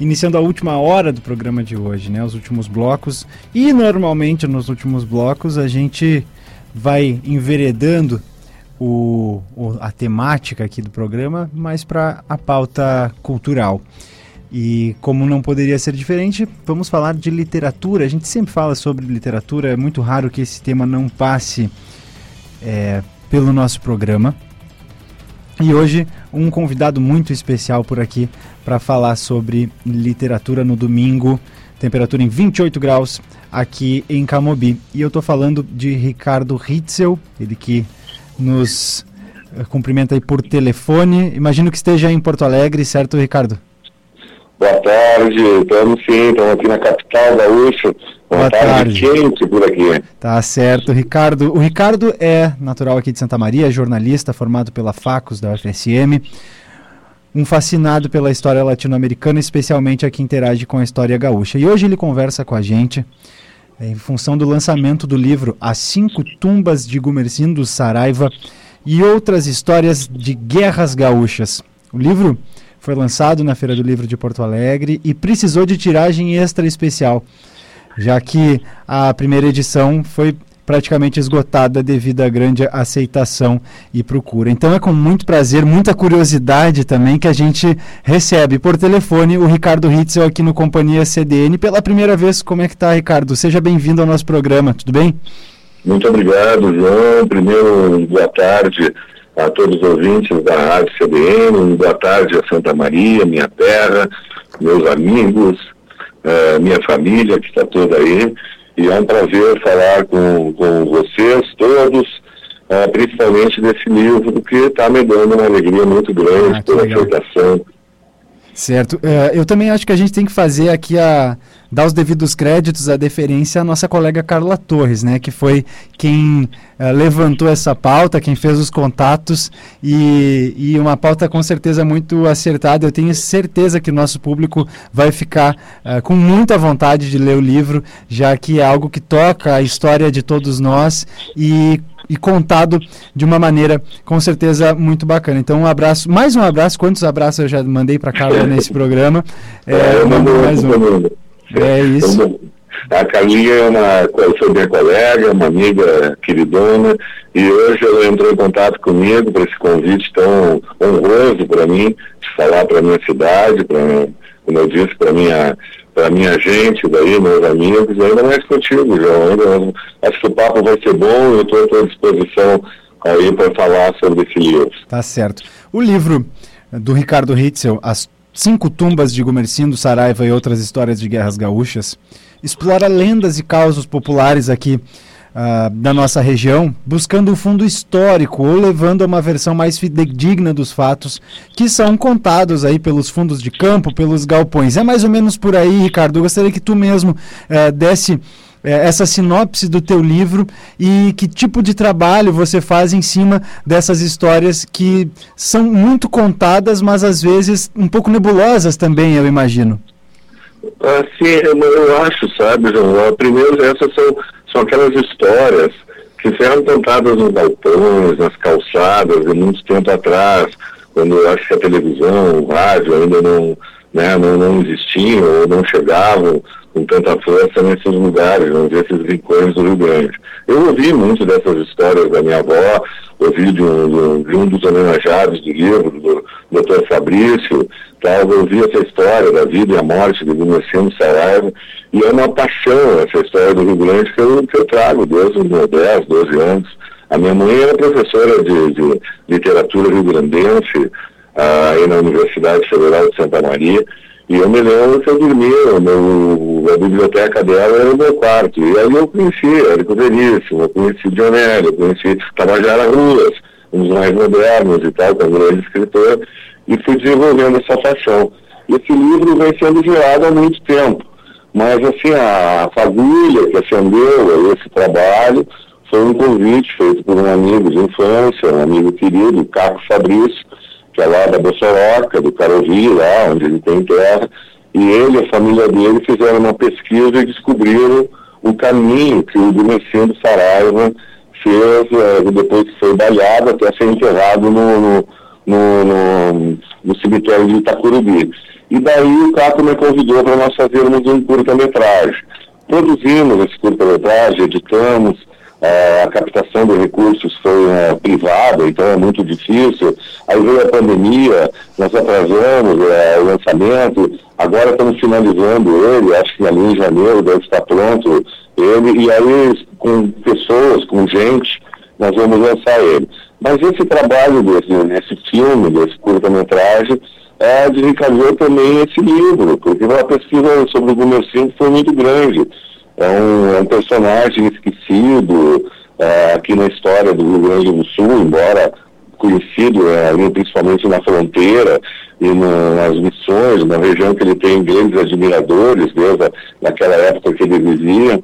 iniciando a última hora do programa de hoje, né? Os últimos blocos. E normalmente nos últimos blocos a gente vai enveredando o, a temática aqui do programa mais para a pauta cultural. E como não poderia ser diferente, vamos falar de literatura. A gente sempre fala sobre literatura, é muito raro que esse tema não passe é, pelo nosso programa. E hoje, um convidado muito especial por aqui para falar sobre literatura no domingo, temperatura em 28 graus aqui em Camobi. E eu estou falando de Ricardo Ritzel, ele que nos eh, cumprimenta aí por telefone. Imagino que esteja em Porto Alegre, certo, Ricardo? Boa tarde, estamos sim, estamos aqui na capital gaúcha. Boa, Boa tarde, tarde. quente por aqui. Tá certo, Ricardo. O Ricardo é natural aqui de Santa Maria, jornalista formado pela Facos da UFSM, um fascinado pela história latino-americana, especialmente a que interage com a história gaúcha. E hoje ele conversa com a gente é, em função do lançamento do livro As Cinco Tumbas de Gumercindo Saraiva e outras histórias de guerras gaúchas. O livro foi lançado na Feira do Livro de Porto Alegre e precisou de tiragem extra especial, já que a primeira edição foi praticamente esgotada devido à grande aceitação e procura. Então é com muito prazer, muita curiosidade também que a gente recebe por telefone o Ricardo Ritzel aqui no Companhia CDN pela primeira vez. Como é que tá, Ricardo? Seja bem-vindo ao nosso programa, tudo bem? Muito obrigado, João. Primeiro, boa tarde a todos os ouvintes da Rádio CBN, boa tarde a Santa Maria, minha terra, meus amigos, eh, minha família que está toda aí. E é um prazer falar com, com vocês todos, eh, principalmente desse livro que está me dando uma alegria muito grande Ah, pela legal. aceitação. Certo. É, eu também acho que a gente tem que fazer aqui a dar os devidos créditos, a deferência à nossa colega Carla Torres, né, que foi quem eh, levantou essa pauta, quem fez os contatos e, e uma pauta com certeza muito acertada. Eu tenho certeza que o nosso público vai ficar eh, com muita vontade de ler o livro, já que é algo que toca a história de todos nós e e contado de uma maneira com certeza muito bacana. Então um abraço, mais um abraço, quantos abraços eu já mandei para Carla nesse programa? É, mando mais um. É isso. A Carlinha é uma, foi minha colega, uma amiga queridona, e hoje ela entrou em contato comigo para esse convite tão honroso para mim, de falar para minha cidade, pra, como eu disse, para minha para minha gente daí, meus amigos, ainda mais contigo, João. Ainda, acho que o papo vai ser bom, eu estou à tua disposição aí para falar sobre esse livro. Tá certo. O livro do Ricardo Hitzel, As Cinco Tumbas de Gumercindo, Saraiva e Outras Histórias de Guerras Gaúchas, explora lendas e causos populares aqui uh, da nossa região, buscando o um fundo histórico ou levando a uma versão mais fidedigna dos fatos que são contados aí pelos fundos de campo, pelos galpões. É mais ou menos por aí, Ricardo. Eu gostaria que tu mesmo uh, desse essa sinopse do teu livro e que tipo de trabalho você faz em cima dessas histórias que são muito contadas, mas às vezes um pouco nebulosas também, eu imagino. Ah, sim, eu, acho, sabe, João? Primeiro, essas são, são aquelas histórias que eram contadas nos balcões, nas calçadas, de muito tempo atrás, quando eu acho que a televisão, o rádio ainda não, né, não, não existiam ou não chegavam com tanta força nesses lugares, nesses rincões do Rio Grande. Eu ouvi muito dessas histórias da minha avó, ouvi de um, de um dos homenageados do livro, do Dr. Fabrício, tal, eu ouvi essa história da vida e a morte de Gumercindo Saraiva, e é uma paixão essa história do Rio Grande que eu, que eu trago desde os meus 10, 12 anos. A minha mãe era professora de, de literatura rio-grandense, ah, aí na Universidade Federal de Santa Maria, e eu me lembro que eu dormia, meu, a biblioteca dela era o meu quarto. E aí eu conheci Érico Veríssimo, eu conheci Dionélio, eu conheci Tabajara Ruas, dos mais modernos e tal, é um grande escritor, e fui desenvolvendo essa paixão. Esse livro vem sendo gerado há muito tempo, mas assim, a fagulha que acendeu esse trabalho foi um convite feito por um amigo de infância, um amigo querido, Caco Fabrício, que é lá da Bossoroca, do Carovi, lá onde ele tem terra, e ele e a família dele fizeram uma pesquisa e descobriram o caminho que o Domiciano Saraiva fez é, depois que foi baleado até ser enterrado no, no, no, no, cemitério de Itacurubi. E daí o Caco me convidou para nós fazermos um curta-metragem. Produzimos esse curta-metragem, editamos, a captação de recursos foi é, privada, então é muito difícil. Aí veio a pandemia, nós atrasamos é, o lançamento, agora estamos finalizando ele, acho que ali em janeiro deve estar pronto ele, e aí com pessoas, com gente, nós vamos lançar ele. Mas esse trabalho desse, desse filme, desse curta-metragem, é, desencadeou também esse livro, porque a pesquisa sobre o Gumercindo foi muito grande é um, é um personagem esquecido é, aqui na história do Rio Grande do Sul, embora conhecido é, principalmente na fronteira e no, nas missões, na região que ele tem grandes admiradores, desde a, naquela época que ele vivia.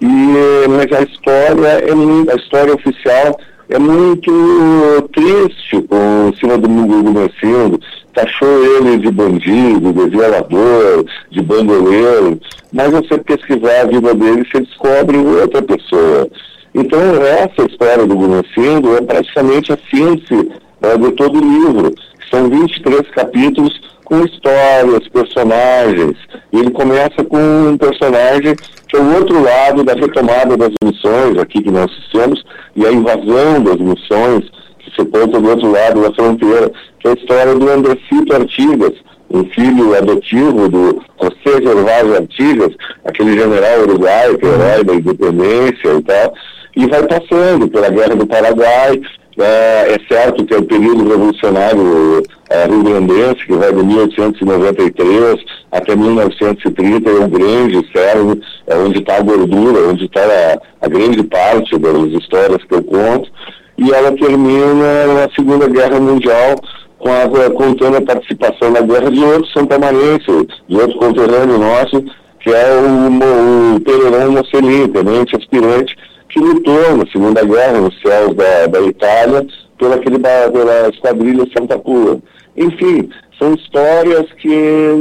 E, mas a história, é, a história oficial é muito triste com, em cima do mundo do Mercindo. Taxou ele de bandido, de violador, de bandoleiro, mas você pesquisar a vida dele, você descobre outra pessoa. Então, essa história do Gumercindo é praticamente a síntese é, de todo o livro. São 23 capítulos com histórias, personagens. E ele começa com um personagem que é o outro lado da retomada das missões, aqui que nós fizemos, e a invasão das missões, que se conta do outro lado da fronteira, que é a história do Andrecito Artigas, um filho adotivo do José Gervásio Artigas, aquele general uruguaio, que é herói da independência e tal, e vai passando pela Guerra do Paraguai, é, é, certo que é o período revolucionário é, rio-grandense, que vai de 1893 até 1930, é um grande cérebro, é onde está a gordura, onde está a, a, grande parte das histórias que eu conto, e ela termina na Segunda Guerra Mundial, a, contando a participação na guerra de outro santamarense, de outro conterrâneo nosso, que é o, o Pereirão Mocelin, tenente aspirante, que lutou na Segunda Guerra, nos céus da, da Itália, pela, aquele, pela esquadrilha Santa Pura. Enfim, são histórias que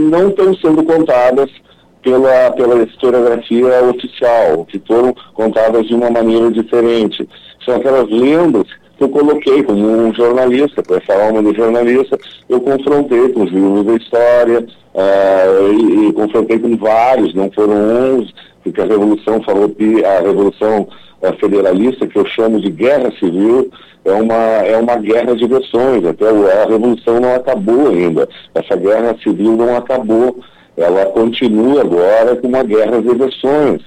não estão sendo contadas pela, pela historiografia oficial, que foram contadas de uma maneira diferente. são aquelas lendas eu coloquei como um jornalista, com essa alma de jornalista, eu confrontei com os livros da história, uh, e, e, confrontei com vários, não foram uns, porque a Revolução falou a Revolução uh, Federalista, que eu chamo de guerra civil, é uma, é uma guerra de versões, até a Revolução não acabou ainda, essa guerra civil não acabou, ela continua agora com uma guerra de versões.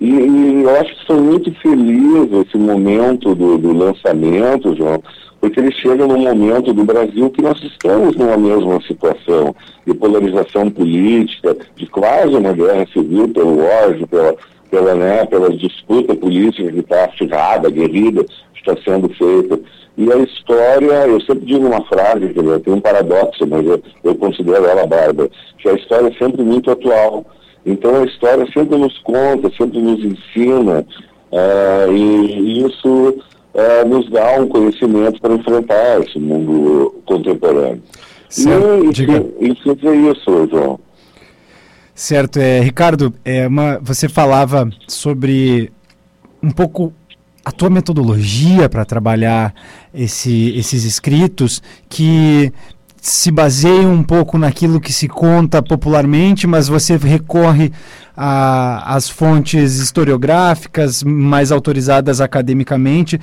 E, e, eu acho que sou muito feliz esse momento do, do, lançamento, João, porque ele chega num momento do Brasil que nós estamos numa mesma situação de polarização política, de quase uma guerra civil pelo ódio, pela, pela, né, pela disputa política que está acirrada, aguerrida, que está sendo feita. E a história, eu sempre digo uma frase, que tem um paradoxo, mas eu, eu considero ela bárbara, que a história é sempre muito atual então a história sempre nos conta, sempre nos ensina, uh, e, isso uh, nos dá um conhecimento para enfrentar esse mundo contemporâneo. Certo. E, Diga. isso é isso, João. Certo, é, Ricardo, é uma, você falava sobre um pouco a tua metodologia para trabalhar esse, esses escritos que se baseia um pouco naquilo que se conta popularmente, mas você recorre às fontes historiográficas mais autorizadas academicamente.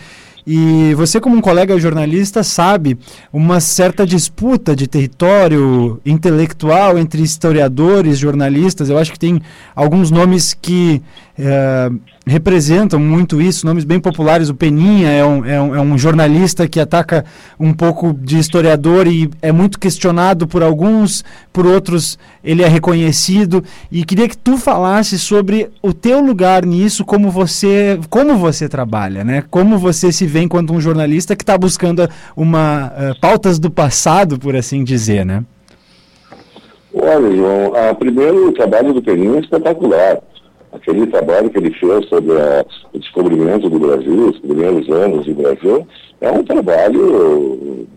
E você, como um colega jornalista, sabe uma certa disputa de território intelectual entre historiadores, jornalistas. Eu acho que tem alguns nomes que é, representam muito isso, nomes bem populares. O Peninha é um, é, um, é um, jornalista que ataca um pouco de historiador e é muito questionado por alguns, por outros ele é reconhecido. E queria que tu falasse sobre o teu lugar nisso, como você, como você trabalha, né? Como você se vê enquanto um jornalista que está buscando uma uh, pautas do passado, por assim dizer, né? Olha, João, a primeiro o trabalho do Peninha é espetacular aquele trabalho que ele fez sobre a, o descobrimento do Brasil, os primeiros anos do Brasil, é um trabalho,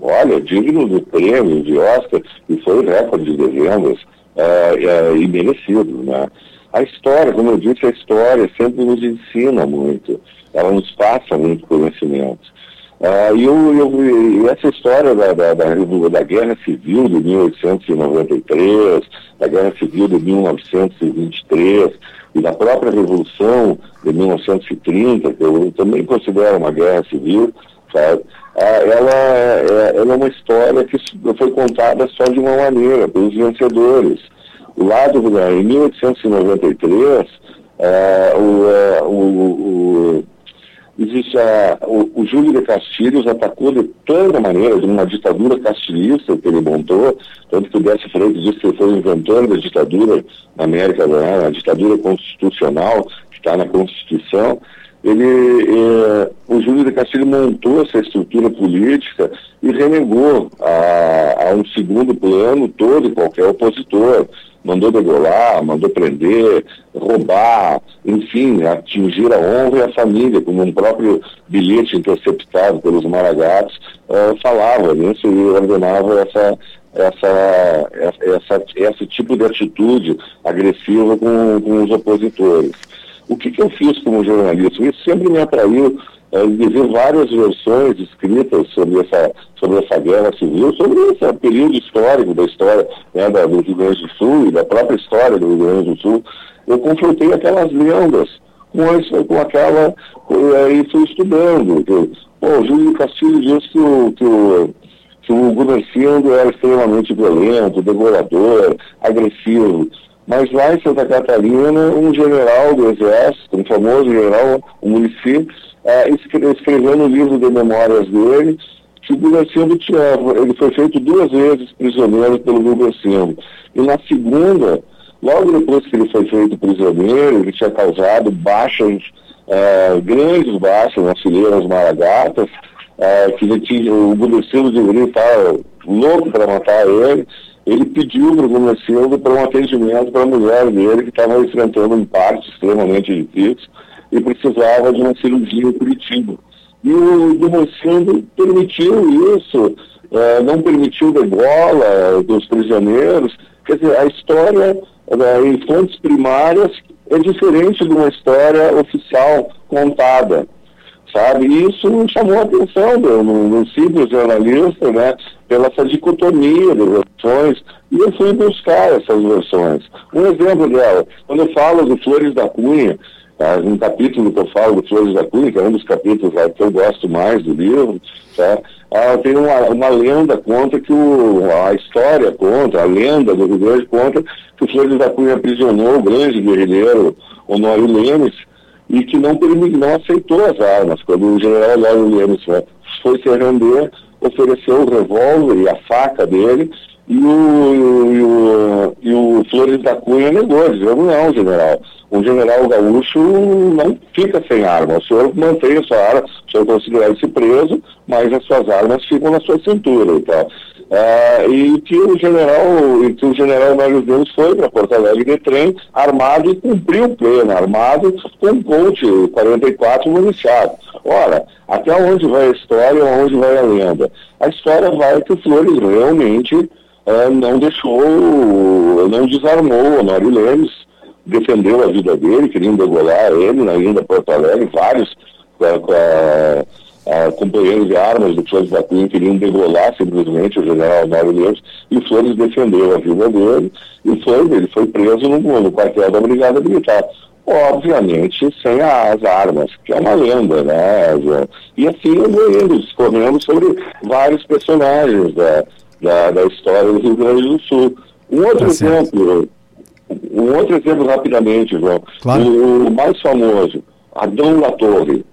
olha, digno do prêmio de Oscar, e foi recorde de vendas é, e merecido, né? A história, como eu disse, a história sempre nos ensina muito, ela nos passa muito conhecimento. Uh, e eu, eu, essa história da, da, da, da, Guerra Civil de 1893, da Guerra Civil de 1923, e da própria Revolução de 1930, que eu também considero uma guerra civil, sabe? Ah, ela, é, ela é uma história que foi contada só de uma maneira, pelos vencedores. O lado, em 1893, é, o, o, o existe a, o, o Júlio de Castilhos atacou de toda maneira, de uma ditadura castilhista que ele montou, tanto que o Décio Freitas disse que ele foi inventando a ditadura na América, né, a ditadura constitucional, que está na Constituição. Ele, eh, o Júlio de Castilho montou essa estrutura política e renegou a, a um segundo plano todo qualquer opositor mandou degolar, mandou prender, roubar, enfim, atingir a honra e a família, como um próprio bilhete interceptado pelos maragatos uh, falava nisso e ordenava essa, essa, essa, esse tipo de atitude agressiva com, com os opositores. O que, que eu fiz como jornalista? Isso sempre me atraiu é, de ver várias versões escritas sobre essa, sobre essa guerra civil, sobre esse período histórico da história né, da, do Rio Grande do Sul e da própria história do Rio Grande do Sul. Eu confrontei aquelas lendas com, esse, com aquela. É, e fui estudando. Que, pô, Júlio Castilho disse que o, que o, que o era extremamente violento, devorador, agressivo. Mas lá em Santa Catarina, um general do Exército, um famoso general, um município, é, escreveu no livro de memórias dele que o Gumercindo tinha, ele foi feito duas vezes prisioneiro pelo Gumercindo. E na segunda, logo depois que ele foi feito prisioneiro, ele tinha causado baixas, é, grandes baixas nas fileiras maragatas, é, que ele tinha, o Gumercindo deveria estar louco para matar ele, ele pediu para o Gumercindo para um atendimento para a mulher dele que estava enfrentando um parto extremamente difícil e precisava de uma cirurgia em Curitiba. E o Dumocindo permitiu isso, é, não permitiu degola dos prisioneiros. Quer dizer, a história é, em fontes primárias é diferente de uma história oficial contada. Sabe? E isso chamou a atenção do, no, no simples jornalista, né? Pela essa dicotomia de versões, e eu fui buscar essas versões. Um exemplo dela, quando eu falo do Flores da Cunha, Tá? Um capítulo que eu falo do Flores da Cunha, que é um dos capítulos lá, que eu gosto mais do livro, tá? ah, tem uma, uma lenda conta que o, a história conta, a lenda do Rio Grande conta que o Flores da Cunha aprisionou o grande guerrilheiro Honório Lemes e que não, não aceitou as armas. Quando o general Lemes né, foi se render, ofereceu o revólver e a faca dele e o, e o, e o Flores da Cunha negou, dizendo não, general um general gaúcho não fica sem arma. O senhor mantém a sua arma, o senhor considera-se preso, mas as suas armas ficam na sua cintura e tal. Ah, e que o general, e que o general Mário Deus foi para Porto Alegre de trem, armado e cumpriu o pleno, armado com um Colt 44 municiado. Ora, até onde vai a história, onde vai a lenda? A história vai que o Flores realmente ah, não deixou, não desarmou o Honório Lemes, defendeu a vida dele, queriam degolar ele na Ilha Porto Alegre, vários companheiros de armas do Flores da Cunha queriam degolar simplesmente o general Mário Lemos, e Flores defendeu a vida dele, e foi, ele foi preso no, no quartel da Brigada Militar. Obviamente sem as armas, que é uma lenda, né, João? E assim eu vou indo, discorrendo sobre vários personagens da, da, da história do Rio Grande do Sul. Um outro tá exemplo, um outro exemplo rapidamente, João. Claro. O, o, mais famoso, Adão La Torre.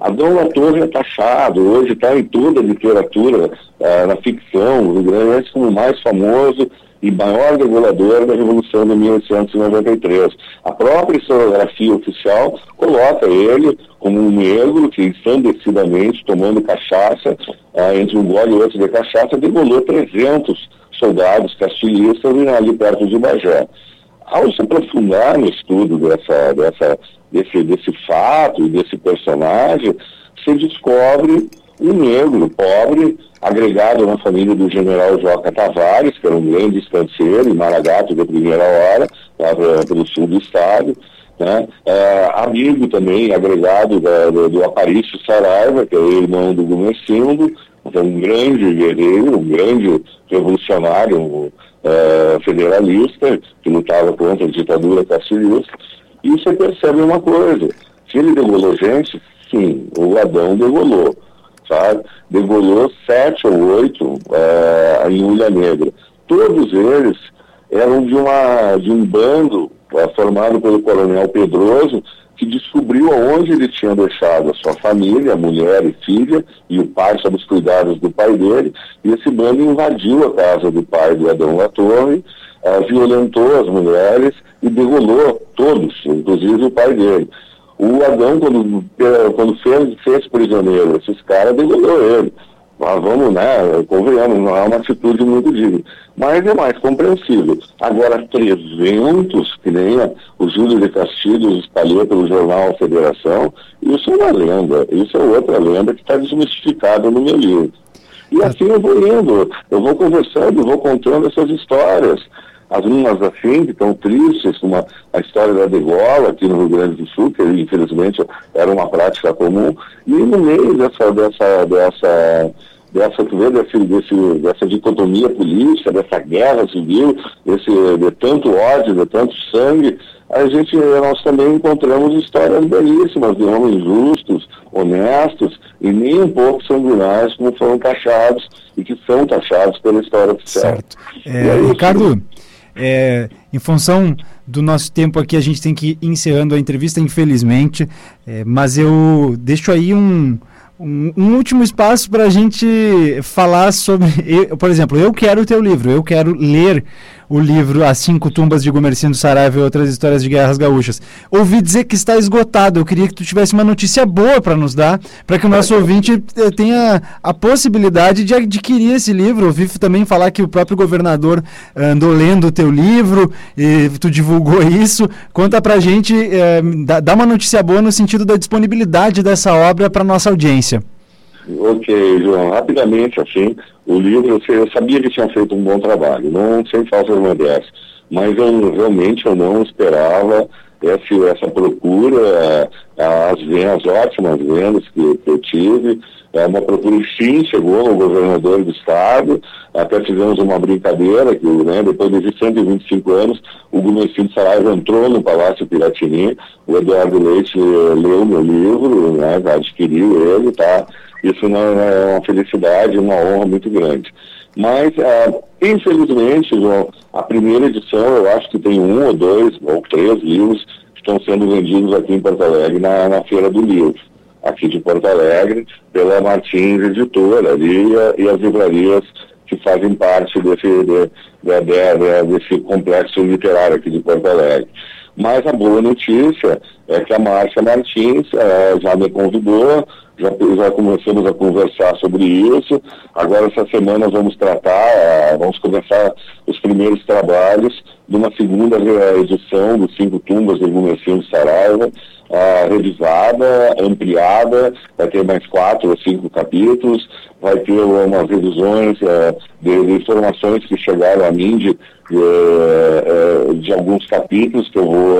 Adão La Torre é taxado, hoje está em toda a literatura, uh, na ficção, o grande como o mais famoso e maior regulador da Revolução de 1893. A própria historiografia oficial coloca ele como um negro que, ensandecidamente, tomando cachaça, uh, entre um gole e outro de cachaça, degolou 300 soldados castilhistas ali perto de Bagé ao se aprofundar no estudo dessa, dessa, desse, desse fato e desse personagem, se descobre um negro pobre, agregado na família do general Joca Tavares, que era um grande estanceiro e maragato de primeira hora, lá pelo sul do estado, né? É, amigo também, agregado da, do, do Aparício Saraiva, que é o irmão do Gumercindo, então um grande guerreiro, um grande revolucionário, um, é, federalista, que lutava contra a ditadura castilhista, e você percebe uma coisa, se ele degolou gente, sim, o Adão degolou, sabe? Degolou sete ou oito é, em Ilha Negra. Todos eles eram de, uma, de um bando é, formado pelo coronel Pedroso, que descobriu aonde ele tinha deixado a sua família, mulher e filha, e o pai sob os cuidados do pai dele, e esse bando invadiu a casa do pai do Adão La Torre, uh, violentou as mulheres e degolou todos, inclusive o pai dele. O Adão, quando, quando fez, fez prisioneiro esses caras, degolou ele. Mas vamos, né, convenhamos, não é uma atitude muito digna. Mas é mais compreensível. Agora, 300, que nem o Júlio de Castilhos espalhou pelo jornal Federação, isso é uma lenda. Isso é outra lenda que está desmistificada no meu livro. E assim eu vou indo, eu vou conversando, vou contando essas histórias. As umas assim, que estão tristes, como a, a história da degola aqui no Rio Grande do Sul, que infelizmente era uma prática comum, e no meio dessa, dessa, dessa dessa, desse, desse, dessa dicotomia política, dessa guerra civil, desse, de tanto ódio, de tanto sangue, a gente, nós também encontramos histórias belíssimas de homens justos, honestos e nem um pouco sanguinários como foram taxados e que são taxados pela história oficial. Certo. É, é Ricardo, é, em função do nosso tempo aqui, a gente tem que ir encerrando a entrevista, infelizmente, é, mas eu deixo aí um, um, um último espaço para a gente falar sobre. Eu, por exemplo, eu quero o teu livro, eu quero ler o livro As Cinco Tumbas de Gomercindo Saraiva e Outras Histórias de Guerras Gaúchas. Ouvi dizer que está esgotado. Eu queria que tu tivesse uma notícia boa para nos dar, para que o nosso ouvinte eh, tenha a possibilidade de adquirir esse livro. Ouvi também falar que o próprio governador andou lendo o teu livro e tu divulgou isso. Conta para a gente, eh, dá, dá uma notícia boa no sentido da disponibilidade dessa obra para nossa audiência. Ok, João, rapidamente, assim, o livro, eu sabia que tinha feito um bom trabalho, não sem falsas modéstas, mas eu realmente eu não esperava essa, essa procura, as vendas, ótimas vendas que, que eu tive, é uma procura sim chegou ao governador do estado, até fizemos uma brincadeira que né, depois de 125 anos o Gumercindo Saraiva entrou no Palácio Piratini, o Eduardo Leite leu meu livro, né, adquiriu ele, tá? Isso não é uma felicidade, uma honra muito grande. Mas, ah, infelizmente, João, a primeira edição eu acho que tem um ou dois ou três livros que estão sendo vendidos aqui em Porto Alegre na, na Feira do Livro aqui de Porto Alegre, pela Martins Editora ali, e, as livrarias que fazem parte desse, de, de, de, desse complexo literário aqui de Porto Alegre. Mas a boa notícia é que a Márcia Martins é, já me convidou, já, já começamos a conversar sobre isso. Agora, essa semana, vamos tratar, é, vamos começar os primeiros trabalhos de uma segunda edição dos Cinco Tumbas do Gumercindo Saraiva, uh, revisada, ampliada, vai ter mais quatro ou cinco capítulos, vai ter umas revisões uh, de, de, informações que chegaram a mim de, de, uh, de, alguns capítulos que eu vou,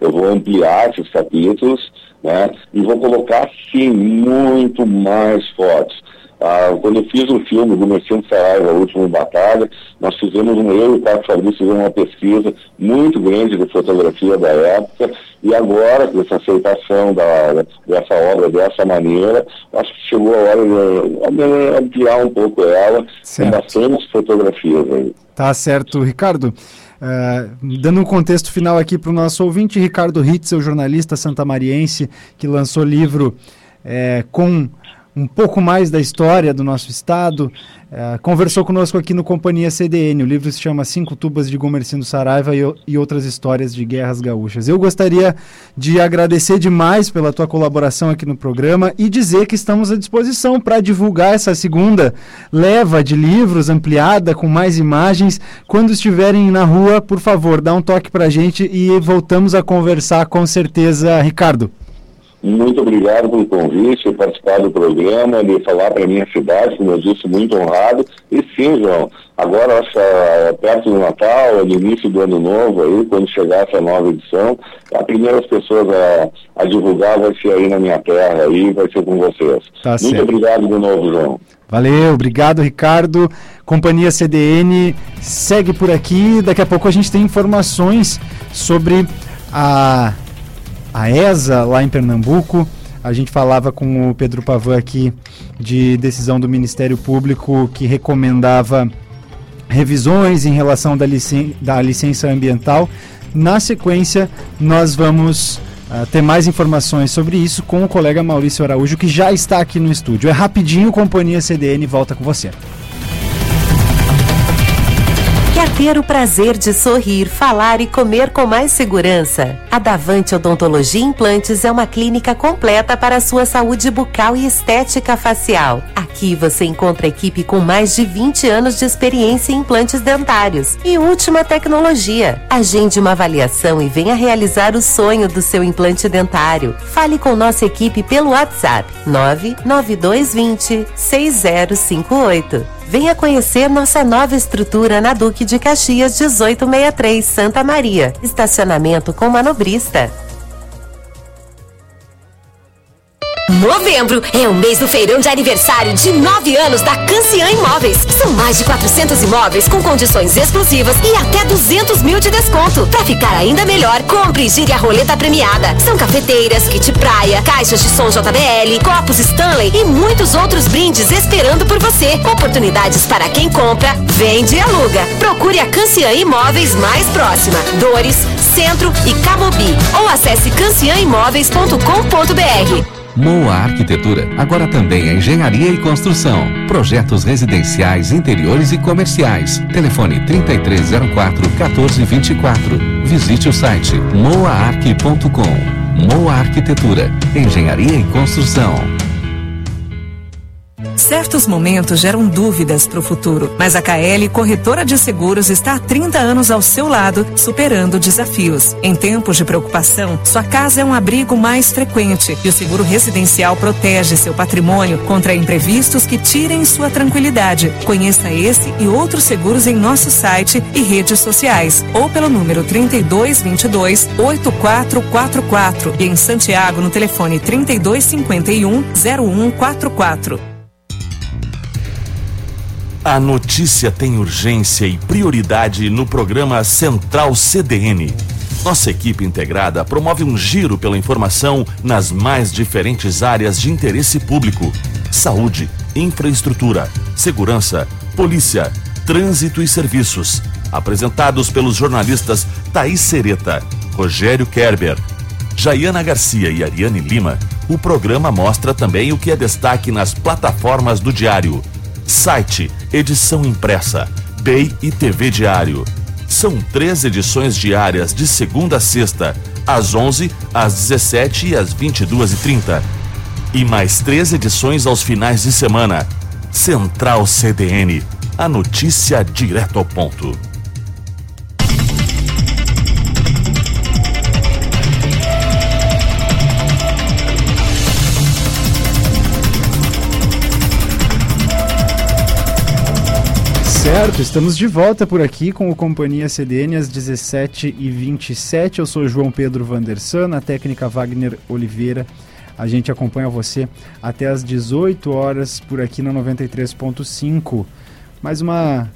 eu vou ampliar esses capítulos, né? E vou colocar, sim, muito mais fotos. Ah, quando eu fiz o filme do Mercento Saraiva, A Última Batalha, nós fizemos, um, eu e o Carlos Fabrício fizemos uma pesquisa muito grande de fotografia da época, e agora, com essa aceitação da, dessa obra dessa maneira, acho que chegou a hora de ampliar um pouco ela, certo. com bastante fotografias aí. Tá certo, Ricardo. Uh, dando um contexto final aqui para o nosso ouvinte, Ricardo Ritzel, jornalista santamariense, que lançou livro é, com um pouco mais da história do nosso estado. É, conversou conosco aqui no Companhia CDN. O livro se chama Cinco Tubas de Gomercindo Saraiva e, e, Outras Histórias de Guerras Gaúchas. Eu gostaria de agradecer demais pela tua colaboração aqui no programa e dizer que estamos à disposição para divulgar essa segunda leva de livros ampliada com mais imagens. Quando estiverem na rua, por favor, dá um toque para gente e voltamos a conversar com certeza, Ricardo. Muito obrigado pelo convite, participar do programa, de falar para a minha cidade, como eu disse, muito honrado. E sim, João, agora que perto do Natal, no início do ano novo, aí, quando chegar essa nova edição, a primeira pessoas a, a divulgar vai ser aí na minha terra, aí vai ser com vocês. Tá muito certo. obrigado de novo, João. Valeu, obrigado Ricardo. Companhia CDN segue por aqui. Daqui a pouco a gente tem informações sobre a a ESA lá em Pernambuco. A gente falava com o Pedro Pavan aqui de decisão do Ministério Público que recomendava revisões em relação da, licen da licença ambiental. Na sequência, nós vamos uh, ter mais informações sobre isso com o colega Maurício Araújo, que já está aqui no estúdio. É rapidinho, Companhia CDN volta com você. Quer ter o prazer de sorrir, falar e comer com mais segurança? A Davante Odontologia Implantes é uma clínica completa para a sua saúde bucal e estética facial. Aqui você encontra equipe com mais de 20 anos de experiência em implantes dentários e última tecnologia. Agende uma avaliação e venha realizar o sonho do seu implante dentário. Fale com nossa equipe pelo WhatsApp 99220 6058. Venha conhecer nossa nova estrutura na Duque de Caxias 1863, Santa Maria. Estacionamento com manobrista. Novembro é o mês do feirão de aniversário de nove anos da Cancian Imóveis. São mais de 400 imóveis com condições exclusivas e até 200 mil de desconto. Para ficar ainda melhor, compre e gire a roleta premiada. São cafeteiras, kit praia, caixas de som JBL, copos Stanley e muitos outros brindes esperando por você. Oportunidades para quem compra, vende e aluga. Procure a Cancian Imóveis mais próxima. Dores, Centro e Camobi. Ou acesse cancianimóveis.com.br. Moa Arquitetura, agora também é engenharia e construção. Projetos residenciais, interiores e comerciais. Telefone 3304 1424. Visite o site moaarq.com. Moa Arquitetura, engenharia e construção. Certos momentos geram dúvidas para o futuro, mas a KL Corretora de Seguros está há 30 anos ao seu lado, superando desafios. Em tempos de preocupação, sua casa é um abrigo mais frequente e o seguro residencial protege seu patrimônio contra imprevistos que tirem sua tranquilidade. Conheça esse e outros seguros em nosso site e redes sociais ou pelo número 3222 8444 e em Santiago no telefone 3251 0144. A notícia tem urgência e prioridade no programa Central CDN. Nossa equipe integrada promove um giro pela informação nas mais diferentes áreas de interesse público: saúde, infraestrutura, segurança, polícia, trânsito e serviços. Apresentados pelos jornalistas Thaís Sereta, Rogério Kerber, Jaiana Garcia e Ariane Lima, o programa mostra também o que é destaque nas plataformas do Diário Site, edição impressa, BEI e TV Diário. São três edições diárias de segunda a sexta, às 11, às 17 e às 22h30. E mais três edições aos finais de semana. Central CDN, a notícia direto ao ponto. Certo, estamos de volta por aqui com o Companhia CDN às 17h27. Eu sou João Pedro Vandersan, na técnica Wagner Oliveira. A gente acompanha você até às 18 horas por aqui no 93.5. Mais uma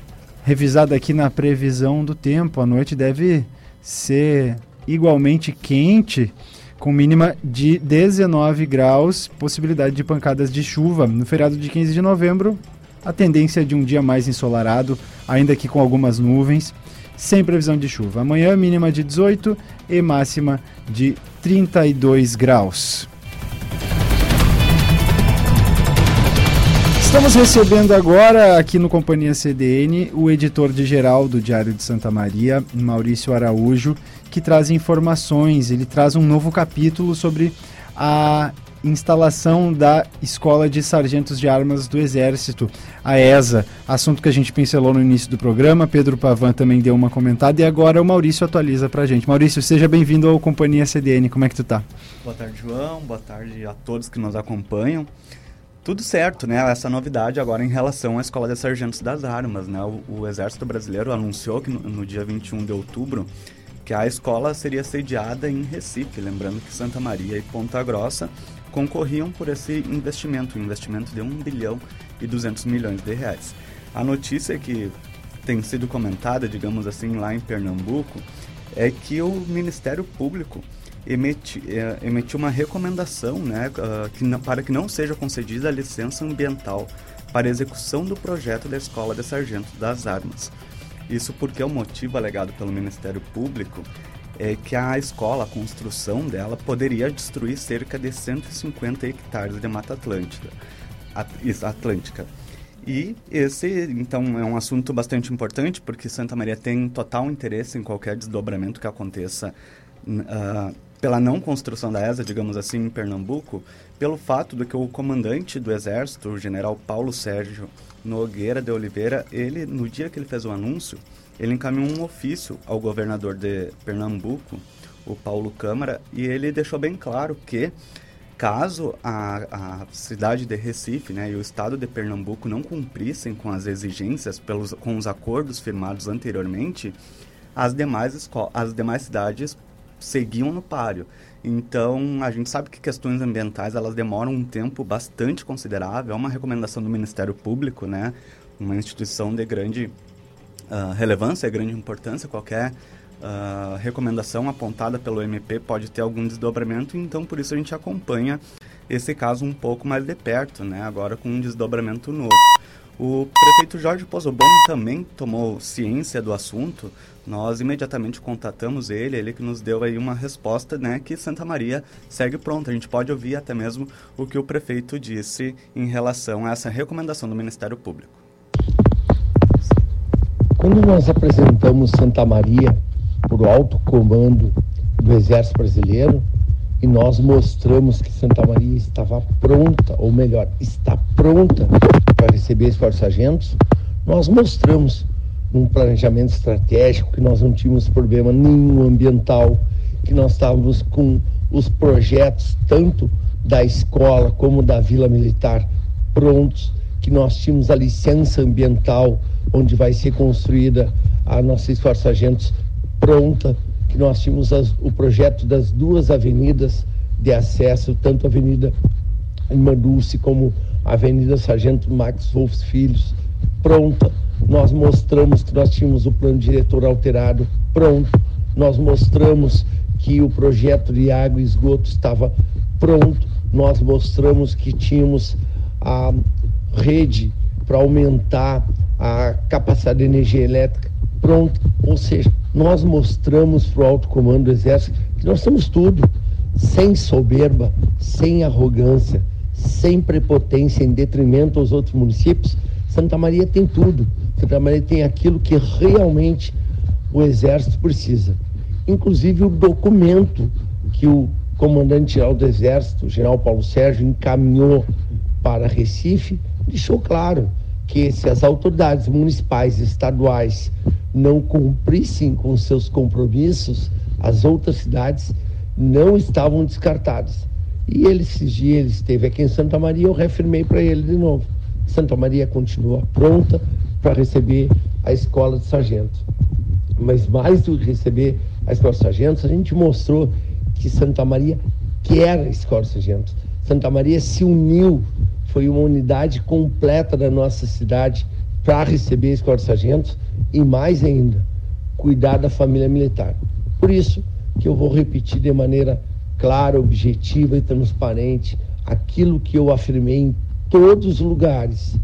revisada aqui na previsão do tempo. A noite deve ser igualmente quente, com mínima de 19 graus, possibilidade de pancadas de chuva. No feriado de 15 de novembro, a tendência é de um dia mais ensolarado, ainda que com algumas nuvens, sem previsão de chuva. Amanhã, mínima de 18 e máxima de 32 graus. Estamos recebendo agora, aqui no Companhia CDN, o editor de geral do Diário de Santa Maria, Maurício Araújo, que traz informações. Ele traz um novo capítulo sobre a instalação da Escola de Sargentos de Armas do Exército, a ESA, assunto que a gente pincelou no início do programa, Pedro Pavan também deu uma comentada e agora o Maurício atualiza pra gente. Maurício, seja bem-vindo ao Companhia CDN, como é que tu tá? Boa tarde, João, boa tarde a todos que nos acompanham. Tudo certo, né? Essa novidade agora em relação à Escola de Sargentos das Armas, né? O, o Exército Brasileiro anunciou que no, no dia 21 de outubro que a escola seria sediada em Recife, lembrando que Santa Maria e Ponta Grossa concorriam por esse investimento, um investimento de 1 bilhão e 200 milhões de reais. A notícia que tem sido comentada, digamos assim, lá em Pernambuco, é que o Ministério Público é, emitiu uma recomendação né, uh, que não, para que não seja concedida a licença ambiental para execução do projeto da Escola de Sargentos das Armas. Isso porque o motivo alegado pelo Ministério Público é que a escola, a construção dela, poderia destruir cerca de 150 hectares de Mata Atlântica. Atlântica. E esse, então, é um assunto bastante importante, porque Santa Maria tem total interesse em qualquer desdobramento que aconteça uh, pela não construção da ESA, digamos assim, em Pernambuco, pelo fato de que o comandante do Exército, o general Paulo Sérgio Nogueira de Oliveira, ele, no dia que ele fez o anúncio, ele encaminhou um ofício ao governador de Pernambuco, o Paulo Câmara, e ele deixou bem claro que caso a, a cidade de Recife né, e o estado de Pernambuco não cumprissem com as exigências, pelos, com os acordos firmados anteriormente, as demais, as demais cidades seguiam no páreo. Então, a gente sabe que questões ambientais elas demoram um tempo bastante considerável. É uma recomendação do Ministério Público, né? Uma instituição de grande uh, relevância, grande importância. Qualquer uh, recomendação apontada pelo MP pode ter algum desdobramento. Então, por isso a gente acompanha esse caso um pouco mais de perto, né? Agora com um desdobramento novo. O prefeito Jorge Pozobon também tomou ciência do assunto. Nós imediatamente contatamos ele, ele que nos deu aí uma resposta, né, que Santa Maria segue pronta. A gente pode ouvir até mesmo o que o prefeito disse em relação a essa recomendação do Ministério Público. Quando nós apresentamos Santa Maria para o alto comando do Exército Brasileiro, e nós mostramos que Santa Maria estava pronta, ou melhor, está pronta para receber esses sargentos. Nós mostramos num planejamento estratégico que nós não tínhamos problema nenhum ambiental, que nós estávamos com os projetos tanto da escola como da Vila Militar prontos, que nós tínhamos a licença ambiental onde vai ser construída a nossa Escola Sargentos pronta, que nós tínhamos as, o projeto das duas avenidas de acesso, tanto a Avenida Irmã Dulce como a Avenida Sargento Max Wolfs Filhos, pronta. Nós mostramos que nós tínhamos o plano diretor alterado, pronto. Nós mostramos que o projeto de água e esgoto estava pronto. Nós mostramos que tínhamos a rede para aumentar a capacidade de energia elétrica pronta. Ou seja, nós mostramos para o alto comando do Exército que nós temos tudo, sem soberba, sem arrogância, sem prepotência em detrimento aos outros municípios. Santa Maria tem tudo. Santa Maria tem aquilo que realmente o Exército precisa. Inclusive o documento que o comandante-geral do Exército, o general Paulo Sérgio, encaminhou para Recife, deixou claro que se as autoridades municipais e estaduais não cumprissem com seus compromissos, as outras cidades não estavam descartadas. E ele, esses dias, ele esteve aqui em Santa Maria, eu reafirmei para ele de novo. Santa Maria continua pronta para receber a escola de sargentos. Mas mais do que receber a escola de sargentos, a gente mostrou que Santa Maria quer a escola de sargentos. Santa Maria se uniu, foi uma unidade completa da nossa cidade para receber escola de sargentos e mais ainda, cuidar da família militar. Por isso que eu vou repetir de maneira clara, objetiva e transparente aquilo que eu afirmei em todos os lugares.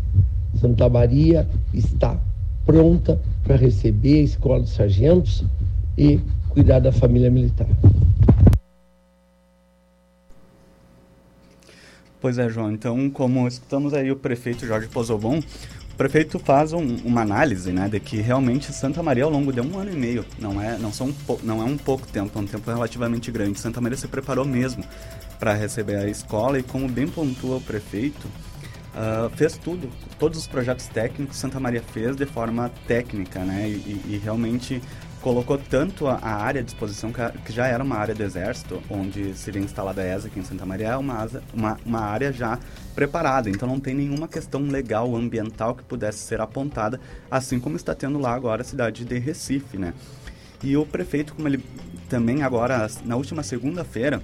Santa Maria está pronta para receber a escola de sargentos e cuidar da família militar. Pois é, João. Então, como escutamos aí o prefeito Jorge Pozobon, o prefeito faz um, uma análise, né, de que realmente Santa Maria ao longo de um ano e meio, não é, não são, não é um pouco tempo, é um tempo relativamente grande. Santa Maria se preparou mesmo para receber a escola e, como bem pontua o prefeito, uh, fez tudo, todos os projetos técnicos Santa Maria fez de forma técnica, né, e, e realmente colocou tanto a, a, área à disposição, que, que, já era uma área do Exército, onde seria instalada a ESA aqui em Santa Maria, é uma, uma, uma área já preparada, então não tem nenhuma questão legal, ambiental que pudesse ser apontada, assim como está tendo lá agora a cidade de Recife, né? E o prefeito, como ele também agora, na última segunda-feira,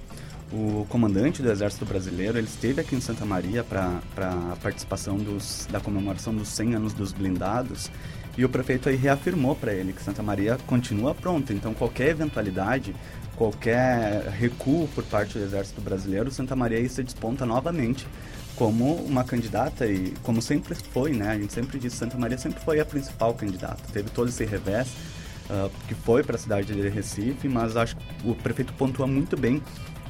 o comandante do Exército Brasileiro, ele esteve aqui em Santa Maria para a participação dos, da comemoração dos 100 anos dos blindados e o prefeito aí reafirmou para ele que Santa Maria continua pronta. Então, qualquer eventualidade, qualquer recuo por parte do Exército Brasileiro, Santa Maria aí se desponta novamente como uma candidata e como sempre foi, né? A gente sempre disse Santa Maria sempre foi a principal candidata. Teve todo esse revés uh, que foi para a cidade de Recife, mas acho que o prefeito pontua muito bem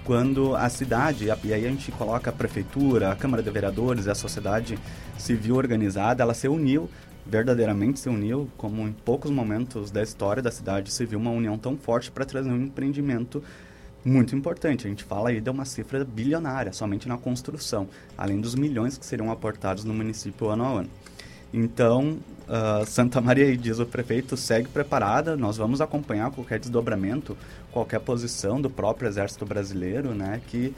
quando a cidade, e aí a gente coloca a prefeitura, a Câmara de Vereadores, a sociedade civil organizada, ela se uniu verdadeiramente se uniu, como em poucos momentos da história da cidade se viu uma união tão forte para trazer um empreendimento muito importante. A gente fala aí de uma cifra bilionária somente na construção, além dos milhões que seriam aportados no município ano a ano. Então, uh, Santa Maria, diz o prefeito, segue preparada. Nós vamos acompanhar qualquer desdobramento, qualquer posição do próprio Exército Brasileiro, né, que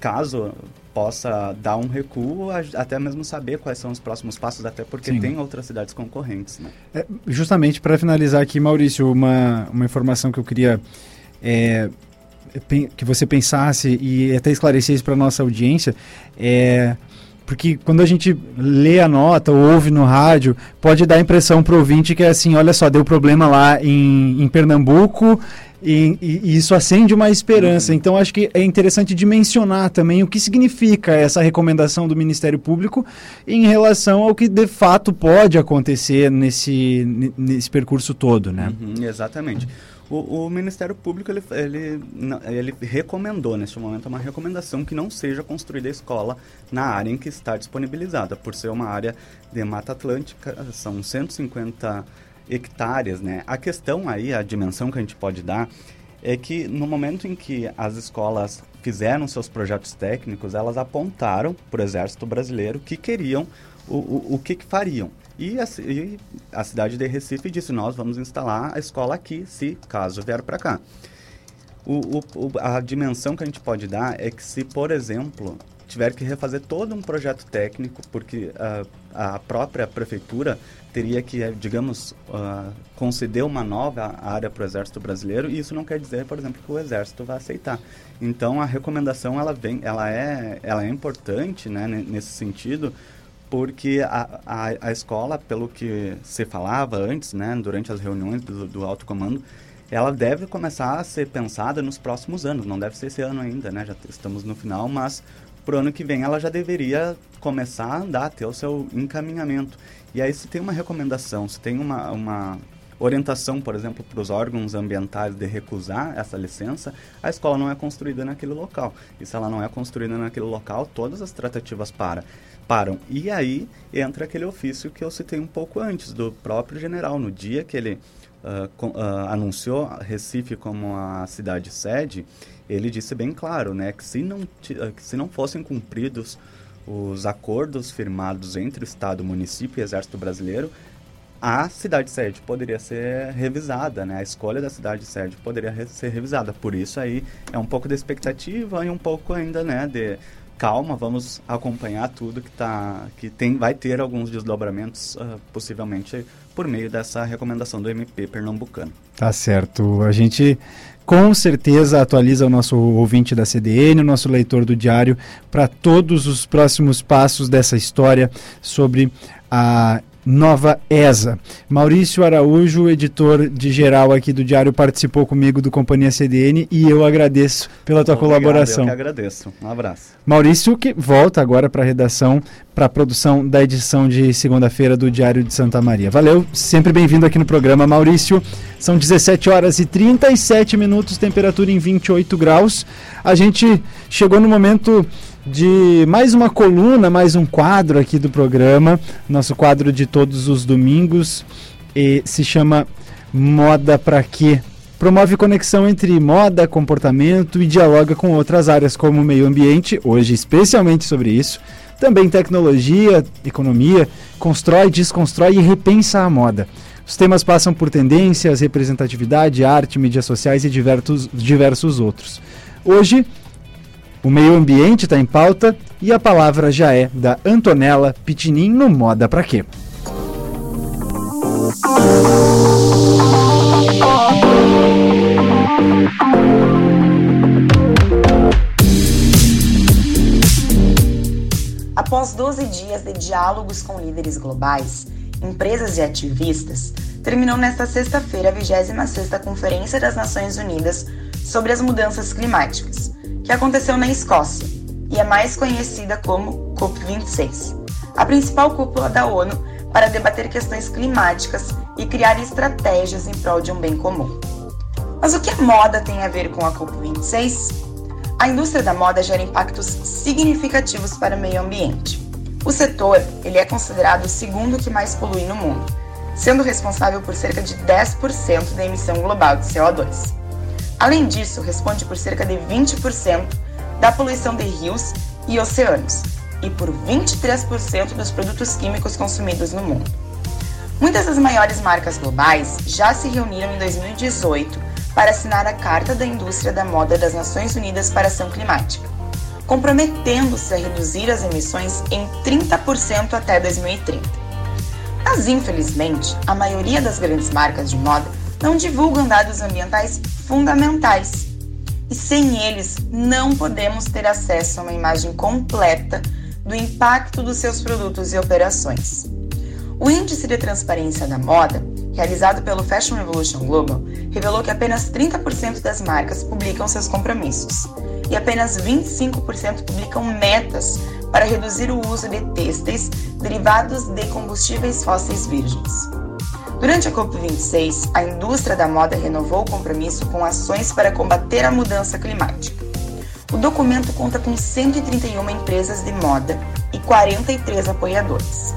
caso possa dar um recuo, até mesmo saber quais são os próximos passos, até porque Sim. tem outras cidades concorrentes. Né? É, justamente para finalizar aqui, Maurício, uma, uma informação que eu queria é, que você pensasse e até esclarecesse para nossa audiência é porque quando a gente lê a nota ou ouve no rádio, pode dar a impressão para o ouvinte que é assim, olha só, deu problema lá em, em Pernambuco e, e, isso acende uma esperança. Então, acho que é interessante dimensionar também o que significa essa recomendação do Ministério Público em relação ao que de fato pode acontecer nesse, nesse percurso todo, né? Uhum, exatamente. O, o, Ministério Público ele, ele, ele recomendou, neste momento, uma recomendação que não seja construída a escola na área em que está disponibilizada, por ser uma área de Mata Atlântica, são 150 hectares, né? A questão aí, a dimensão que a gente pode dar é que no momento em que as escolas fizeram seus projetos técnicos, elas apontaram para o Exército Brasileiro que queriam, o, o, o que, que fariam. E a, e a, cidade de Recife disse: Nós vamos instalar a escola aqui, se caso vier para cá. O, a dimensão que a gente pode dar é que, se, por exemplo, tiver que refazer todo um projeto técnico, porque a, a própria prefeitura teria que, digamos, uh, conceder uma nova área para o Exército Brasileiro, e isso não quer dizer, por exemplo, que o Exército vai aceitar. Então, a recomendação ela vem, ela é, ela é importante, né, nesse sentido, porque a, a, a, escola, pelo que se falava antes, né, durante as reuniões do, do alto comando, ela deve começar a ser pensada nos próximos anos, não deve ser esse ano ainda, né, já estamos no final, mas para o ano que vem ela já deveria começar a andar, ter o seu encaminhamento. E aí se tem uma recomendação, se tem uma, uma orientação, por exemplo, para os órgãos ambientais de recusar essa licença, a escola não é construída naquele local. E se ela não é construída naquele local, todas as tratativas para param. E aí entra aquele ofício que eu citei um pouco antes, do próprio general. No dia que ele uh, uh, anunciou Recife como a cidade sede, ele disse bem claro né, que, se não, que se não fossem cumpridos os acordos firmados entre o Estado, município e Exército Brasileiro, a cidade sede poderia ser revisada, né? A escolha da cidade sede poderia ser revisada. Por isso aí é um pouco de expectativa e um pouco ainda, né, de calma, vamos acompanhar tudo que tá que tem vai ter alguns desdobramentos uh, possivelmente por meio dessa recomendação do MP pernambucano. Tá certo. A gente com certeza atualiza o nosso ouvinte da CDN, o nosso leitor do diário para todos os próximos passos dessa história sobre a Nova ESA. Maurício Araújo, editor de geral aqui do Diário, participou comigo do Companhia CDN e eu agradeço pela tua Obrigado, colaboração. Eu que agradeço. Um abraço. Maurício, que volta agora para a redação, para a produção da edição de segunda-feira do Diário de Santa Maria. Valeu, sempre bem-vindo aqui no programa, Maurício. São 17 horas e 37 minutos, temperatura em 28 graus. A gente chegou no momento de mais uma coluna, mais um quadro aqui do programa, nosso quadro de todos os domingos, e se chama Moda para quê? Promove conexão entre moda, comportamento e dialoga com outras áreas como meio ambiente, hoje especialmente sobre isso, também tecnologia, economia, constrói, desconstrói e repensa a moda. Os temas passam por tendências, representatividade, arte, mídias sociais e diversos, diversos outros. Hoje o meio ambiente está em pauta e a palavra já é da Antonella Pitinin no Moda Pra Quê. Após 12 dias de diálogos com líderes globais, empresas e ativistas, terminou nesta sexta-feira a 26ª Conferência das Nações Unidas sobre as Mudanças Climáticas, que aconteceu na Escócia e é mais conhecida como COP26, a principal cúpula da ONU para debater questões climáticas e criar estratégias em prol de um bem comum. Mas o que a moda tem a ver com a COP26? A indústria da moda gera impactos significativos para o meio ambiente. O setor ele é considerado o segundo que mais polui no mundo, sendo responsável por cerca de 10% da emissão global de CO2. Além disso, responde por cerca de 20% da poluição de rios e oceanos e por 23% dos produtos químicos consumidos no mundo. Muitas das maiores marcas globais já se reuniram em 2018 para assinar a Carta da Indústria da Moda das Nações Unidas para a Ação Climática, comprometendo-se a reduzir as emissões em 30% até 2030. Mas, infelizmente, a maioria das grandes marcas de moda não divulgam dados ambientais fundamentais. E sem eles, não podemos ter acesso a uma imagem completa do impacto dos seus produtos e operações. O Índice de Transparência da Moda, realizado pelo Fashion Revolution Global, revelou que apenas 30% das marcas publicam seus compromissos e apenas 25% publicam metas para reduzir o uso de têxteis derivados de combustíveis fósseis virgens. Durante a COP26, a indústria da moda renovou o compromisso com ações para combater a mudança climática. O documento conta com 131 empresas de moda e 43 apoiadores.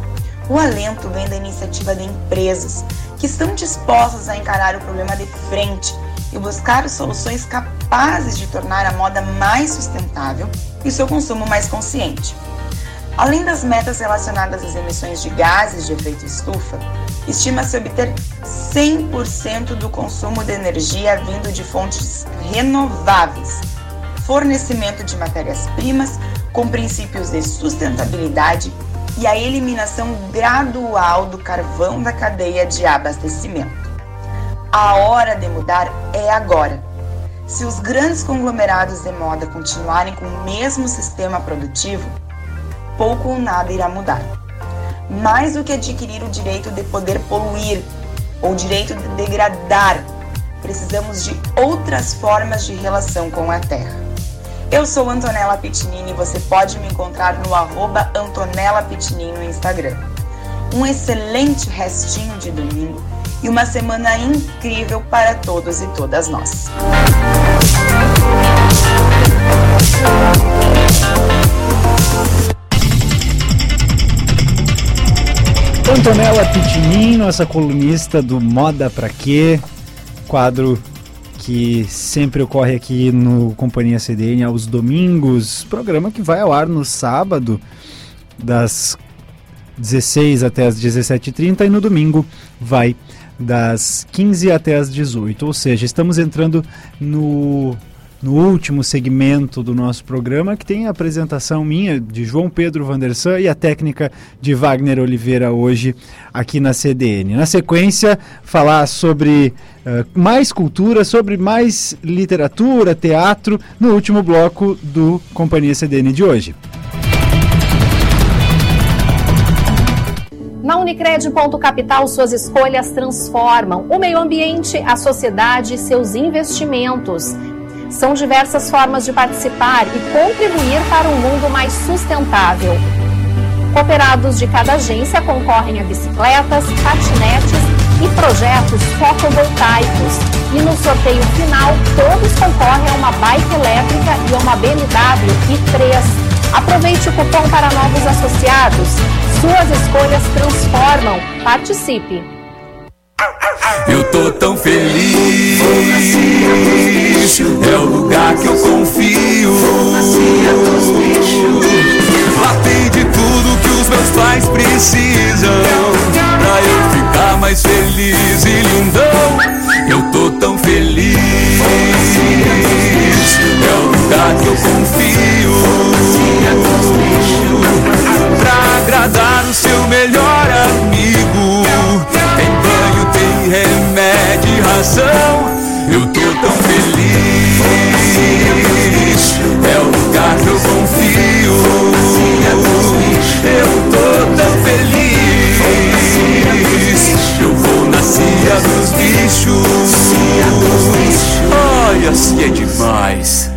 O alento vem da iniciativa de empresas que estão dispostas a encarar o problema de frente e buscar soluções capazes de tornar a moda mais sustentável e seu consumo mais consciente. Além das metas relacionadas às emissões de gases de efeito estufa, estima-se obter 100% do consumo de energia vindo de fontes renováveis, fornecimento de matérias-primas com princípios de sustentabilidade e a eliminação gradual do carvão da cadeia de abastecimento. A hora de mudar é agora. Se os grandes conglomerados de moda continuarem com o mesmo sistema produtivo, pouco ou nada irá mudar. Mais do que adquirir o direito de poder poluir ou o direito de degradar, precisamos de outras formas de relação com a Terra. Eu sou Antonella Pitinini e você pode me encontrar no arroba Antonella Pitinini no Instagram. Um excelente restinho de domingo e uma semana incrível para todos e todas nós. Antonella Pitinin, nossa colunista do Moda Pra Quê, quadro que sempre ocorre aqui no Companhia CDN aos domingos, programa que vai ao ar no sábado, das 16 até as 17h30 e no domingo vai das 15 até as 18, ou seja, estamos entrando no no último segmento do nosso programa, que tem a apresentação minha de João Pedro Vandersan e a técnica de Wagner Oliveira hoje aqui na CDN. Na sequência, falar sobre uh, mais cultura, sobre mais literatura, teatro, no último bloco do Companhia CDN de hoje. Na Unicred Ponto Capital, suas escolhas transformam o meio ambiente, a sociedade e seus investimentos. São diversas formas de participar e contribuir para um mundo mais sustentável. Cooperados de cada agência concorrem a bicicletas, patinetes e projetos fotovoltaicos. E no sorteio final, todos concorrem a uma bike elétrica e a uma BMW i3. Aproveite o cupom para novos associados. Suas escolhas transformam. Participe. Eu tô tão feliz. É o lugar que eu confio. Lá tem de tudo que os meus pais precisam. Pra eu ficar mais feliz e lindão. Eu tô tão feliz. É o lugar que eu confio. Pra agradar o seu Eu tô tão feliz. É o lugar que eu confio. Eu tô tão feliz. Eu vou na cia dos bichos. Ai, assim é demais.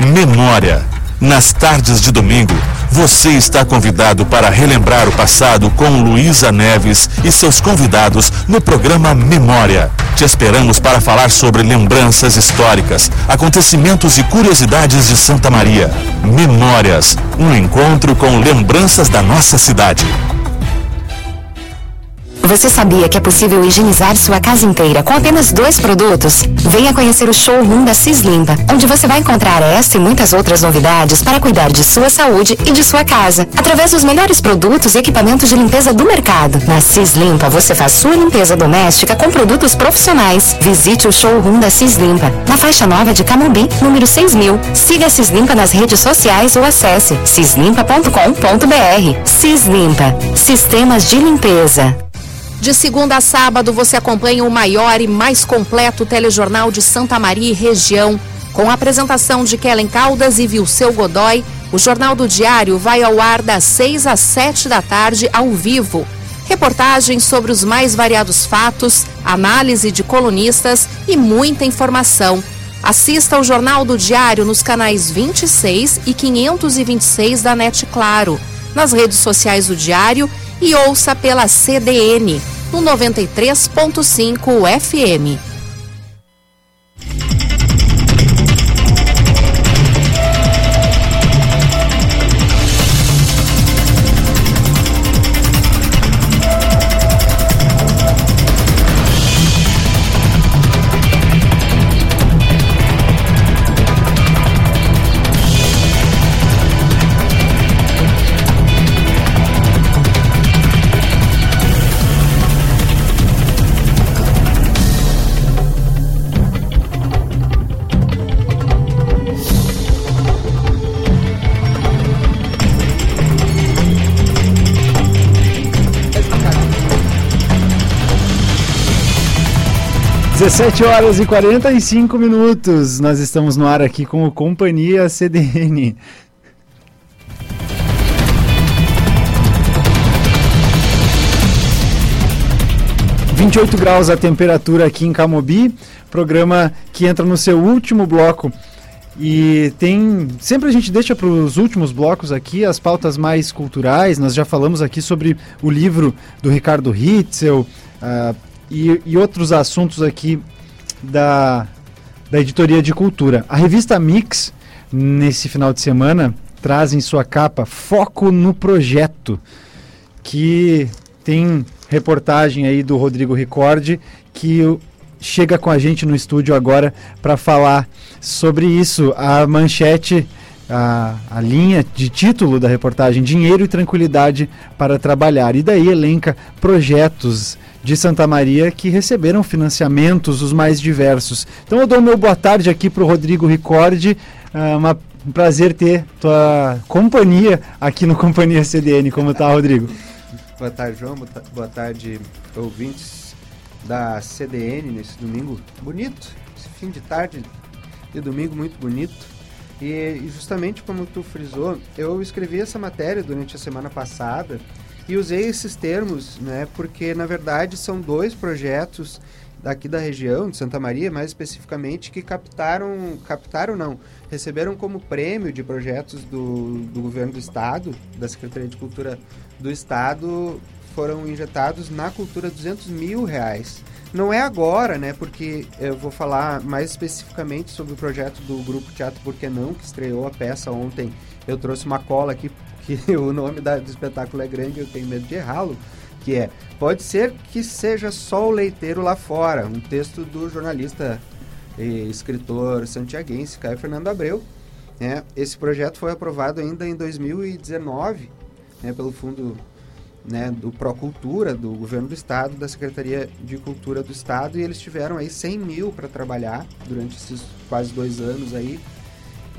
Memória. Nas tardes de domingo, você está convidado para relembrar o passado com Luísa Neves e seus convidados no programa Memória. Te esperamos para falar sobre lembranças históricas, acontecimentos e curiosidades de Santa Maria. Memórias, um encontro com lembranças da nossa cidade. Você sabia que é possível higienizar sua casa inteira com apenas dois produtos? Venha conhecer o showroom da Cislimpa, onde você vai encontrar esta e muitas outras novidades para cuidar de sua saúde e de sua casa, através dos melhores produtos e equipamentos de limpeza do mercado. Na Cislimpa, você faz sua limpeza doméstica com produtos profissionais. Visite o showroom da Cislimpa, na faixa nova de Camobi, número 6000. Siga a Cislimpa nas redes sociais ou acesse cislimpa.com.br. Cislimpa, sistemas de limpeza. De segunda a sábado, você acompanha o maior e mais completo telejornal de Santa Maria e região. Com a apresentação de Kellen Caldas e Vilceu Godoy, o Jornal do Diário vai ao ar das 6 às 7 da tarde, ao vivo. Reportagens sobre os mais variados fatos, análise de colunistas e muita informação. Assista ao Jornal do Diário nos canais 26 e 526 da NET Claro, nas redes sociais do Diário e ouça pela CDN no 93.5 FM. 17 horas e 45 minutos. Nós estamos no ar aqui com o Companhia CDN. Vinte e oito graus a temperatura aqui em Camobi, programa que entra no seu último bloco e tem. Sempre a gente deixa para os últimos blocos aqui as pautas mais culturais. Nós já falamos aqui sobre o livro do Ricardo Hitzel uh, e, e, outros assuntos aqui da, da editoria de cultura. A revista Mix, nesse final de semana, traz em sua capa Foco no Projeto, que tem reportagem aí do Rodrigo Ricordi, que chega com a gente no estúdio agora para falar sobre isso. A manchete, a, a linha de título da reportagem: Dinheiro e Tranquilidade para Trabalhar. E daí elenca projetos de Santa Maria que receberam financiamentos os mais diversos. Então eu dou meu boa tarde aqui para o Rodrigo Ricordi. Uh, uma, um prazer ter tua companhia aqui no Companhia CDN. Como tá, Rodrigo? Boa tarde, João. Boa tarde, ouvintes da CDN nesse domingo bonito, esse fim de tarde de domingo muito bonito. E, justamente como tu frisou, eu escrevi essa matéria durante a semana passada e usei esses termos, né, porque na verdade são dois projetos daqui da região de Santa Maria, mais especificamente, que captaram, captaram não, receberam como prêmio de projetos do, do governo do estado, da Secretaria de Cultura do estado, foram injetados na cultura 200 mil reais. Não é agora, né? Porque eu vou falar mais especificamente sobre o projeto do Grupo Teatro Por Que Não, que estreou a peça ontem. Eu trouxe uma cola aqui, que o nome da, do espetáculo é grande, eu tenho medo de errá-lo. Que é Pode ser que seja só o leiteiro lá fora. Um texto do jornalista e escritor santiaguense Caio Fernando Abreu. Né? Esse projeto foi aprovado ainda em 2019 né, pelo Fundo né, do Procultura, do governo do estado, da Secretaria de Cultura do estado, e eles tiveram aí 100 mil para trabalhar durante esses quase dois anos aí.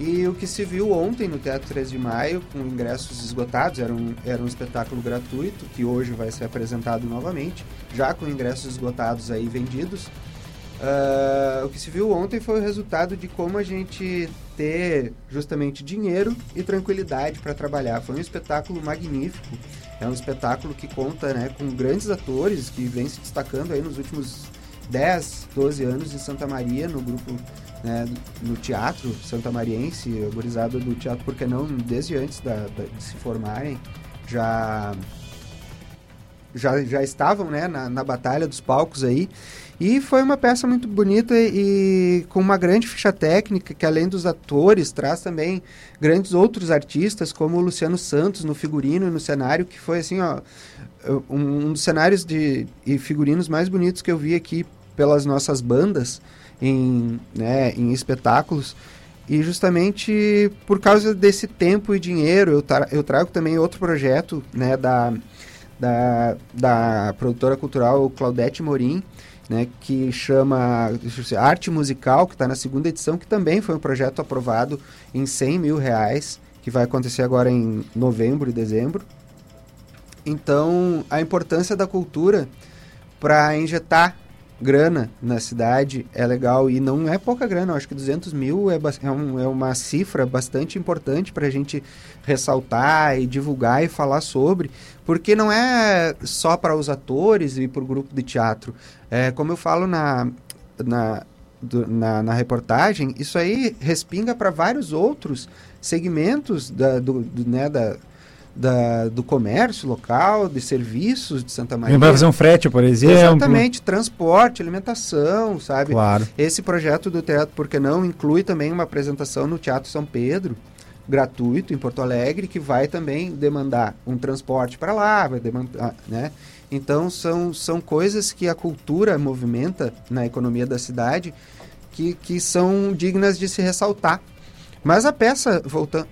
E o que se viu ontem no Teatro 3 de Maio, com ingressos esgotados, era um, era um espetáculo gratuito, que hoje vai ser apresentado novamente, já com ingressos esgotados aí vendidos. Uh, o que se viu ontem foi o resultado de como a gente ter justamente dinheiro e tranquilidade para trabalhar. Foi um espetáculo magnífico. É um espetáculo que conta né, com grandes atores que vem se destacando aí nos últimos 10, 12 anos em Santa Maria, no grupo, né, no teatro santamariense, organizado do teatro, porque não, desde antes da, da, de se formarem, já já, já estavam né, na, na batalha dos palcos aí. E foi uma peça muito bonita e, e, com uma grande ficha técnica, que além dos atores, traz também grandes outros artistas, como o Luciano Santos no figurino e no cenário, que foi assim, ó, um, um dos cenários de, e figurinos mais bonitos que eu vi aqui pelas nossas bandas em, né, em espetáculos. E justamente por causa desse tempo e dinheiro, eu, tra eu trago também outro projeto né, da, da, da produtora cultural Claudete Morim, né, que chama Arte Musical, que está na segunda edição, que também foi um projeto aprovado em 100 mil reais, que vai acontecer agora em novembro e dezembro. Então, a importância da cultura para injetar grana na cidade é legal e não é pouca grana, eu acho que 200 mil é, é, um, é uma cifra bastante importante para a gente ressaltar e divulgar e falar sobre, porque não é só para os atores e para o grupo de teatro. É, como eu falo na, na, do, na, na, reportagem, isso aí respinga para vários outros segmentos da, do, do né, da, da, do comércio local, de serviços de Santa Maria. Vai fazer um frete, por exemplo. Exatamente, transporte, alimentação, sabe? Claro. Esse projeto do Teatro Porque Não inclui também uma apresentação no Teatro São Pedro, gratuito, em Porto Alegre, que vai também demandar um transporte para lá, vai demandar, né? Então, são, são coisas que a cultura movimenta na economia da cidade que, que são dignas de se ressaltar. Mas a peça, voltando,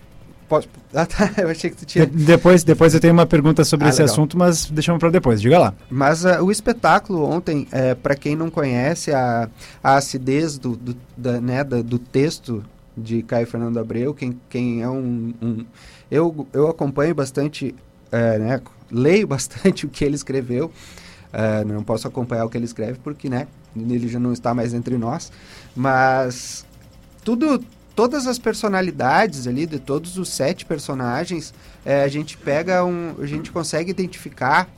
Pode... Ah, tá. Eu achei que tu tinha. De depois, depois eu tenho uma pergunta sobre ah, esse legal. assunto, mas deixamos para depois. Diga lá. Mas uh, o espetáculo ontem, é, para quem não conhece a, a acidez do, do, da, né, da, do texto de Caio Fernando Abreu, quem, quem é um, um. eu, eu acompanho bastante, é, né, leio bastante o que ele escreveu. Não posso acompanhar o que ele escreve porque, né, ele já não está mais entre nós, mas tudo, todas as personalidades ali, de todos os sete personagens, é, a gente pega um, a gente consegue identificar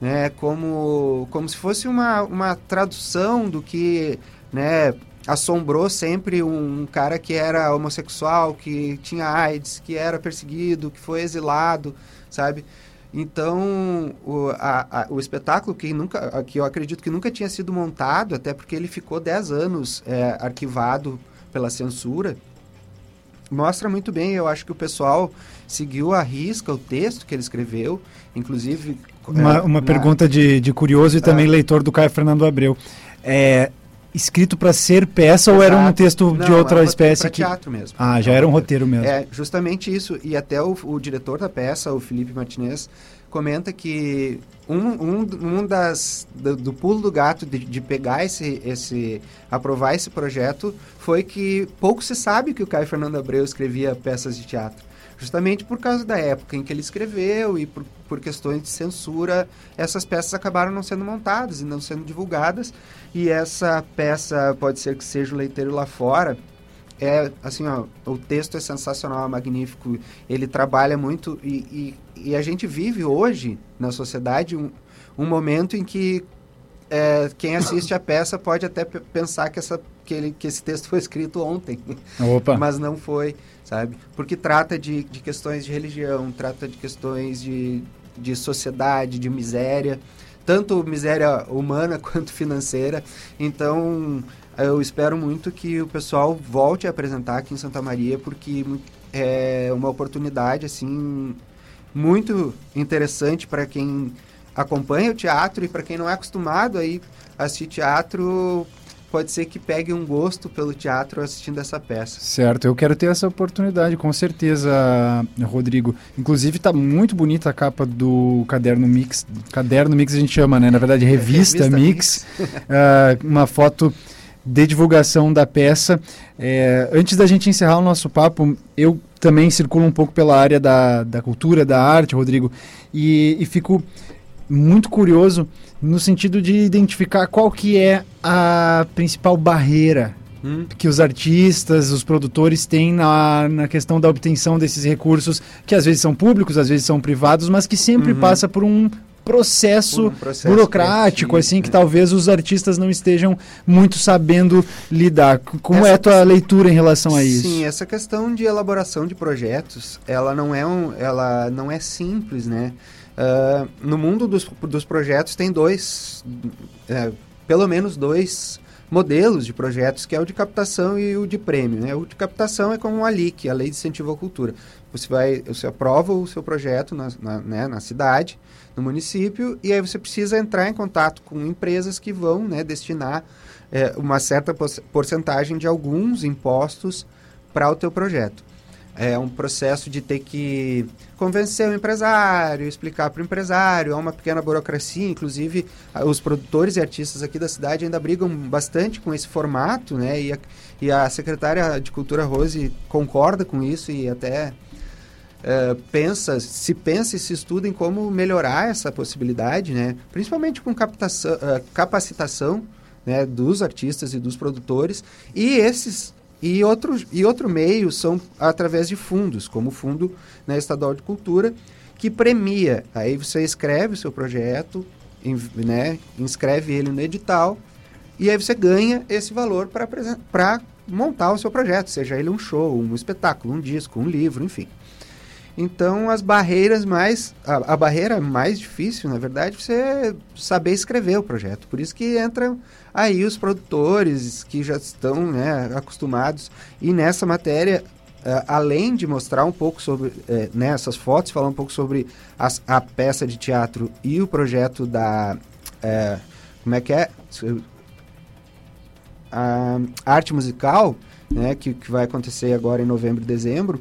né, como, como se fosse uma, uma tradução do que né, assombrou sempre um, cara que era homossexual, que tinha AIDS, que era perseguido, que foi exilado, sabe? Então, o, a, a, o espetáculo que, nunca, que eu acredito que nunca tinha sido montado, até porque ele ficou 10 anos é, arquivado pela censura, mostra muito bem. Eu acho que o pessoal seguiu à risca o texto que ele escreveu, inclusive... Uma, é, uma na- pergunta de, de curioso e também Ah. leitor do Caio Fernando Abreu. É escrito para ser peça ou era um Exato. texto de Não, outra era um espécie? que... teatro mesmo. Ah, já era um roteiro mesmo. É, justamente isso. E até o, o diretor da peça, o Felipe Martinez, comenta que um, um, um das do, do pulo do gato de, de pegar esse, esse aprovar esse projeto foi que pouco se sabe que o Caio Fernando Abreu escrevia peças de teatro. Justamente por causa da época em que ele escreveu e por, por questões de censura essas peças acabaram não sendo montadas e não sendo divulgadas. E essa peça pode ser que seja o leiteiro lá fora é assim ó, o texto é sensacional, é magnífico. Ele trabalha muito e, e, e a gente vive hoje na sociedade um, um momento em que é, quem assiste a peça pode até pe- pensar que, essa, que, ele, que esse texto foi escrito ontem, Opa. mas não foi, sabe? Porque trata de, de questões de religião, trata de questões de, de sociedade, de miséria, tanto miséria humana quanto financeira. Então, eu espero muito que o pessoal volte a apresentar aqui em Santa Maria, porque é uma oportunidade, assim, muito interessante para quem acompanha o teatro e para quem não é acostumado aí a assistir teatro, pode ser que pegue um gosto pelo teatro assistindo essa peça. Certo, eu quero ter essa oportunidade, com certeza, Rodrigo. Inclusive, tá muito bonita a capa do Caderno Mix. Caderno Mix a gente chama, né? Na verdade, Revista, Revista Mix. Ah, uma foto de divulgação da peça. É, antes da gente encerrar o nosso papo, eu também circulo um pouco pela área da, da cultura, da arte, Rodrigo, e, e fico muito curioso no sentido de identificar qual que é a principal barreira Hum. que os artistas, os produtores têm na, na questão da obtenção desses recursos, que às vezes são públicos, às vezes são privados, mas que sempre Uhum. passa por um processo, um processo burocrático, criativo, assim, que né? talvez os artistas não estejam muito sabendo lidar. Como Essa é a tua leitura em relação a isso? Sim, essa questão de elaboração de projetos, ela não é, um, ela não é simples, né? Ah, no mundo dos, dos projetos tem dois, é, pelo menos dois modelos de projetos, que é o de captação e o de prêmio. Né? O de captação é como a LIC, a Lei de Incentivo à Cultura. Você vai, você aprova o seu projeto na, na, né, na cidade, no município, e aí você precisa entrar em contato com empresas que vão né, destinar é, uma certa porcentagem de alguns impostos para o teu projeto. É um processo de ter que convencer o empresário, explicar para o empresário, é uma pequena burocracia, inclusive os produtores e artistas aqui da cidade ainda brigam bastante com esse formato, né? E a, e a secretária de Cultura Rose concorda com isso e até eh, pensa, se pensa e se estuda em como melhorar essa possibilidade, né? Principalmente com captação, eh, capacitação né, dos artistas e dos produtores e esses e outro, e outro meio são através de fundos, como o Fundo né, Estadual de Cultura, que premia. Aí você escreve o seu projeto, in- né, inscreve ele no edital, e aí você ganha esse valor para montar o seu projeto, seja ele um show, um espetáculo, um disco, um livro, enfim. Então, as barreiras mais. A, a barreira mais difícil, na verdade, é você saber escrever o projeto. Por isso que entram aí os produtores que já estão né, acostumados. E nessa matéria, eh, além de mostrar um pouco sobre eh, né, fotos, falar um pouco sobre as- a peça de teatro e o projeto da. eh, como é que é? A arte musical, né, que, que vai acontecer agora em novembro e dezembro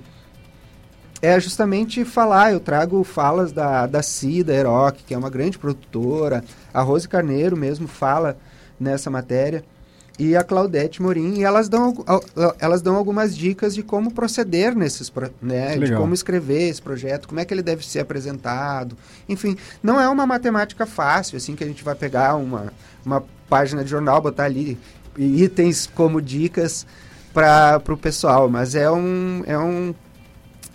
é justamente falar, eu trago falas da, da Cida Eroc, que é uma grande produtora, a Rose Carneiro mesmo fala nessa matéria, e a Claudete Morim, e elas dão, elas dão algumas dicas de como proceder nesses, né, de como escrever esse projeto, como é que ele deve ser apresentado, enfim, não é uma matemática fácil, assim, que a gente vai pegar uma, uma página de jornal, botar ali itens como dicas para o pessoal. Mas é um, é um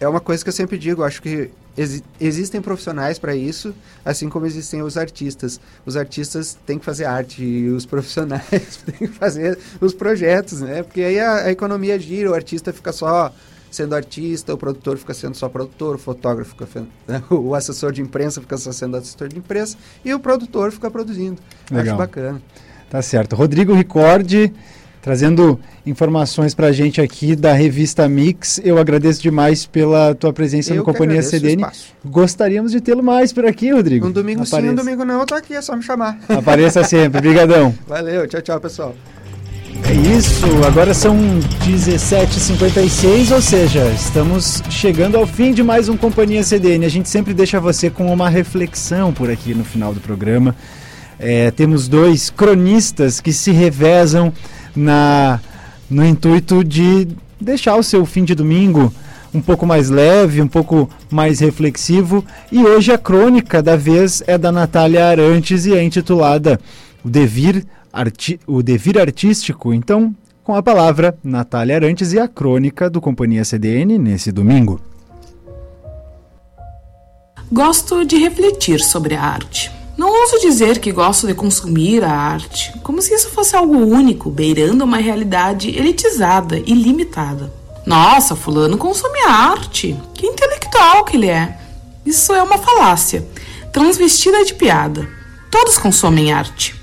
é uma coisa que eu sempre digo. Acho que exi existem profissionais para isso, assim como existem os artistas. Os artistas têm que fazer arte e os profissionais têm que fazer os projetos, né? Porque aí a, a economia gira, o artista fica só sendo artista, o produtor fica sendo só produtor, o fotógrafo fica né? o assessor de imprensa fica só sendo assessor de imprensa e o produtor fica produzindo. Legal. Acho bacana. Tá certo. Rodrigo Ricordi trazendo informações para a gente aqui da revista Mix. Eu agradeço demais pela tua presença eu no Companhia CDN. Gostaríamos de tê-lo mais por aqui, Rodrigo. Um domingo Apareça. sim, um domingo não, eu tô aqui, é só me chamar. Apareça sempre. Obrigadão. Valeu, tchau, tchau, pessoal. É isso, agora são 17h56, ou seja, estamos chegando ao fim de mais um Companhia CDN. A gente sempre deixa você com uma reflexão por aqui no final do programa. É, temos dois cronistas que se revezam na, no intuito de deixar o seu fim de domingo um pouco mais leve, um pouco mais reflexivo. E hoje a crônica da vez é da Natália Arantes e é intitulada O Devir, Arti o Devir Artístico. Então, com a palavra, Natália Arantes e a crônica do Companhia CDN nesse domingo. Gosto de refletir sobre a arte. Não ouso dizer que gosto de consumir a arte, como se isso fosse algo único, beirando uma realidade elitizada e limitada. Nossa, Fulano consome arte. Que intelectual que ele é. Isso é uma falácia, transvestida de piada. Todos consomem arte.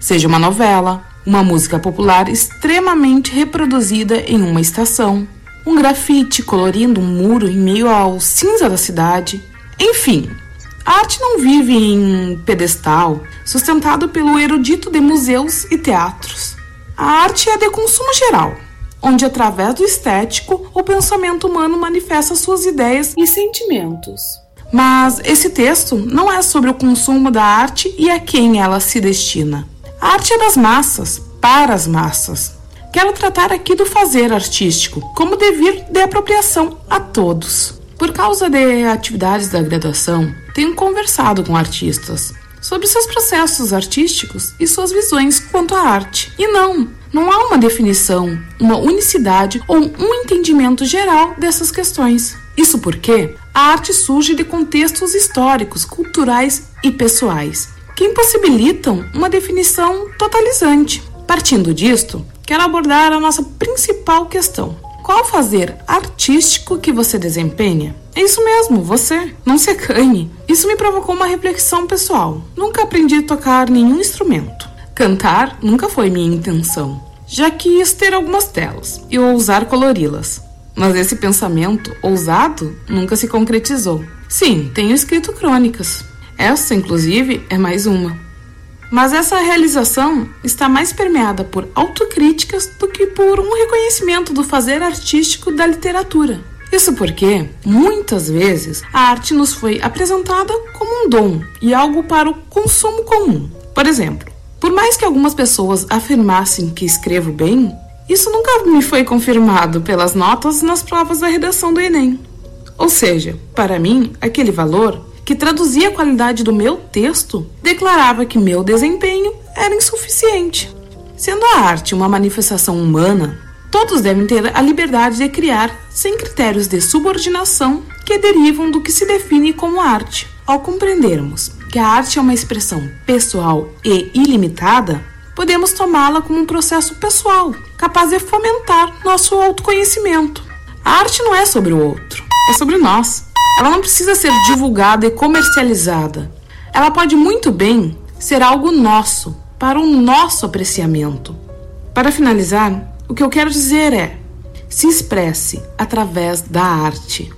Seja uma novela, uma música popular extremamente reproduzida em uma estação, um grafite colorindo um muro em meio ao cinza da cidade. Enfim, a arte não vive em pedestal, sustentado pelo erudito de museus e teatros. A arte é de consumo geral, onde através do estético o pensamento humano manifesta suas ideias e sentimentos. Mas esse texto não é sobre o consumo da arte e a quem ela se destina. A arte é das massas, para as massas. Quero tratar aqui do fazer artístico, como devir de apropriação a todos. Por causa de atividades da graduação, tenho conversado com artistas sobre seus processos artísticos e suas visões quanto à arte. E não, não há uma definição, uma unicidade ou um entendimento geral dessas questões. Isso porque a arte surge de contextos históricos, culturais e pessoais que impossibilitam uma definição totalizante. Partindo disto, quero abordar a nossa principal questão: qual fazer artístico que você desempenha? É isso mesmo, você. Não se acanhe. Isso me provocou uma reflexão pessoal. Nunca aprendi a tocar nenhum instrumento. Cantar nunca foi minha intenção. Já quis ter algumas telas e ousar colori-las. Mas esse pensamento ousado nunca se concretizou. Sim, tenho escrito crônicas. Essa, inclusive, é mais uma. Mas essa realização está mais permeada por autocríticas do que por um reconhecimento do fazer artístico da literatura. Isso porque, muitas vezes, a arte nos foi apresentada como um dom e algo para o consumo comum. Por exemplo, por mais que algumas pessoas afirmassem que escrevo bem, isso nunca me foi confirmado pelas notas nas provas da redação do Enem. Ou seja, para mim, aquele valor que traduzia a qualidade do meu texto, declarava que meu desempenho era insuficiente. Sendo a arte uma manifestação humana, todos devem ter a liberdade de criar sem critérios de subordinação que derivam do que se define como arte. Ao compreendermos que a arte é uma expressão pessoal e ilimitada, podemos tomá-la como um processo pessoal, capaz de fomentar nosso autoconhecimento. A arte não é sobre o outro, é sobre nós. Ela não precisa ser divulgada e comercializada. Ela pode muito bem ser algo nosso, para o nosso apreciamento. Para finalizar, o que eu quero dizer é: se expresse através da arte.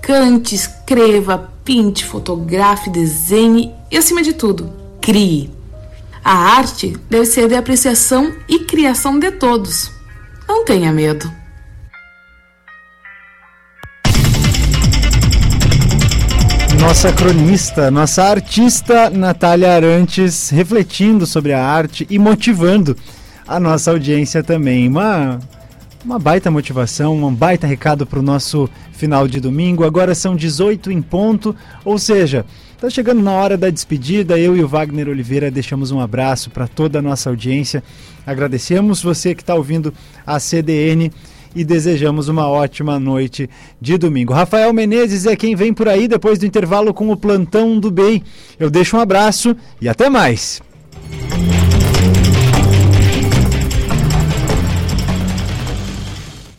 Cante, escreva, pinte, fotografe, desenhe e, acima de tudo, crie. A arte deve ser de apreciação e criação de todos. Não tenha medo. Nossa cronista, nossa artista Natália Arantes, refletindo sobre a arte e motivando a nossa audiência também. Uma, uma baita motivação, um baita recado para o nosso final de domingo. Agora são 18 em ponto, ou seja, Tá chegando na hora da despedida. Eu e o Wagner Oliveira deixamos um abraço para toda a nossa audiência. Agradecemos você que está ouvindo a CDN e desejamos uma ótima noite de domingo. Rafael Menezes é quem vem por aí depois do intervalo com o plantão do BEI. Eu deixo um abraço e até mais.